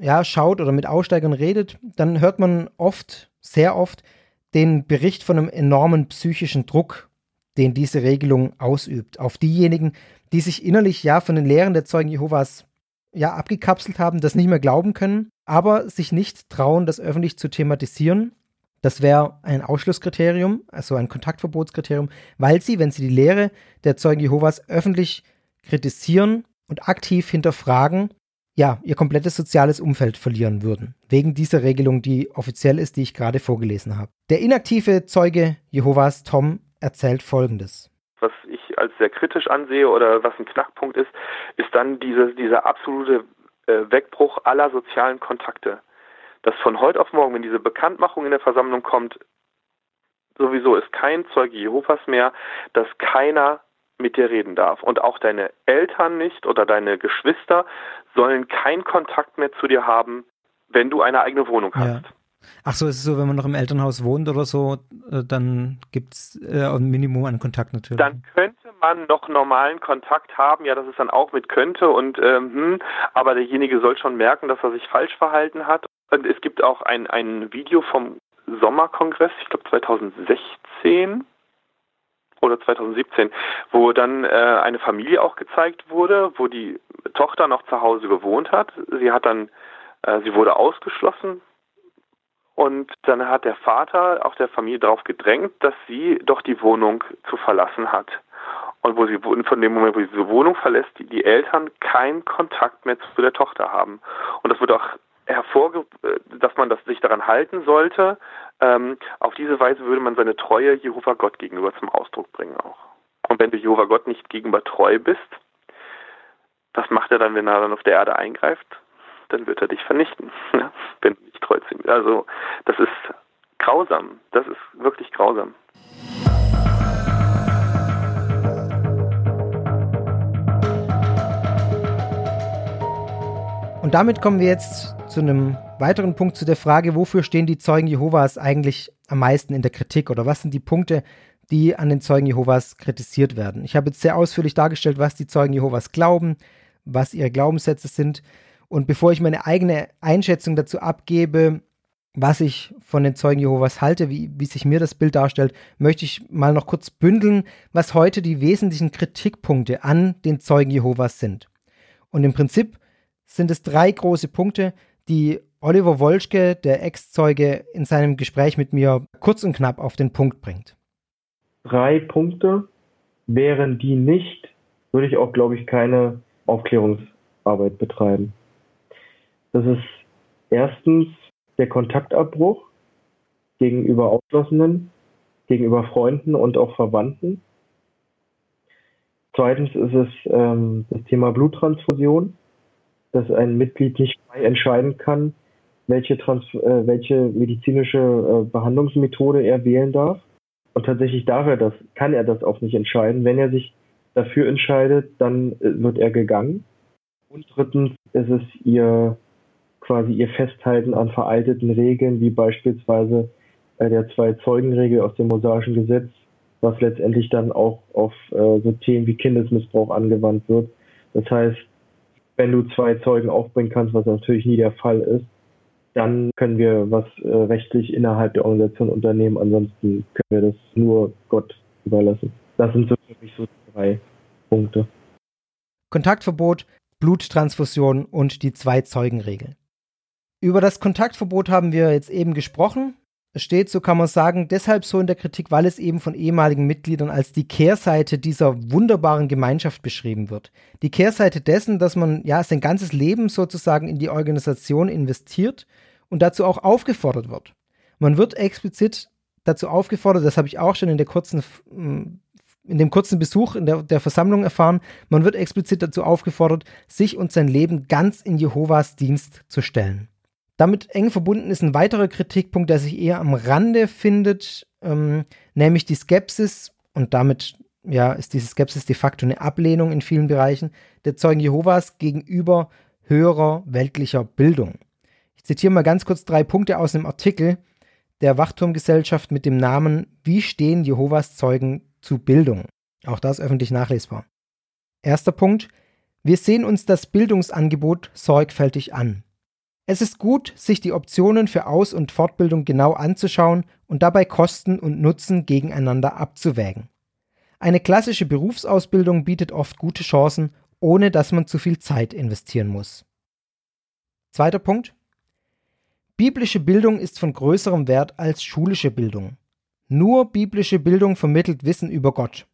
ja, schaut oder mit Aussteigern redet, dann hört man oft, sehr oft, den Bericht von einem enormen psychischen Druck, den diese Regelung ausübt, auf diejenigen, die sich innerlich ja von den Lehren der Zeugen Jehovas ja abgekapselt haben, das nicht mehr glauben können, aber sich nicht trauen, das öffentlich zu thematisieren. Das wäre ein Ausschlusskriterium, also ein Kontaktverbotskriterium, weil sie, wenn sie die Lehre der Zeugen Jehovas öffentlich kritisieren und aktiv hinterfragen, ja, ihr komplettes soziales Umfeld verlieren würden. Wegen dieser Regelung, die offiziell ist, die ich gerade vorgelesen habe. Der inaktive Zeuge Jehovas Tom erzählt folgendes. Was ich als sehr kritisch ansehe oder was ein Knackpunkt ist, ist dann diese, dieser absolute äh, Wegbruch aller sozialen Kontakte. Dass von heute auf morgen, wenn diese Bekanntmachung in der Versammlung kommt, sowieso ist kein Zeuge Jehovas mehr, dass keiner mit dir reden darf. Und auch deine Eltern nicht oder deine Geschwister sollen keinen Kontakt mehr zu dir haben, wenn du eine eigene Wohnung hast. Ja. Ach so, ist es so, wenn man noch im Elternhaus wohnt oder so, äh, dann gibt es äh, ein Minimum an Kontakt natürlich. Dann könnte man noch normalen Kontakt haben, ja, das ist dann auch mit könnte und ähm, hm, aber derjenige soll schon merken, dass er sich falsch verhalten hat. Und es gibt auch ein, ein Video vom Sommerkongress, ich glaube 2016 oder 2017, wo dann äh, eine Familie auch gezeigt wurde, wo die Tochter noch zu Hause gewohnt hat. Sie hat dann, äh, sie wurde ausgeschlossen und dann hat der Vater auch der Familie darauf gedrängt, dass sie doch die Wohnung zu verlassen hat. Und wo sie von dem Moment, wo sie diese Wohnung verlässt, die, die Eltern keinen Kontakt mehr zu der Tochter haben. Und das wird auch hervorge dass man das sich daran halten sollte. Ähm, auf diese Weise würde man seine Treue Jehova Gott gegenüber zum Ausdruck bringen auch. Und wenn du Jehova Gott nicht gegenüber treu bist, was macht er dann, wenn er dann auf der Erde eingreift? dann wird er dich vernichten, ne? wenn du nicht treu ihm Also das ist grausam, das ist wirklich grausam. Und damit kommen wir jetzt zu einem weiteren Punkt, zu der Frage, wofür stehen die Zeugen Jehovas eigentlich am meisten in der Kritik oder was sind die Punkte, die an den Zeugen Jehovas kritisiert werden. Ich habe jetzt sehr ausführlich dargestellt, was die Zeugen Jehovas glauben, was ihre Glaubenssätze sind. Und bevor ich meine eigene Einschätzung dazu abgebe, was ich von den Zeugen Jehovas halte, wie, wie sich mir das Bild darstellt, möchte ich mal noch kurz bündeln, was heute die wesentlichen Kritikpunkte an den Zeugen Jehovas sind. Und im Prinzip sind es drei große Punkte, die Oliver Wolschke, der Ex-Zeuge, in seinem Gespräch mit mir kurz und knapp auf den Punkt bringt. Drei Punkte. Wären die nicht, würde ich auch, glaube ich, keine Aufklärungsarbeit betreiben. Das ist erstens der Kontaktabbruch gegenüber Ausschlossenen, gegenüber Freunden und auch Verwandten. Zweitens ist es ähm, das Thema Bluttransfusion, dass ein Mitglied nicht frei entscheiden kann, welche, Trans äh, welche medizinische äh, Behandlungsmethode er wählen darf. Und tatsächlich darf er das, kann er das auch nicht entscheiden. Wenn er sich dafür entscheidet, dann äh, wird er gegangen. Und drittens ist es ihr quasi ihr Festhalten an veralteten Regeln, wie beispielsweise äh, der Zwei-Zeugen-Regel aus dem mosaischen Gesetz, was letztendlich dann auch auf äh, so Themen wie Kindesmissbrauch angewandt wird. Das heißt, wenn du zwei Zeugen aufbringen kannst, was natürlich nie der Fall ist, dann können wir was äh, rechtlich innerhalb der Organisation unternehmen. Ansonsten können wir das nur Gott überlassen. Das sind so für mich so drei Punkte. Kontaktverbot, Bluttransfusion und die Zwei-Zeugen-Regel. Über das Kontaktverbot haben wir jetzt eben gesprochen. Steht, so kann man sagen, deshalb so in der Kritik, weil es eben von ehemaligen Mitgliedern als die Kehrseite dieser wunderbaren Gemeinschaft beschrieben wird. Die Kehrseite dessen, dass man ja sein ganzes Leben sozusagen in die Organisation investiert und dazu auch aufgefordert wird. Man wird explizit dazu aufgefordert, das habe ich auch schon in der kurzen in dem kurzen Besuch in der, der Versammlung erfahren, man wird explizit dazu aufgefordert, sich und sein Leben ganz in Jehovas Dienst zu stellen. Damit eng verbunden ist ein weiterer Kritikpunkt, der sich eher am Rande findet, ähm, nämlich die Skepsis und damit ja, ist diese Skepsis de facto eine Ablehnung in vielen Bereichen der Zeugen Jehovas gegenüber höherer weltlicher Bildung. Ich zitiere mal ganz kurz drei Punkte aus einem Artikel der Wachturmgesellschaft mit dem Namen Wie stehen Jehovas Zeugen zu Bildung? Auch das öffentlich nachlesbar. Erster Punkt. Wir sehen uns das Bildungsangebot sorgfältig an. Es ist gut, sich die Optionen für Aus- und Fortbildung genau anzuschauen und dabei Kosten und Nutzen gegeneinander abzuwägen. Eine klassische Berufsausbildung bietet oft gute Chancen, ohne dass man zu viel Zeit investieren muss. Zweiter Punkt. Biblische Bildung ist von größerem Wert als schulische Bildung. Nur biblische Bildung vermittelt Wissen über Gott.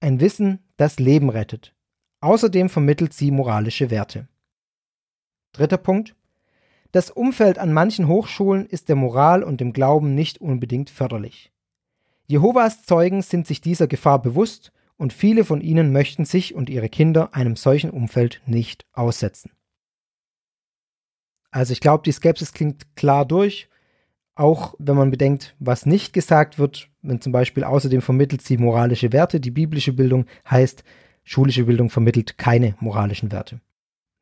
Ein Wissen, das Leben rettet. Außerdem vermittelt sie moralische Werte. Dritter Punkt. Das Umfeld an manchen Hochschulen ist der Moral und dem Glauben nicht unbedingt förderlich. Jehovas Zeugen sind sich dieser Gefahr bewusst und viele von ihnen möchten sich und ihre Kinder einem solchen Umfeld nicht aussetzen. Also ich glaube, die Skepsis klingt klar durch, auch wenn man bedenkt, was nicht gesagt wird, wenn zum Beispiel außerdem vermittelt sie moralische Werte, die biblische Bildung heißt, schulische Bildung vermittelt keine moralischen Werte.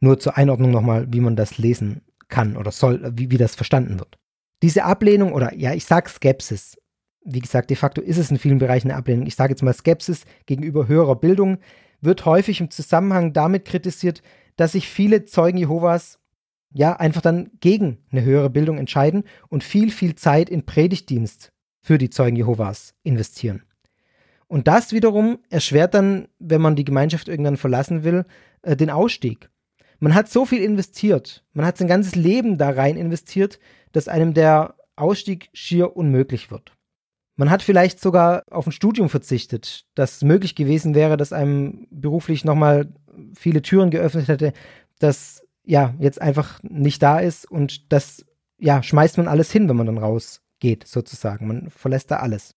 Nur zur Einordnung nochmal, wie man das lesen kann oder soll, wie, wie das verstanden wird. Diese Ablehnung oder ja, ich sag Skepsis. Wie gesagt, de facto ist es in vielen Bereichen eine Ablehnung. Ich sage jetzt mal Skepsis gegenüber höherer Bildung wird häufig im Zusammenhang damit kritisiert, dass sich viele Zeugen Jehovas ja einfach dann gegen eine höhere Bildung entscheiden und viel, viel Zeit in Predigtdienst für die Zeugen Jehovas investieren. Und das wiederum erschwert dann, wenn man die Gemeinschaft irgendwann verlassen will, äh, den Ausstieg. Man hat so viel investiert, man hat sein ganzes Leben da rein investiert, dass einem der Ausstieg schier unmöglich wird. Man hat vielleicht sogar auf ein Studium verzichtet, das möglich gewesen wäre, dass einem beruflich nochmal viele Türen geöffnet hätte, das ja jetzt einfach nicht da ist und das ja schmeißt man alles hin, wenn man dann rausgeht, sozusagen. Man verlässt da alles.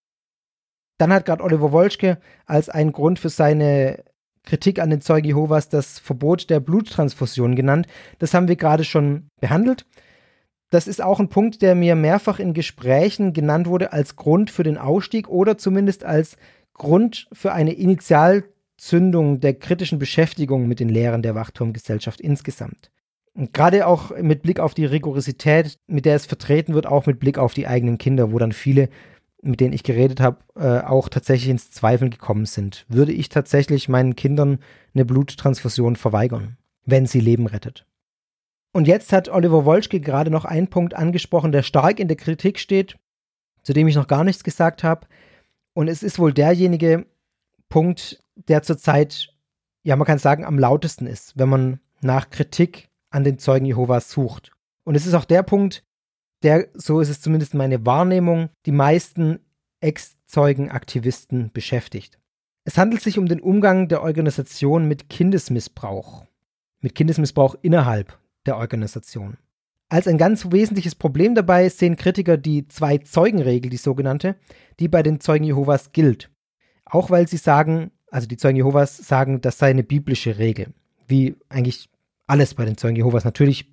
Dann hat gerade Oliver Wolschke als einen Grund für seine Kritik an den Zeugen Jehovas das Verbot der Bluttransfusion genannt. Das haben wir gerade schon behandelt. Das ist auch ein Punkt, der mir mehrfach in Gesprächen genannt wurde als Grund für den Ausstieg oder zumindest als Grund für eine Initialzündung der kritischen Beschäftigung mit den Lehren der Wachturmgesellschaft insgesamt. Und gerade auch mit Blick auf die Rigorosität, mit der es vertreten wird, auch mit Blick auf die eigenen Kinder, wo dann viele, mit denen ich geredet habe, äh, auch tatsächlich ins Zweifeln gekommen sind. Würde ich tatsächlich meinen Kindern eine Bluttransfusion verweigern, wenn sie Leben rettet? Und jetzt hat Oliver Wolschke gerade noch einen Punkt angesprochen, der stark in der Kritik steht, zu dem ich noch gar nichts gesagt habe. Und es ist wohl derjenige Punkt, der zurzeit, ja, man kann sagen, am lautesten ist, wenn man nach Kritik an den Zeugen Jehovas sucht. Und es ist auch der Punkt, der, so ist es zumindest meine Wahrnehmung, die meisten Ex-Zeugen-Aktivisten beschäftigt. Es handelt sich um den Umgang der Organisation mit Kindesmissbrauch. Mit Kindesmissbrauch innerhalb der Organisation. Als ein ganz wesentliches Problem dabei sehen Kritiker die Zwei-Zeugen-Regel, die sogenannte, die bei den Zeugen Jehovas gilt. Auch weil sie sagen, also die Zeugen Jehovas sagen, das sei eine biblische Regel, wie eigentlich alles bei den Zeugen Jehovas natürlich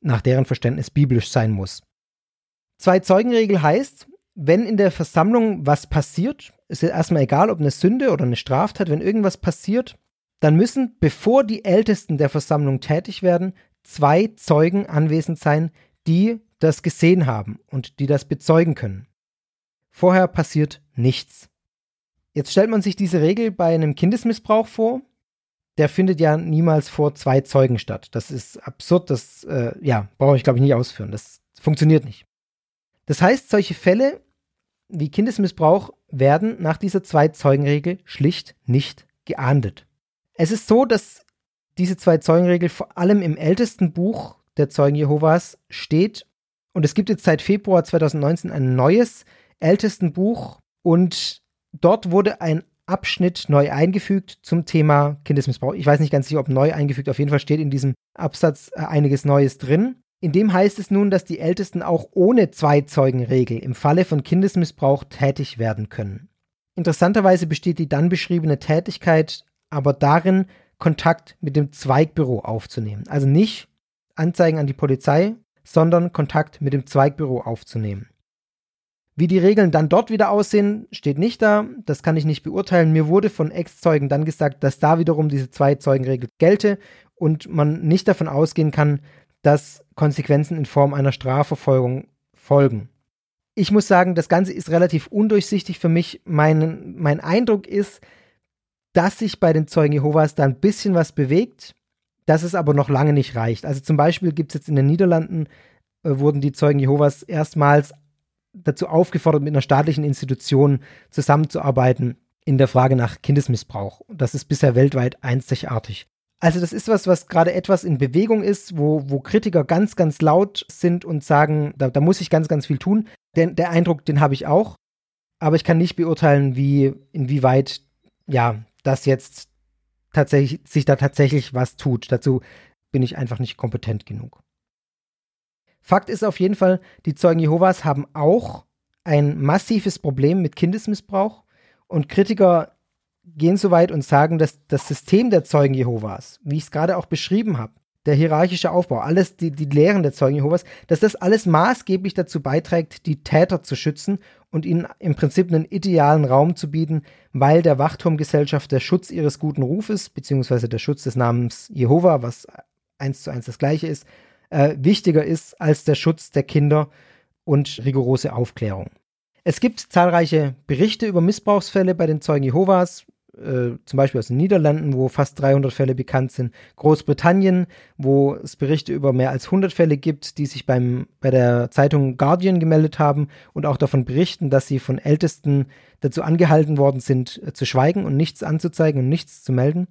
nach deren Verständnis biblisch sein muss. Zwei-Zeugen-Regel heißt, wenn in der Versammlung was passiert, ist es erstmal egal, ob eine Sünde oder eine Straftat, wenn irgendwas passiert, dann müssen, bevor die Ältesten der Versammlung tätig werden, zwei Zeugen anwesend sein, die das gesehen haben und die das bezeugen können. Vorher passiert nichts. Jetzt stellt man sich diese Regel bei einem Kindesmissbrauch vor. Der findet ja niemals vor zwei Zeugen statt. Das ist absurd, das äh, ja, brauche ich glaube ich nicht ausführen. Das funktioniert nicht. Das heißt, solche Fälle wie Kindesmissbrauch werden nach dieser Zwei-Zeugen-Regel schlicht nicht geahndet. Es ist so, dass diese Zwei-Zeugen-Regel vor allem im ältesten Buch der Zeugen Jehovas steht. Und es gibt jetzt seit Februar 2019 ein neues ältesten Buch und dort wurde ein Abschnitt neu eingefügt zum Thema Kindesmissbrauch. Ich weiß nicht ganz sicher, ob neu eingefügt, auf jeden Fall steht in diesem Absatz äh, einiges Neues drin. In dem heißt es nun, dass die Ältesten auch ohne Zwei-Zeugen-Regel im Falle von Kindesmissbrauch tätig werden können. Interessanterweise besteht die dann beschriebene Tätigkeit aber darin, Kontakt mit dem Zweigbüro aufzunehmen. Also nicht Anzeigen an die Polizei, sondern Kontakt mit dem Zweigbüro aufzunehmen. Wie die Regeln dann dort wieder aussehen, steht nicht da. Das kann ich nicht beurteilen. Mir wurde von Ex-Zeugen dann gesagt, dass da wiederum diese Zwei-Zeugen-Regel gelte und man nicht davon ausgehen kann, dass Konsequenzen in Form einer Strafverfolgung folgen. Ich muss sagen, das Ganze ist relativ undurchsichtig für mich. Mein, mein Eindruck ist, dass sich bei den Zeugen Jehovas da ein bisschen was bewegt, dass es aber noch lange nicht reicht. Also zum Beispiel gibt es jetzt in den Niederlanden, äh, wurden die Zeugen Jehovas erstmals dazu aufgefordert, mit einer staatlichen Institution zusammenzuarbeiten in der Frage nach Kindesmissbrauch. Das ist bisher weltweit einzigartig. Also das ist was, was gerade etwas in Bewegung ist, wo, wo Kritiker ganz, ganz laut sind und sagen, da, da muss ich ganz, ganz viel tun. Den, der Eindruck, den habe ich auch. Aber ich kann nicht beurteilen, wie, inwieweit, ja, das jetzt tatsächlich, sich da tatsächlich was tut. Dazu bin ich einfach nicht kompetent genug. Fakt ist auf jeden Fall, die Zeugen Jehovas haben auch ein massives Problem mit Kindesmissbrauch und Kritiker gehen so weit und sagen, dass das System der Zeugen Jehovas, wie ich es gerade auch beschrieben habe, der hierarchische Aufbau, alles die, die Lehren der Zeugen Jehovas, dass das alles maßgeblich dazu beiträgt, die Täter zu schützen und ihnen im Prinzip einen idealen Raum zu bieten, weil der Wachturmgesellschaft der Schutz ihres guten Rufes, beziehungsweise der Schutz des Namens Jehova, was eins zu eins das gleiche ist, äh, wichtiger ist als der Schutz der Kinder und rigorose Aufklärung. Es gibt zahlreiche Berichte über Missbrauchsfälle bei den Zeugen Jehovas, äh, zum Beispiel aus den Niederlanden, wo fast 300 Fälle bekannt sind, Großbritannien, wo es Berichte über mehr als 100 Fälle gibt, die sich beim, bei der Zeitung Guardian gemeldet haben und auch davon berichten, dass sie von Ältesten dazu angehalten worden sind, äh, zu schweigen und nichts anzuzeigen und nichts zu melden.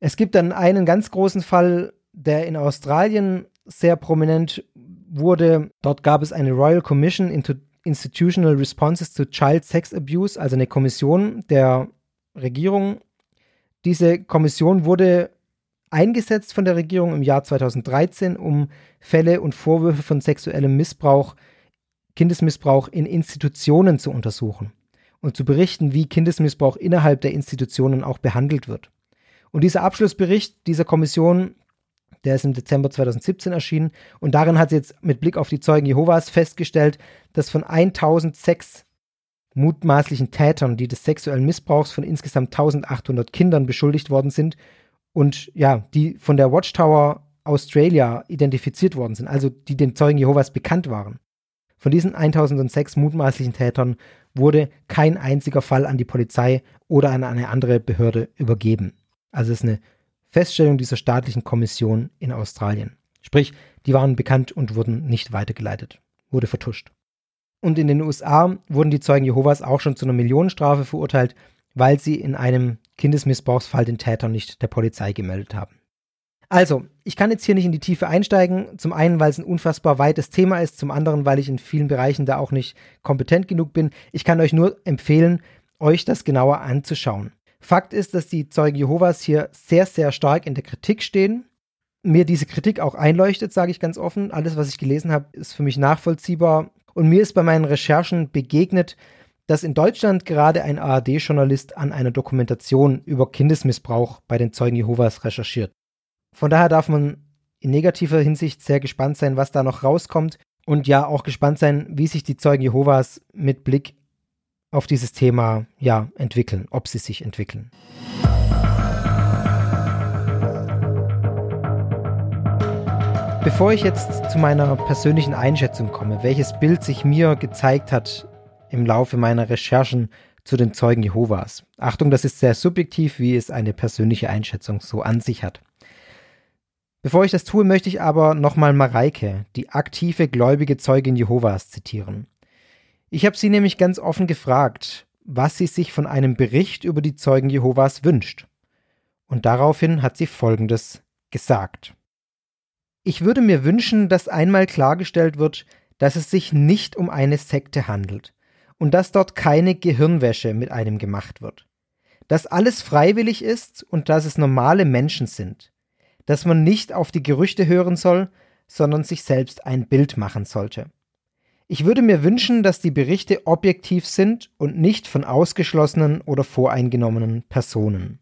Es gibt dann einen ganz großen Fall, der in Australien sehr prominent wurde. Dort gab es eine Royal Commission into Institutional Responses to Child Sex Abuse, also eine Kommission der Regierung. Diese Kommission wurde eingesetzt von der Regierung im Jahr 2013, um Fälle und Vorwürfe von sexuellem Missbrauch, Kindesmissbrauch in Institutionen zu untersuchen und zu berichten, wie Kindesmissbrauch innerhalb der Institutionen auch behandelt wird. Und dieser Abschlussbericht dieser Kommission, der ist im Dezember 2017 erschienen und darin hat sie jetzt mit Blick auf die Zeugen Jehovas festgestellt, dass von 1006 mutmaßlichen Tätern, die des sexuellen Missbrauchs von insgesamt 1800 Kindern beschuldigt worden sind und ja, die von der Watchtower Australia identifiziert worden sind, also die den Zeugen Jehovas bekannt waren. Von diesen 1006 mutmaßlichen Tätern wurde kein einziger Fall an die Polizei oder an eine andere Behörde übergeben. Also es ist eine Feststellung dieser staatlichen Kommission in Australien. Sprich, die waren bekannt und wurden nicht weitergeleitet, wurde vertuscht. Und in den USA wurden die Zeugen Jehovas auch schon zu einer Millionenstrafe verurteilt, weil sie in einem Kindesmissbrauchsfall den Täter nicht der Polizei gemeldet haben. Also, ich kann jetzt hier nicht in die Tiefe einsteigen. Zum einen, weil es ein unfassbar weites Thema ist, zum anderen, weil ich in vielen Bereichen da auch nicht kompetent genug bin. Ich kann euch nur empfehlen, euch das genauer anzuschauen. Fakt ist, dass die Zeugen Jehovas hier sehr, sehr stark in der Kritik stehen. Mir diese Kritik auch einleuchtet, sage ich ganz offen. Alles, was ich gelesen habe, ist für mich nachvollziehbar. Und mir ist bei meinen Recherchen begegnet, dass in Deutschland gerade ein ARD-Journalist an einer Dokumentation über Kindesmissbrauch bei den Zeugen Jehovas recherchiert. Von daher darf man in negativer Hinsicht sehr gespannt sein, was da noch rauskommt und ja auch gespannt sein, wie sich die Zeugen Jehovas mit Blick auf dieses Thema ja entwickeln, ob sie sich entwickeln. Bevor ich jetzt zu meiner persönlichen Einschätzung komme, welches Bild sich mir gezeigt hat im Laufe meiner Recherchen zu den Zeugen Jehovas. Achtung, das ist sehr subjektiv, wie es eine persönliche Einschätzung so an sich hat. Bevor ich das tue, möchte ich aber nochmal Mareike, die aktive gläubige Zeugin Jehovas, zitieren. Ich habe sie nämlich ganz offen gefragt, was sie sich von einem Bericht über die Zeugen Jehovas wünscht. Und daraufhin hat sie Folgendes gesagt. Ich würde mir wünschen, dass einmal klargestellt wird, dass es sich nicht um eine Sekte handelt und dass dort keine Gehirnwäsche mit einem gemacht wird. Dass alles freiwillig ist und dass es normale Menschen sind. Dass man nicht auf die Gerüchte hören soll, sondern sich selbst ein Bild machen sollte. Ich würde mir wünschen, dass die Berichte objektiv sind und nicht von ausgeschlossenen oder voreingenommenen Personen.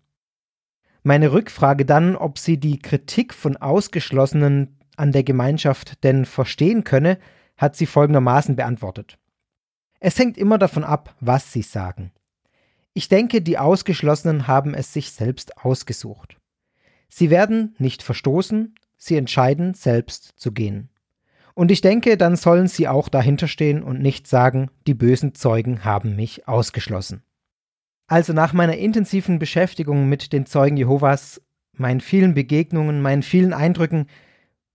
Meine Rückfrage dann, ob sie die Kritik von Ausgeschlossenen an der Gemeinschaft denn verstehen könne, hat sie folgendermaßen beantwortet. Es hängt immer davon ab, was sie sagen. Ich denke, die Ausgeschlossenen haben es sich selbst ausgesucht. Sie werden nicht verstoßen, sie entscheiden, selbst zu gehen. Und ich denke, dann sollen sie auch dahinter stehen und nicht sagen, die bösen Zeugen haben mich ausgeschlossen. Also nach meiner intensiven Beschäftigung mit den Zeugen Jehovas, meinen vielen Begegnungen, meinen vielen Eindrücken,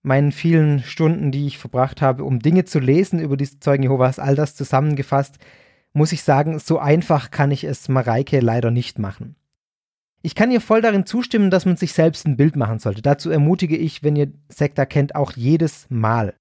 meinen vielen Stunden, die ich verbracht habe, um Dinge zu lesen über diese Zeugen Jehovas, all das zusammengefasst, muss ich sagen, so einfach kann ich es Mareike leider nicht machen. Ich kann ihr voll darin zustimmen, dass man sich selbst ein Bild machen sollte. Dazu ermutige ich, wenn ihr Sekta kennt, auch jedes Mal.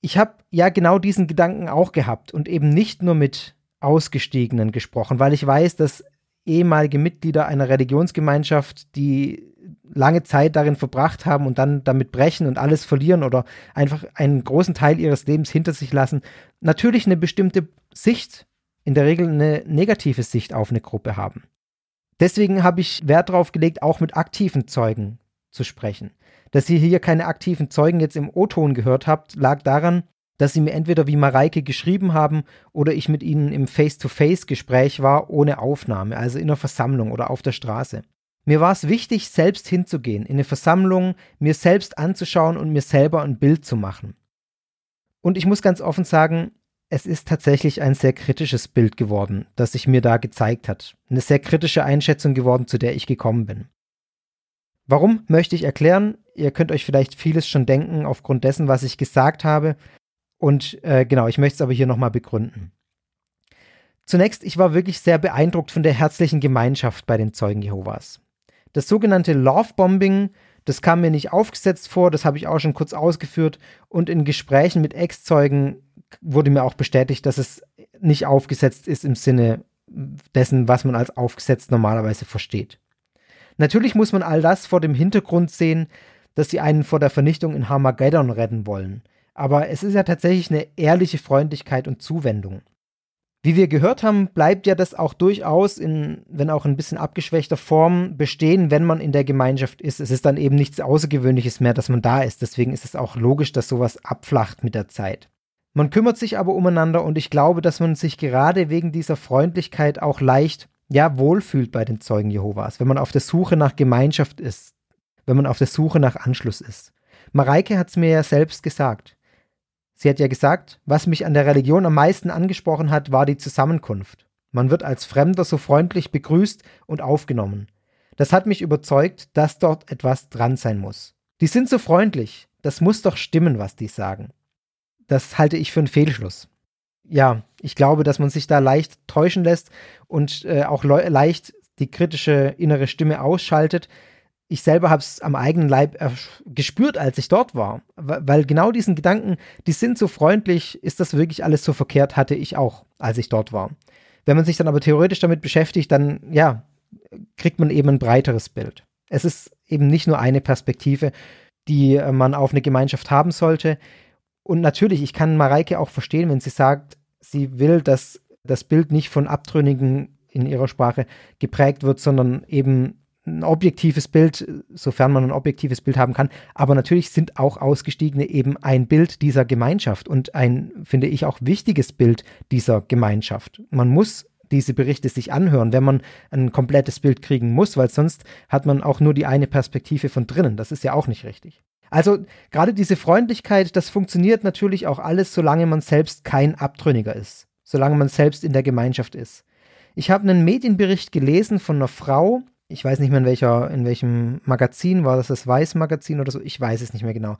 Ich habe ja genau diesen Gedanken auch gehabt und eben nicht nur mit Ausgestiegenen gesprochen, weil ich weiß, dass ehemalige Mitglieder einer Religionsgemeinschaft, die lange Zeit darin verbracht haben und dann damit brechen und alles verlieren oder einfach einen großen Teil ihres Lebens hinter sich lassen, natürlich eine bestimmte Sicht in der Regel eine negative Sicht auf eine Gruppe haben. Deswegen habe ich Wert darauf gelegt, auch mit aktiven Zeugen zu sprechen. Dass ihr hier keine aktiven Zeugen jetzt im O-Ton gehört habt, lag daran, dass sie mir entweder wie Mareike geschrieben haben oder ich mit ihnen im Face-to-Face-Gespräch war ohne Aufnahme, also in einer Versammlung oder auf der Straße. Mir war es wichtig, selbst hinzugehen, in eine Versammlung, mir selbst anzuschauen und mir selber ein Bild zu machen. Und ich muss ganz offen sagen, es ist tatsächlich ein sehr kritisches Bild geworden, das sich mir da gezeigt hat. Eine sehr kritische Einschätzung geworden, zu der ich gekommen bin. Warum möchte ich erklären? Ihr könnt euch vielleicht vieles schon denken aufgrund dessen, was ich gesagt habe. Und äh, genau, ich möchte es aber hier nochmal begründen. Zunächst, ich war wirklich sehr beeindruckt von der herzlichen Gemeinschaft bei den Zeugen Jehovas. Das sogenannte Lovebombing, das kam mir nicht aufgesetzt vor, das habe ich auch schon kurz ausgeführt. Und in Gesprächen mit Ex-Zeugen wurde mir auch bestätigt, dass es nicht aufgesetzt ist im Sinne dessen, was man als aufgesetzt normalerweise versteht. Natürlich muss man all das vor dem Hintergrund sehen, dass sie einen vor der Vernichtung in Harmageddon retten wollen. Aber es ist ja tatsächlich eine ehrliche Freundlichkeit und Zuwendung. Wie wir gehört haben, bleibt ja das auch durchaus in, wenn auch ein bisschen abgeschwächter Form bestehen, wenn man in der Gemeinschaft ist. Es ist dann eben nichts Außergewöhnliches mehr, dass man da ist. Deswegen ist es auch logisch, dass sowas abflacht mit der Zeit. Man kümmert sich aber umeinander und ich glaube, dass man sich gerade wegen dieser Freundlichkeit auch leicht, ja, wohlfühlt bei den Zeugen Jehovas, wenn man auf der Suche nach Gemeinschaft ist, wenn man auf der Suche nach Anschluss ist. Mareike hat es mir ja selbst gesagt. Sie hat ja gesagt, was mich an der Religion am meisten angesprochen hat, war die Zusammenkunft. Man wird als Fremder so freundlich begrüßt und aufgenommen. Das hat mich überzeugt, dass dort etwas dran sein muss. Die sind so freundlich, das muss doch stimmen, was die sagen das halte ich für einen Fehlschluss. Ja, ich glaube, dass man sich da leicht täuschen lässt und äh, auch leicht die kritische innere Stimme ausschaltet. Ich selber habe es am eigenen Leib gespürt, als ich dort war, weil genau diesen Gedanken, die sind so freundlich, ist das wirklich alles so verkehrt, hatte ich auch, als ich dort war. Wenn man sich dann aber theoretisch damit beschäftigt, dann ja, kriegt man eben ein breiteres Bild. Es ist eben nicht nur eine Perspektive, die äh, man auf eine Gemeinschaft haben sollte. Und natürlich, ich kann Mareike auch verstehen, wenn sie sagt, sie will, dass das Bild nicht von Abtrünnigen in ihrer Sprache geprägt wird, sondern eben ein objektives Bild, sofern man ein objektives Bild haben kann. Aber natürlich sind auch Ausgestiegene eben ein Bild dieser Gemeinschaft und ein, finde ich, auch wichtiges Bild dieser Gemeinschaft. Man muss diese Berichte sich anhören, wenn man ein komplettes Bild kriegen muss, weil sonst hat man auch nur die eine Perspektive von drinnen. Das ist ja auch nicht richtig. Also gerade diese Freundlichkeit, das funktioniert natürlich auch alles, solange man selbst kein Abtrünniger ist, solange man selbst in der Gemeinschaft ist. Ich habe einen Medienbericht gelesen von einer Frau, ich weiß nicht mehr in welcher, in welchem Magazin war das, das Weiß-Magazin oder so, ich weiß es nicht mehr genau.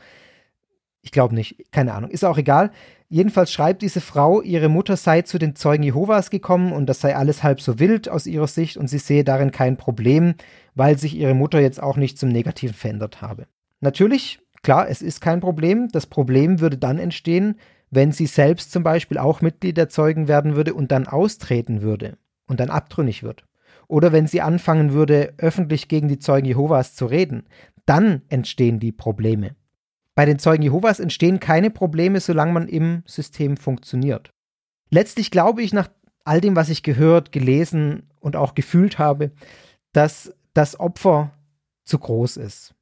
Ich glaube nicht, keine Ahnung, ist auch egal. Jedenfalls schreibt diese Frau, ihre Mutter sei zu den Zeugen Jehovas gekommen und das sei alles halb so wild aus ihrer Sicht und sie sehe darin kein Problem, weil sich ihre Mutter jetzt auch nicht zum Negativen verändert habe. Natürlich, klar, es ist kein Problem. Das Problem würde dann entstehen, wenn sie selbst zum Beispiel auch Mitglied der Zeugen werden würde und dann austreten würde und dann abtrünnig wird. Oder wenn sie anfangen würde, öffentlich gegen die Zeugen Jehovas zu reden, dann entstehen die Probleme. Bei den Zeugen Jehovas entstehen keine Probleme, solange man im System funktioniert. Letztlich glaube ich, nach all dem, was ich gehört, gelesen und auch gefühlt habe, dass das Opfer zu groß ist.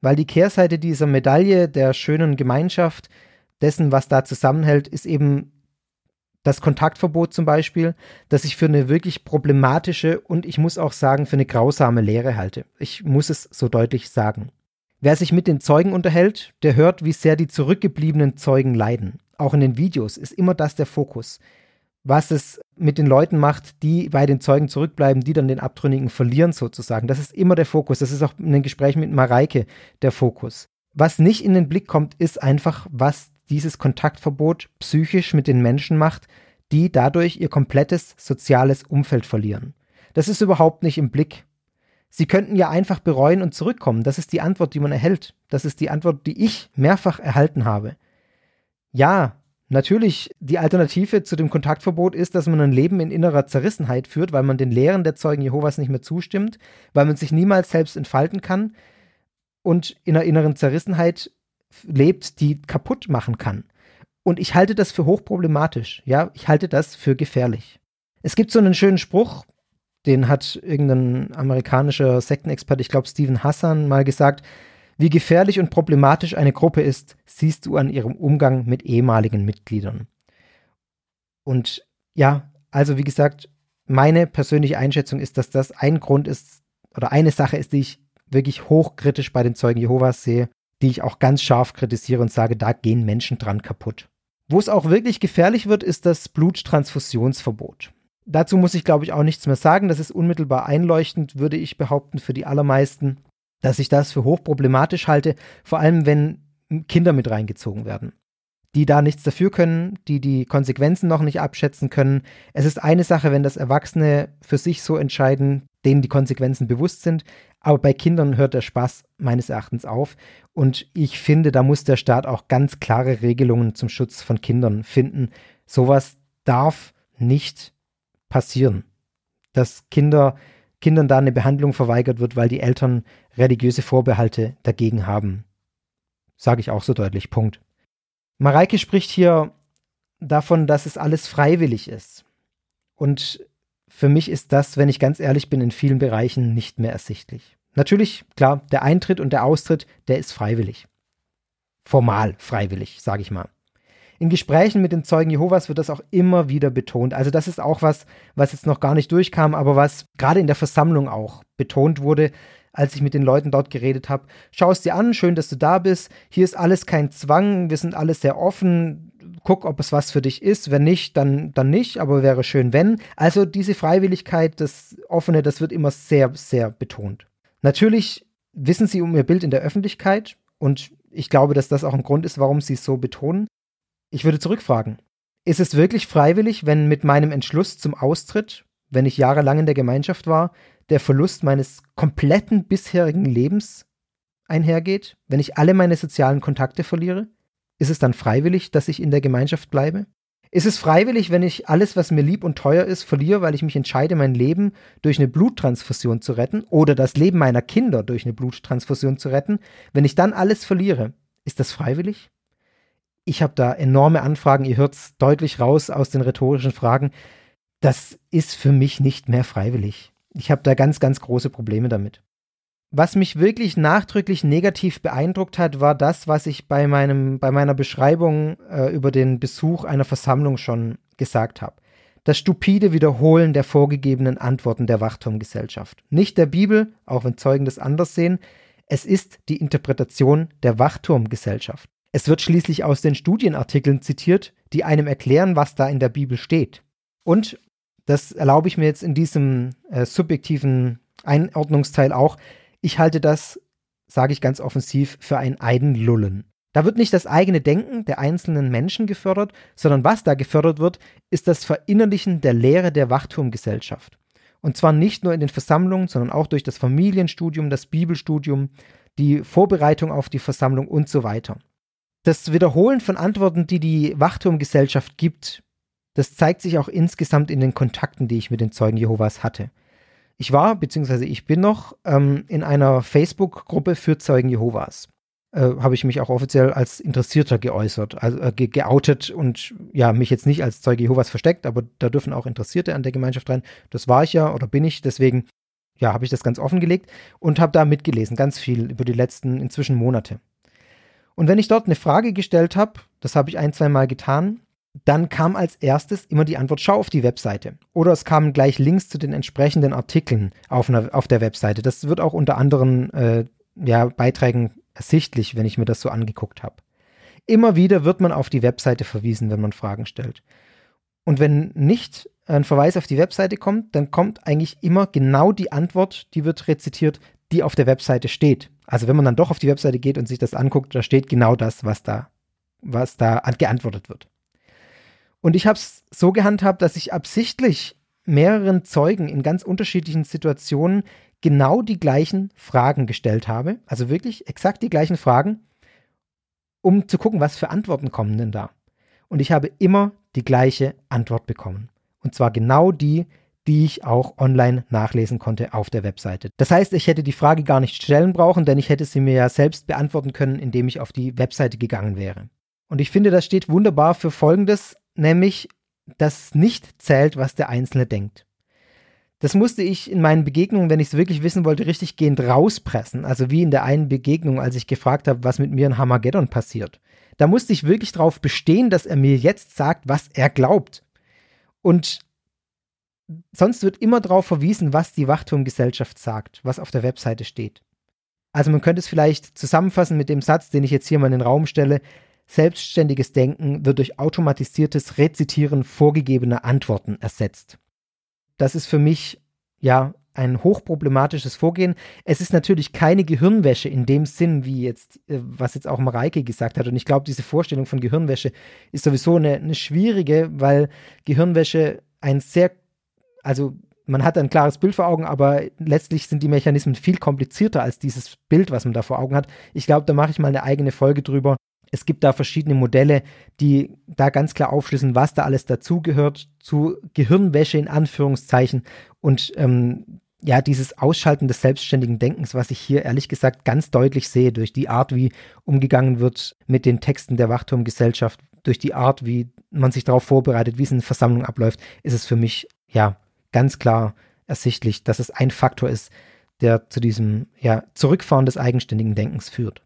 Weil die Kehrseite dieser Medaille der schönen Gemeinschaft, dessen, was da zusammenhält, ist eben das Kontaktverbot zum Beispiel, das ich für eine wirklich problematische und ich muss auch sagen, für eine grausame Lehre halte. Ich muss es so deutlich sagen. Wer sich mit den Zeugen unterhält, der hört, wie sehr die zurückgebliebenen Zeugen leiden. Auch in den Videos ist immer das der Fokus. Was es mit den Leuten macht, die bei den Zeugen zurückbleiben, die dann den Abtrünnigen verlieren sozusagen. Das ist immer der Fokus. Das ist auch in den Gesprächen mit Mareike der Fokus. Was nicht in den Blick kommt, ist einfach, was dieses Kontaktverbot psychisch mit den Menschen macht, die dadurch ihr komplettes soziales Umfeld verlieren. Das ist überhaupt nicht im Blick. Sie könnten ja einfach bereuen und zurückkommen. Das ist die Antwort, die man erhält. Das ist die Antwort, die ich mehrfach erhalten habe. Ja, natürlich, die Alternative zu dem Kontaktverbot ist, dass man ein Leben in innerer Zerrissenheit führt, weil man den Lehren der Zeugen Jehovas nicht mehr zustimmt, weil man sich niemals selbst entfalten kann und in einer inneren Zerrissenheit lebt, die kaputt machen kann. Und ich halte das für hochproblematisch. Ja, ich halte das für gefährlich. Es gibt so einen schönen Spruch, den hat irgendein amerikanischer Sektenexperte, ich glaube Stephen Hassan, mal gesagt. Wie gefährlich und problematisch eine Gruppe ist, siehst du an ihrem Umgang mit ehemaligen Mitgliedern. Und ja, also wie gesagt, meine persönliche Einschätzung ist, dass das ein Grund ist oder eine Sache ist, die ich wirklich hochkritisch bei den Zeugen Jehovas sehe, die ich auch ganz scharf kritisiere und sage, da gehen Menschen dran kaputt. Wo es auch wirklich gefährlich wird, ist das Bluttransfusionsverbot. Dazu muss ich, glaube ich, auch nichts mehr sagen. Das ist unmittelbar einleuchtend, würde ich behaupten, für die allermeisten, dass ich das für hochproblematisch halte, vor allem wenn Kinder mit reingezogen werden, die da nichts dafür können, die die Konsequenzen noch nicht abschätzen können. Es ist eine Sache, wenn das Erwachsene für sich so entscheiden, denen die Konsequenzen bewusst sind. Aber bei Kindern hört der Spaß meines Erachtens auf. Und ich finde, da muss der Staat auch ganz klare Regelungen zum Schutz von Kindern finden. Sowas darf nicht passieren. Dass Kinder, Kindern da eine Behandlung verweigert wird, weil die Eltern religiöse Vorbehalte dagegen haben. Sage ich auch so deutlich. Punkt. Mareike spricht hier davon, dass es alles freiwillig ist. Und für mich ist das, wenn ich ganz ehrlich bin, in vielen Bereichen nicht mehr ersichtlich. Natürlich, klar, der Eintritt und der Austritt, der ist freiwillig. Formal freiwillig, sage ich mal. In Gesprächen mit den Zeugen Jehovas wird das auch immer wieder betont. Also das ist auch was, was jetzt noch gar nicht durchkam, aber was gerade in der Versammlung auch betont wurde, als ich mit den Leuten dort geredet habe. Schau es dir an, schön, dass du da bist. Hier ist alles kein Zwang, wir sind alles sehr offen guck, ob es was für dich ist. Wenn nicht, dann, dann nicht, aber wäre schön, wenn. Also diese Freiwilligkeit, das Offene, das wird immer sehr, sehr betont. Natürlich wissen sie um ihr Bild in der Öffentlichkeit und ich glaube, dass das auch ein Grund ist, warum sie es so betonen. Ich würde zurückfragen. Ist es wirklich freiwillig, wenn mit meinem Entschluss zum Austritt, wenn ich jahrelang in der Gemeinschaft war, der Verlust meines kompletten bisherigen Lebens einhergeht, wenn ich alle meine sozialen Kontakte verliere? Ist es dann freiwillig, dass ich in der Gemeinschaft bleibe? Ist es freiwillig, wenn ich alles, was mir lieb und teuer ist, verliere, weil ich mich entscheide, mein Leben durch eine Bluttransfusion zu retten oder das Leben meiner Kinder durch eine Bluttransfusion zu retten? Wenn ich dann alles verliere, ist das freiwillig? Ich habe da enorme Anfragen, ihr hört es deutlich raus aus den rhetorischen Fragen. Das ist für mich nicht mehr freiwillig. Ich habe da ganz, ganz große Probleme damit. Was mich wirklich nachdrücklich negativ beeindruckt hat, war das, was ich bei, meinem, bei meiner Beschreibung äh, über den Besuch einer Versammlung schon gesagt habe. Das stupide Wiederholen der vorgegebenen Antworten der Wachturmgesellschaft. Nicht der Bibel, auch wenn Zeugen das anders sehen, es ist die Interpretation der Wachturmgesellschaft. Es wird schließlich aus den Studienartikeln zitiert, die einem erklären, was da in der Bibel steht. Und, das erlaube ich mir jetzt in diesem äh, subjektiven Einordnungsteil auch, ich halte das, sage ich ganz offensiv, für ein Eidenlullen. Da wird nicht das eigene Denken der einzelnen Menschen gefördert, sondern was da gefördert wird, ist das Verinnerlichen der Lehre der Wachturmgesellschaft. Und zwar nicht nur in den Versammlungen, sondern auch durch das Familienstudium, das Bibelstudium, die Vorbereitung auf die Versammlung und so weiter. Das Wiederholen von Antworten, die die Wachturmgesellschaft gibt, das zeigt sich auch insgesamt in den Kontakten, die ich mit den Zeugen Jehovas hatte. Ich war, beziehungsweise ich bin noch ähm, in einer Facebook-Gruppe für Zeugen Jehovas. Äh, Habe ich mich auch offiziell als Interessierter geäußert, also äh, ge geoutet und ja, mich jetzt nicht als Zeuge Jehovas versteckt, aber da dürfen auch Interessierte an der Gemeinschaft rein. Das war ich ja oder bin ich, deswegen ja, habe ich das ganz offengelegt und habe da mitgelesen, ganz viel über die letzten inzwischen Monate. Und wenn ich dort eine Frage gestellt habe, das habe ich ein, zwei Mal getan, dann kam als erstes immer die Antwort, schau auf die Webseite. Oder es kamen gleich Links zu den entsprechenden Artikeln auf, einer, auf der Webseite. Das wird auch unter anderen äh, ja, Beiträgen ersichtlich, wenn ich mir das so angeguckt habe. Immer wieder wird man auf die Webseite verwiesen, wenn man Fragen stellt. Und wenn nicht ein Verweis auf die Webseite kommt, dann kommt eigentlich immer genau die Antwort, die wird rezitiert, die auf der Webseite steht. Also wenn man dann doch auf die Webseite geht und sich das anguckt, da steht genau das, was da, was da geantwortet wird. Und ich habe es so gehandhabt, dass ich absichtlich mehreren Zeugen in ganz unterschiedlichen Situationen genau die gleichen Fragen gestellt habe. Also wirklich exakt die gleichen Fragen, um zu gucken, was für Antworten kommen denn da. Und ich habe immer die gleiche Antwort bekommen. Und zwar genau die, die ich auch online nachlesen konnte auf der Webseite. Das heißt, ich hätte die Frage gar nicht stellen brauchen, denn ich hätte sie mir ja selbst beantworten können, indem ich auf die Webseite gegangen wäre. Und ich finde, das steht wunderbar für Folgendes, nämlich, dass nicht zählt, was der Einzelne denkt. Das musste ich in meinen Begegnungen, wenn ich es wirklich wissen wollte, richtig gehend rauspressen. Also wie in der einen Begegnung, als ich gefragt habe, was mit mir in Hamageddon passiert. Da musste ich wirklich darauf bestehen, dass er mir jetzt sagt, was er glaubt. Und sonst wird immer darauf verwiesen, was die Wachturmgesellschaft sagt, was auf der Webseite steht. Also man könnte es vielleicht zusammenfassen mit dem Satz, den ich jetzt hier mal in den Raum stelle. Selbstständiges Denken wird durch automatisiertes Rezitieren vorgegebener Antworten ersetzt. Das ist für mich ja ein hochproblematisches Vorgehen. Es ist natürlich keine Gehirnwäsche in dem Sinn, wie jetzt, äh, was jetzt auch Mareike gesagt hat. Und ich glaube, diese Vorstellung von Gehirnwäsche ist sowieso eine, eine schwierige, weil Gehirnwäsche ein sehr, also man hat ein klares Bild vor Augen, aber letztlich sind die Mechanismen viel komplizierter als dieses Bild, was man da vor Augen hat. Ich glaube, da mache ich mal eine eigene Folge drüber. Es gibt da verschiedene Modelle, die da ganz klar aufschlüsseln, was da alles dazugehört zu Gehirnwäsche in Anführungszeichen und ähm, ja, dieses Ausschalten des selbstständigen Denkens, was ich hier ehrlich gesagt ganz deutlich sehe, durch die Art, wie umgegangen wird mit den Texten der Wachturmgesellschaft, durch die Art, wie man sich darauf vorbereitet, wie es in Versammlung abläuft, ist es für mich ja ganz klar ersichtlich, dass es ein Faktor ist, der zu diesem ja, Zurückfahren des eigenständigen Denkens führt.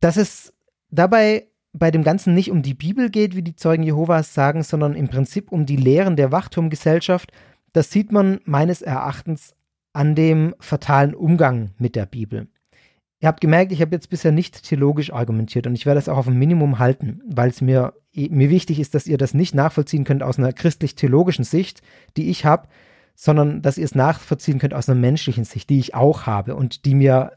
Dass es dabei bei dem Ganzen nicht um die Bibel geht, wie die Zeugen Jehovas sagen, sondern im Prinzip um die Lehren der Wachturmgesellschaft, das sieht man meines Erachtens an dem fatalen Umgang mit der Bibel. Ihr habt gemerkt, ich habe jetzt bisher nicht theologisch argumentiert und ich werde es auch auf ein Minimum halten, weil es mir, mir wichtig ist, dass ihr das nicht nachvollziehen könnt aus einer christlich-theologischen Sicht, die ich habe, sondern dass ihr es nachvollziehen könnt aus einer menschlichen Sicht, die ich auch habe und die mir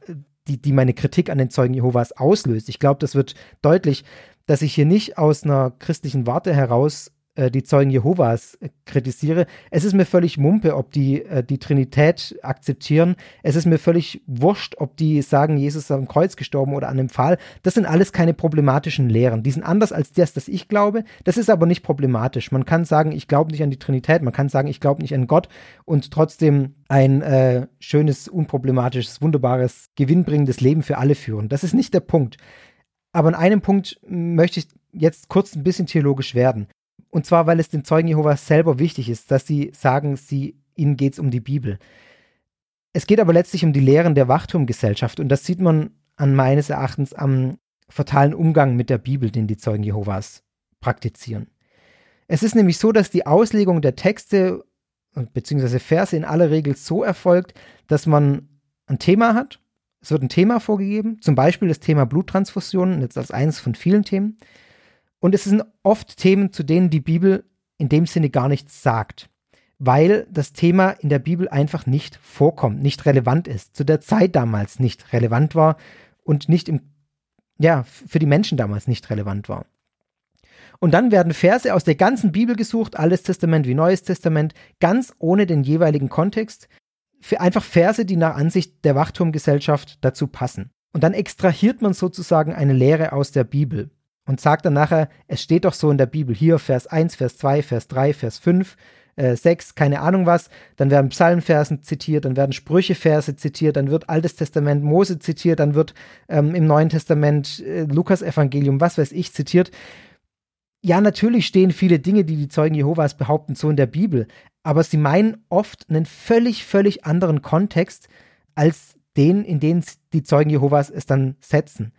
die, die meine Kritik an den Zeugen Jehovas auslöst. Ich glaube, das wird deutlich, dass ich hier nicht aus einer christlichen Warte heraus die Zeugen Jehovas äh, kritisiere. Es ist mir völlig Mumpe, ob die äh, die Trinität akzeptieren. Es ist mir völlig wurscht, ob die sagen, Jesus ist am Kreuz gestorben oder an dem Pfahl. Das sind alles keine problematischen Lehren. Die sind anders als das, das ich glaube. Das ist aber nicht problematisch. Man kann sagen, ich glaube nicht an die Trinität. Man kann sagen, ich glaube nicht an Gott und trotzdem ein äh, schönes, unproblematisches, wunderbares, gewinnbringendes Leben für alle führen. Das ist nicht der Punkt. Aber an einem Punkt möchte ich jetzt kurz ein bisschen theologisch werden. Und zwar, weil es den Zeugen Jehovas selber wichtig ist, dass sie sagen, sie, ihnen geht es um die Bibel. Es geht aber letztlich um die Lehren der Wachturmgesellschaft und das sieht man an meines Erachtens am fatalen Umgang mit der Bibel, den die Zeugen Jehovas praktizieren. Es ist nämlich so, dass die Auslegung der Texte bzw. Verse in aller Regel so erfolgt, dass man ein Thema hat. Es wird ein Thema vorgegeben, zum Beispiel das Thema Bluttransfusionen, jetzt als eines von vielen Themen. Und es sind oft Themen, zu denen die Bibel in dem Sinne gar nichts sagt, weil das Thema in der Bibel einfach nicht vorkommt, nicht relevant ist, zu der Zeit damals nicht relevant war und nicht im, ja, für die Menschen damals nicht relevant war. Und dann werden Verse aus der ganzen Bibel gesucht, Altes Testament wie Neues Testament, ganz ohne den jeweiligen Kontext, für einfach Verse, die nach Ansicht der Wachturmgesellschaft dazu passen. Und dann extrahiert man sozusagen eine Lehre aus der Bibel und sagt dann nachher, es steht doch so in der Bibel, hier Vers 1, Vers 2, Vers 3, Vers 5, äh, 6, keine Ahnung was, dann werden Psalmversen zitiert, dann werden Sprücheverse zitiert, dann wird Altes Testament Mose zitiert, dann wird ähm, im Neuen Testament äh, Lukas Evangelium, was weiß ich, zitiert. Ja, natürlich stehen viele Dinge, die die Zeugen Jehovas behaupten, so in der Bibel, aber sie meinen oft einen völlig, völlig anderen Kontext als den, in den die Zeugen Jehovas es dann setzen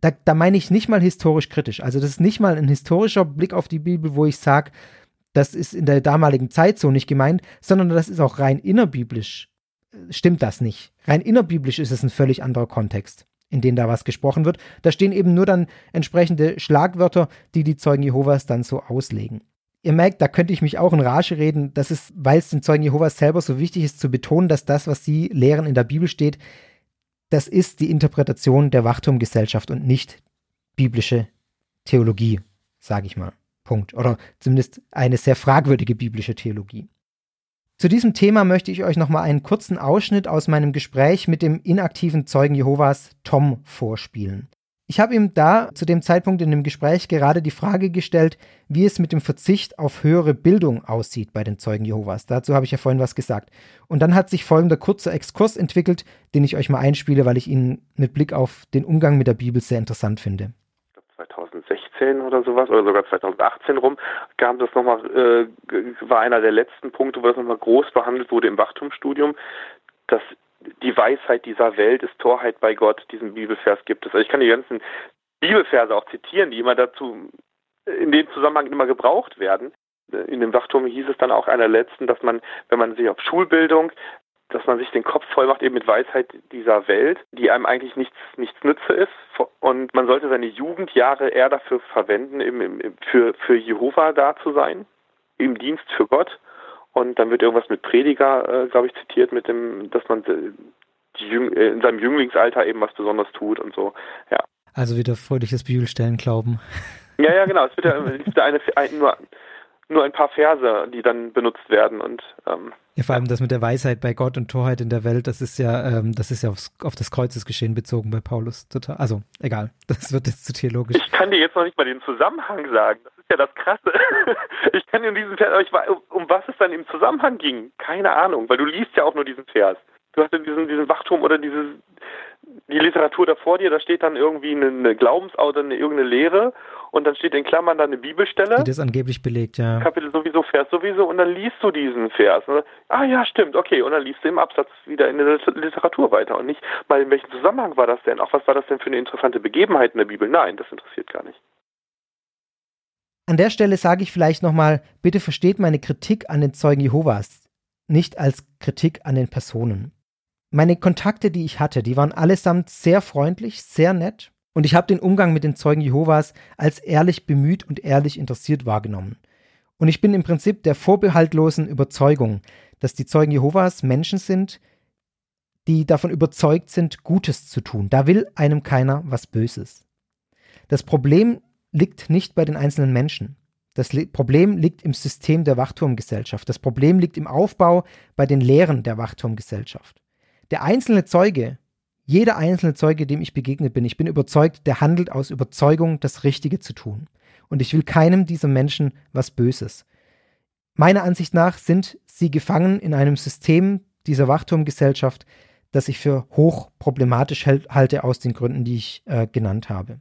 da, da meine ich nicht mal historisch kritisch. Also das ist nicht mal ein historischer Blick auf die Bibel, wo ich sage, das ist in der damaligen Zeit so nicht gemeint, sondern das ist auch rein innerbiblisch. Stimmt das nicht? Rein innerbiblisch ist es ein völlig anderer Kontext. in denen da was gesprochen wird. Da stehen eben nur dann entsprechende Schlagwörter, die die Zeugen Jehovas dann so auslegen. Ihr merkt, da könnte ich mich auch in Rage reden. Das ist, weil es den Zeugen Jehovas selber so wichtig ist, zu betonen, dass das, was sie lehren in der Bibel steht, das ist die Interpretation der Wachturmgesellschaft und nicht biblische Theologie, sage ich mal. Punkt. Oder zumindest eine sehr fragwürdige biblische Theologie. Zu diesem Thema möchte ich euch nochmal einen kurzen Ausschnitt aus meinem Gespräch mit dem inaktiven Zeugen Jehovas Tom vorspielen. Ich habe ihm da zu dem Zeitpunkt in dem Gespräch gerade die Frage gestellt, wie es mit dem Verzicht auf höhere Bildung aussieht bei den Zeugen Jehovas. Dazu habe ich ja vorhin was gesagt. Und dann hat sich folgender kurzer Exkurs entwickelt, den ich euch mal einspiele, weil ich ihn mit Blick auf den Umgang mit der Bibel sehr interessant finde. 2016 oder sowas oder sogar 2018 rum kam das nochmal, äh, war einer der letzten Punkte, wo das nochmal groß behandelt wurde im Wachtumsstudium, dass die Weisheit dieser Welt ist Torheit bei Gott, diesen Bibelvers gibt es. Also ich kann die ganzen Bibelverse auch zitieren, die immer dazu in dem Zusammenhang immer gebraucht werden. In dem Wachturm hieß es dann auch einer letzten, dass man, wenn man sich auf Schulbildung dass man sich den Kopf voll macht eben mit Weisheit dieser Welt, die einem eigentlich nichts, nichts nütze ist. Und man sollte seine Jugendjahre eher dafür verwenden, eben, für, für Jehova da zu sein, im Dienst für Gott. Und dann wird irgendwas mit Prediger, äh, glaube ich, zitiert, mit dem, dass man Jüng, äh, in seinem Jünglingsalter eben was Besonderes tut und so. Ja. Also wieder fröhliches Bibelstellen glauben. Ja, ja, genau. Es wird ja, es wird eine, ein, nur, nur ein paar Verse, die dann benutzt werden und ähm, ja, vor allem das mit der Weisheit bei Gott und Torheit in der Welt, das ist ja, ähm, das ist ja aufs, auf das Kreuzesgeschehen bezogen bei Paulus. Total. Also, egal. Das wird jetzt zu theologisch. Ich kann dir jetzt noch nicht mal den Zusammenhang sagen. Das ist ja das Krasse. Ich kann dir in diesem Vers, aber ich weiß, um was es dann im Zusammenhang ging, keine Ahnung, weil du liest ja auch nur diesen Vers. Du hast ja diesen, diesen Wachturm oder diese, die Literatur da vor dir, da steht dann irgendwie eine, eine Glaubensauto, eine, irgendeine Lehre und dann steht in Klammern dann eine Bibelstelle. Die das angeblich belegt, ja. Kapitel sowieso, Vers sowieso und dann liest du diesen Vers. Ne? Ah ja, stimmt, okay. Und dann liest du im Absatz wieder in der Literatur weiter und nicht mal in welchem Zusammenhang war das denn? Auch was war das denn für eine interessante Begebenheit in der Bibel? Nein, das interessiert gar nicht. An der Stelle sage ich vielleicht nochmal, bitte versteht meine Kritik an den Zeugen Jehovas nicht als Kritik an den Personen. Meine Kontakte, die ich hatte, die waren allesamt sehr freundlich, sehr nett und ich habe den Umgang mit den Zeugen Jehovas als ehrlich bemüht und ehrlich interessiert wahrgenommen. Und ich bin im Prinzip der vorbehaltlosen Überzeugung, dass die Zeugen Jehovas Menschen sind, die davon überzeugt sind, Gutes zu tun. Da will einem keiner was Böses. Das Problem liegt nicht bei den einzelnen Menschen. Das Problem liegt im System der Wachturmgesellschaft. Das Problem liegt im Aufbau bei den Lehren der Wachturmgesellschaft. Der einzelne Zeuge, jeder einzelne Zeuge, dem ich begegnet bin, ich bin überzeugt, der handelt aus Überzeugung, das Richtige zu tun. Und ich will keinem dieser Menschen was Böses. Meiner Ansicht nach sind sie gefangen in einem System dieser Wachturmgesellschaft, das ich für hoch problematisch halte aus den Gründen, die ich äh, genannt habe.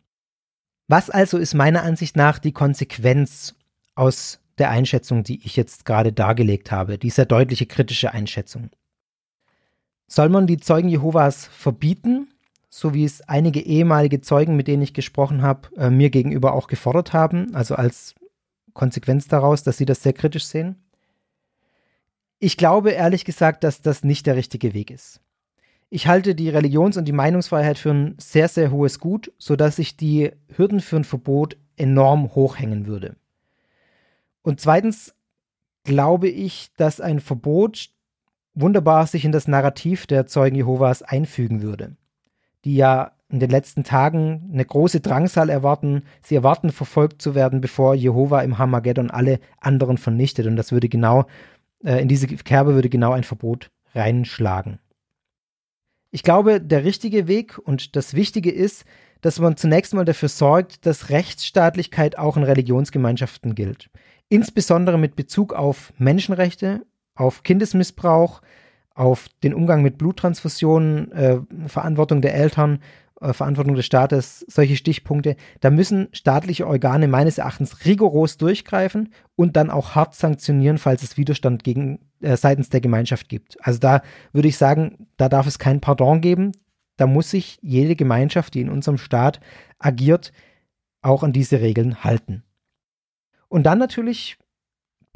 Was also ist meiner Ansicht nach die Konsequenz aus der Einschätzung, die ich jetzt gerade dargelegt habe, dieser deutliche kritische Einschätzung? Soll man die Zeugen Jehovas verbieten, so wie es einige ehemalige Zeugen, mit denen ich gesprochen habe, äh, mir gegenüber auch gefordert haben, also als Konsequenz daraus, dass sie das sehr kritisch sehen? Ich glaube ehrlich gesagt, dass das nicht der richtige Weg ist. Ich halte die Religions- und die Meinungsfreiheit für ein sehr, sehr hohes Gut, sodass ich die Hürden für ein Verbot enorm hochhängen würde. Und zweitens glaube ich, dass ein Verbot wunderbar sich in das Narrativ der Zeugen Jehovas einfügen würde, die ja in den letzten Tagen eine große Drangsal erwarten. Sie erwarten, verfolgt zu werden, bevor Jehova im Hamageddon alle anderen vernichtet. Und das würde genau, äh, in diese Kerbe würde genau ein Verbot reinschlagen. Ich glaube, der richtige Weg und das Wichtige ist, dass man zunächst mal dafür sorgt, dass Rechtsstaatlichkeit auch in Religionsgemeinschaften gilt. Insbesondere mit Bezug auf Menschenrechte auf Kindesmissbrauch, auf den Umgang mit Bluttransfusionen, äh, Verantwortung der Eltern, äh, Verantwortung des Staates, solche Stichpunkte. Da müssen staatliche Organe meines Erachtens rigoros durchgreifen und dann auch hart sanktionieren, falls es Widerstand gegen, äh, seitens der Gemeinschaft gibt. Also da würde ich sagen, da darf es kein Pardon geben. Da muss sich jede Gemeinschaft, die in unserem Staat agiert, auch an diese Regeln halten. Und dann natürlich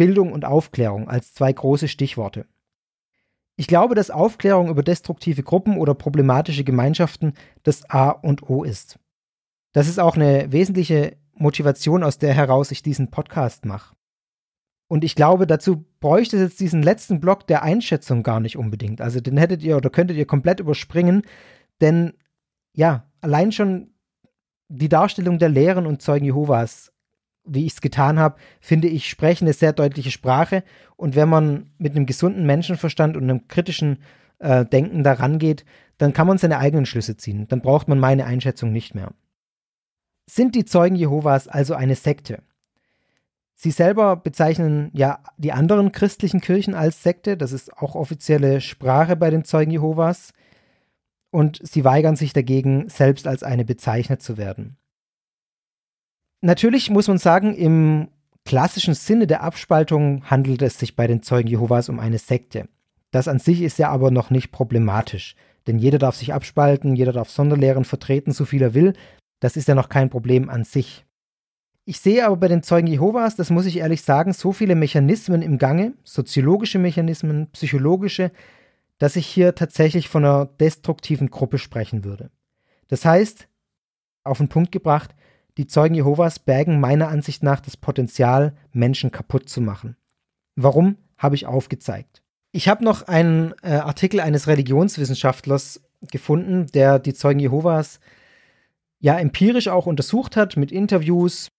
Bildung und Aufklärung als zwei große Stichworte. Ich glaube, dass Aufklärung über destruktive Gruppen oder problematische Gemeinschaften das A und O ist. Das ist auch eine wesentliche Motivation, aus der heraus ich diesen Podcast mache. Und ich glaube, dazu bräuchte es jetzt diesen letzten Block der Einschätzung gar nicht unbedingt. Also den hättet ihr oder könntet ihr komplett überspringen, denn ja, allein schon die Darstellung der Lehren und Zeugen Jehovas, wie ich es getan habe, finde ich, sprechen eine sehr deutliche Sprache. Und wenn man mit einem gesunden Menschenverstand und einem kritischen äh, Denken daran geht, dann kann man seine eigenen Schlüsse ziehen. Dann braucht man meine Einschätzung nicht mehr. Sind die Zeugen Jehovas also eine Sekte? Sie selber bezeichnen ja die anderen christlichen Kirchen als Sekte. Das ist auch offizielle Sprache bei den Zeugen Jehovas. Und sie weigern sich dagegen, selbst als eine bezeichnet zu werden. Natürlich muss man sagen, im klassischen Sinne der Abspaltung handelt es sich bei den Zeugen Jehovas um eine Sekte. Das an sich ist ja aber noch nicht problematisch, denn jeder darf sich abspalten, jeder darf Sonderlehren vertreten, so viel er will. Das ist ja noch kein Problem an sich. Ich sehe aber bei den Zeugen Jehovas, das muss ich ehrlich sagen, so viele Mechanismen im Gange, soziologische Mechanismen, psychologische, dass ich hier tatsächlich von einer destruktiven Gruppe sprechen würde. Das heißt, auf den Punkt gebracht, die Zeugen Jehovas bergen meiner Ansicht nach das Potenzial, Menschen kaputt zu machen. Warum, habe ich aufgezeigt. Ich habe noch einen äh, Artikel eines Religionswissenschaftlers gefunden, der die Zeugen Jehovas ja empirisch auch untersucht hat mit Interviews,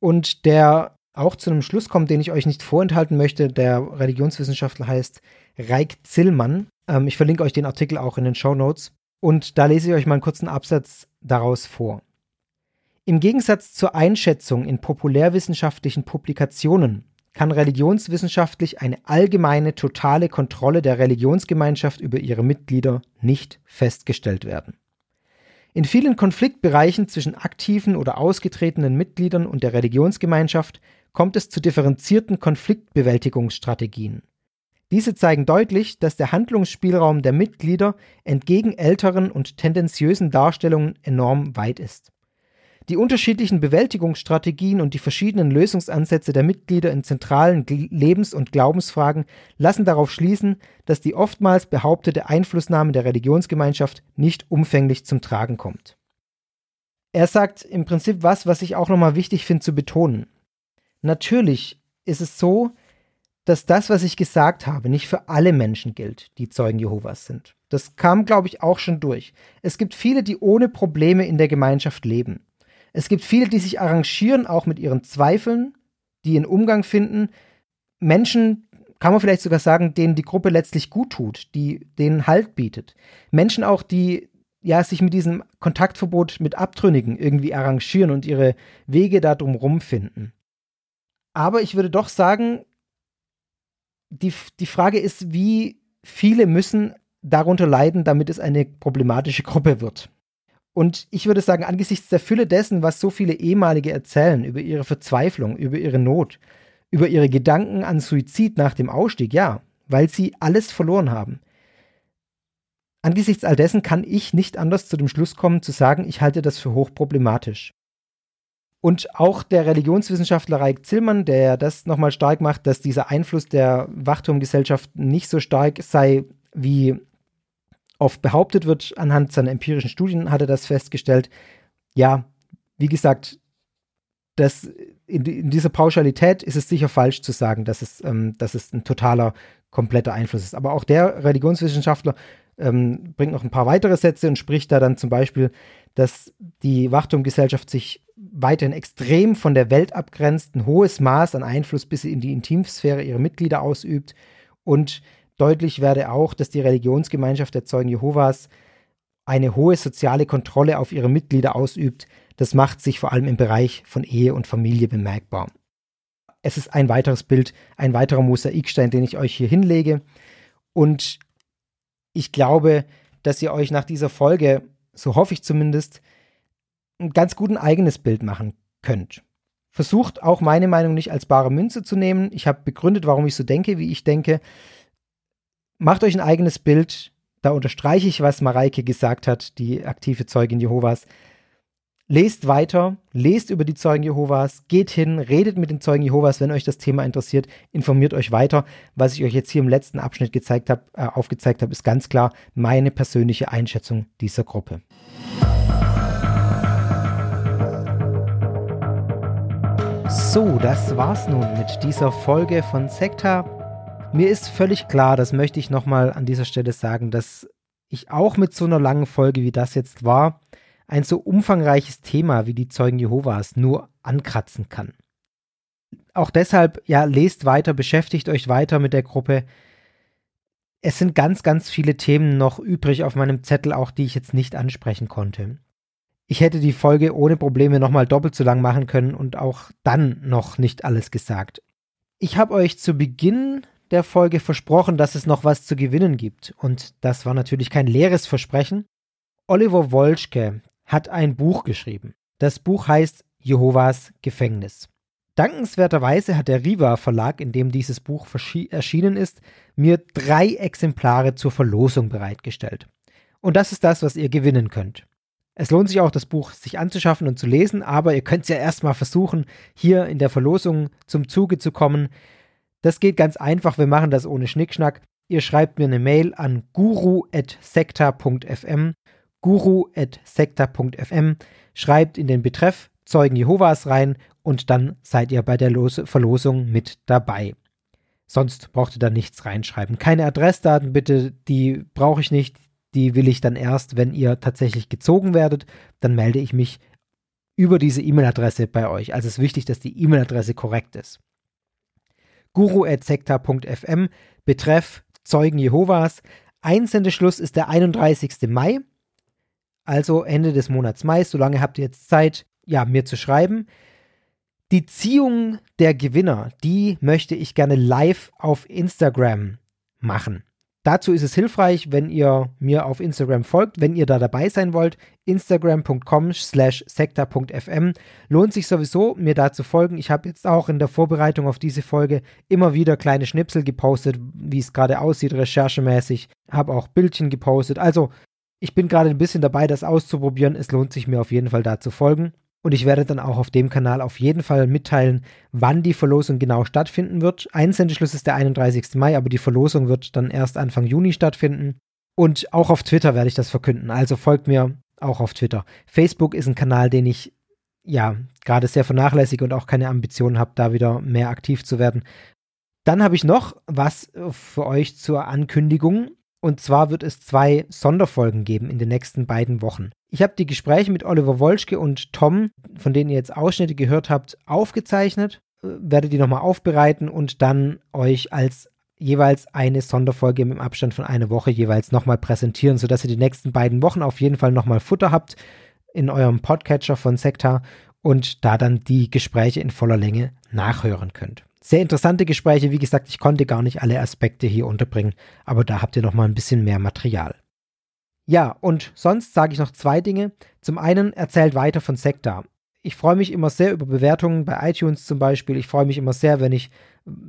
und der auch zu einem Schluss kommt, den ich euch nicht vorenthalten möchte. Der Religionswissenschaftler heißt Reik Zillmann. Ähm, ich verlinke euch den Artikel auch in den Show Notes. Und da lese ich euch mal einen kurzen Absatz daraus vor. Im Gegensatz zur Einschätzung in populärwissenschaftlichen Publikationen kann religionswissenschaftlich eine allgemeine, totale Kontrolle der Religionsgemeinschaft über ihre Mitglieder nicht festgestellt werden. In vielen Konfliktbereichen zwischen aktiven oder ausgetretenen Mitgliedern und der Religionsgemeinschaft kommt es zu differenzierten Konfliktbewältigungsstrategien. Diese zeigen deutlich, dass der Handlungsspielraum der Mitglieder entgegen älteren und tendenziösen Darstellungen enorm weit ist. Die unterschiedlichen Bewältigungsstrategien und die verschiedenen Lösungsansätze der Mitglieder in zentralen Lebens- und Glaubensfragen lassen darauf schließen, dass die oftmals behauptete Einflussnahme der Religionsgemeinschaft nicht umfänglich zum Tragen kommt. Er sagt im Prinzip was, was ich auch nochmal wichtig finde zu betonen. Natürlich ist es so, dass das, was ich gesagt habe, nicht für alle Menschen gilt, die Zeugen Jehovas sind. Das kam, glaube ich, auch schon durch. Es gibt viele, die ohne Probleme in der Gemeinschaft leben. Es gibt viele, die sich arrangieren, auch mit ihren Zweifeln, die ihren Umgang finden. Menschen, kann man vielleicht sogar sagen, denen die Gruppe letztlich gut tut, die denen Halt bietet. Menschen auch, die ja sich mit diesem Kontaktverbot mit Abtrünnigen irgendwie arrangieren und ihre Wege da drumherum finden. Aber ich würde doch sagen, die, die Frage ist, wie viele müssen darunter leiden, damit es eine problematische Gruppe wird. Und ich würde sagen, angesichts der Fülle dessen, was so viele ehemalige erzählen über ihre Verzweiflung, über ihre Not, über ihre Gedanken an Suizid nach dem Ausstieg, ja, weil sie alles verloren haben. Angesichts all dessen kann ich nicht anders zu dem Schluss kommen, zu sagen, ich halte das für hochproblematisch. Und auch der Religionswissenschaftler Reik Zillmann, der das nochmal stark macht, dass dieser Einfluss der Wachturmgesellschaft nicht so stark sei, wie oft behauptet wird, anhand seiner empirischen Studien hat er das festgestellt. Ja, wie gesagt, das, in, in dieser Pauschalität ist es sicher falsch zu sagen, dass es, ähm, dass es ein totaler, kompletter Einfluss ist. Aber auch der Religionswissenschaftler ähm, bringt noch ein paar weitere Sätze und spricht da dann zum Beispiel, dass die Wachturmgesellschaft sich weiterhin extrem von der Welt abgrenzt, ein hohes Maß an Einfluss bis in die Intimsphäre ihrer Mitglieder ausübt und Deutlich werde auch, dass die Religionsgemeinschaft der Zeugen Jehovas eine hohe soziale Kontrolle auf ihre Mitglieder ausübt. Das macht sich vor allem im Bereich von Ehe und Familie bemerkbar. Es ist ein weiteres Bild, ein weiterer Mosaikstein, den ich euch hier hinlege. Und ich glaube, dass ihr euch nach dieser Folge, so hoffe ich zumindest, ein ganz guten eigenes Bild machen könnt. Versucht auch meine Meinung nicht als bare Münze zu nehmen. Ich habe begründet, warum ich so denke, wie ich denke macht euch ein eigenes Bild. Da unterstreiche ich, was Mareike gesagt hat, die aktive Zeugin Jehovas. Lest weiter, lest über die Zeugen Jehovas, geht hin, redet mit den Zeugen Jehovas, wenn euch das Thema interessiert, informiert euch weiter. Was ich euch jetzt hier im letzten Abschnitt gezeigt hab, äh, aufgezeigt habe, ist ganz klar meine persönliche Einschätzung dieser Gruppe. So, das war's nun mit dieser Folge von Sekta. Mir ist völlig klar, das möchte ich nochmal an dieser Stelle sagen, dass ich auch mit so einer langen Folge wie das jetzt war, ein so umfangreiches Thema wie die Zeugen Jehovas nur ankratzen kann. Auch deshalb, ja, lest weiter, beschäftigt euch weiter mit der Gruppe. Es sind ganz, ganz viele Themen noch übrig auf meinem Zettel, auch die ich jetzt nicht ansprechen konnte. Ich hätte die Folge ohne Probleme nochmal doppelt so lang machen können und auch dann noch nicht alles gesagt. Ich habe euch zu Beginn der Folge versprochen, dass es noch was zu gewinnen gibt. Und das war natürlich kein leeres Versprechen. Oliver Wolschke, hat ein Buch geschrieben. Das Buch heißt Jehovas Gefängnis. Dankenswerterweise hat der Riva Verlag, in dem dieses Buch erschienen ist, mir drei Exemplare zur Verlosung bereitgestellt. Und das ist das, was ihr gewinnen könnt. Es lohnt sich auch, das Buch sich anzuschaffen und zu lesen, aber ihr könnt es ja erstmal versuchen, hier in der Verlosung zum Zuge zu kommen. Das geht ganz einfach, wir machen das ohne Schnickschnack. Ihr schreibt mir eine Mail an guru.sekta.fm guru.sekta.fm, schreibt in den Betreff Zeugen Jehovas rein und dann seid ihr bei der Los Verlosung mit dabei. Sonst braucht ihr da nichts reinschreiben. Keine Adressdaten bitte, die brauche ich nicht. Die will ich dann erst, wenn ihr tatsächlich gezogen werdet. Dann melde ich mich über diese E-Mail-Adresse bei euch. Also es ist wichtig, dass die E-Mail-Adresse korrekt ist. guru.sekta.fm, Betreff Zeugen Jehovas. Einsendeschluss ist der 31. Mai also Ende des Monats Mai. Solange habt ihr jetzt Zeit, ja, mir zu schreiben. Die Ziehung der Gewinner, die möchte ich gerne live auf Instagram machen. Dazu ist es hilfreich, wenn ihr mir auf Instagram folgt, wenn ihr da dabei sein wollt. Instagram.com slash sekta.fm lohnt sich sowieso, mir da zu folgen. Ich habe jetzt auch in der Vorbereitung auf diese Folge immer wieder kleine Schnipsel gepostet, wie es gerade aussieht, recherchemäßig. Habe auch Bildchen gepostet. Also ich bin gerade ein bisschen dabei, das auszuprobieren. Es lohnt sich mir auf jeden Fall da zu folgen. Und ich werde dann auch auf dem Kanal auf jeden Fall mitteilen, wann die Verlosung genau stattfinden wird. Einsendeschluss ist der 31. Mai, aber die Verlosung wird dann erst Anfang Juni stattfinden. Und auch auf Twitter werde ich das verkünden. Also folgt mir auch auf Twitter. Facebook ist ein Kanal, den ich ja gerade sehr vernachlässige und auch keine Ambitionen habe, da wieder mehr aktiv zu werden. Dann habe ich noch was für euch zur Ankündigung. Und zwar wird es zwei Sonderfolgen geben in den nächsten beiden Wochen. Ich habe die Gespräche mit Oliver Wolschke und Tom, von denen ihr jetzt Ausschnitte gehört habt, aufgezeichnet, äh, werde die nochmal aufbereiten und dann euch als jeweils eine Sonderfolge im Abstand von einer Woche jeweils nochmal präsentieren, sodass ihr die nächsten beiden Wochen auf jeden Fall nochmal Futter habt in eurem Podcatcher von Sekta und da dann die Gespräche in voller Länge nachhören könnt. Sehr interessante Gespräche. Wie gesagt, ich konnte gar nicht alle Aspekte hier unterbringen, aber da habt ihr noch mal ein bisschen mehr Material. Ja, und sonst sage ich noch zwei Dinge. Zum einen erzählt weiter von Sekta. Ich freue mich immer sehr über Bewertungen bei iTunes zum Beispiel. Ich freue mich immer sehr, wenn ich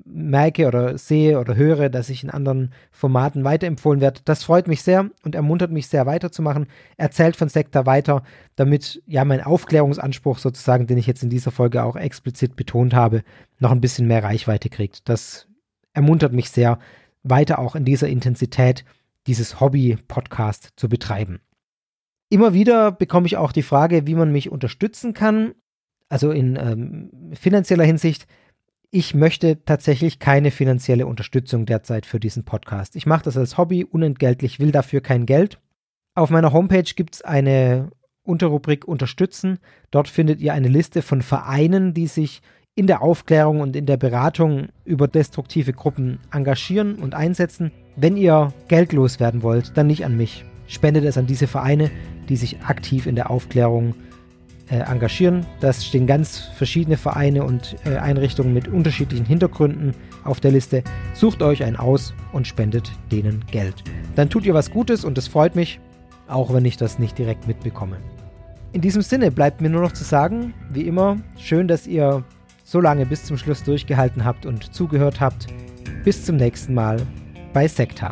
merke oder sehe oder höre, dass ich in anderen Formaten weiterempfohlen werde. Das freut mich sehr und ermuntert mich sehr weiterzumachen. Erzählt von Sekta weiter, damit ja mein Aufklärungsanspruch sozusagen, den ich jetzt in dieser Folge auch explizit betont habe, noch ein bisschen mehr Reichweite kriegt. Das ermuntert mich sehr, weiter auch in dieser Intensität dieses Hobby-Podcast zu betreiben. Immer wieder bekomme ich auch die Frage, wie man mich unterstützen kann, also in ähm, finanzieller Hinsicht. Ich möchte tatsächlich keine finanzielle Unterstützung derzeit für diesen Podcast. Ich mache das als Hobby, unentgeltlich, will dafür kein Geld. Auf meiner Homepage gibt es eine Unterrubrik Unterstützen. Dort findet ihr eine Liste von Vereinen, die sich in der Aufklärung und in der Beratung über destruktive Gruppen engagieren und einsetzen. Wenn ihr geldlos werden wollt, dann nicht an mich spendet es an diese Vereine, die sich aktiv in der Aufklärung äh, engagieren. Das stehen ganz verschiedene Vereine und äh, Einrichtungen mit unterschiedlichen Hintergründen auf der Liste. Sucht euch einen aus und spendet denen Geld. Dann tut ihr was Gutes und es freut mich, auch wenn ich das nicht direkt mitbekomme. In diesem Sinne bleibt mir nur noch zu sagen, wie immer, schön, dass ihr so lange bis zum Schluss durchgehalten habt und zugehört habt. Bis zum nächsten Mal bei Sekta.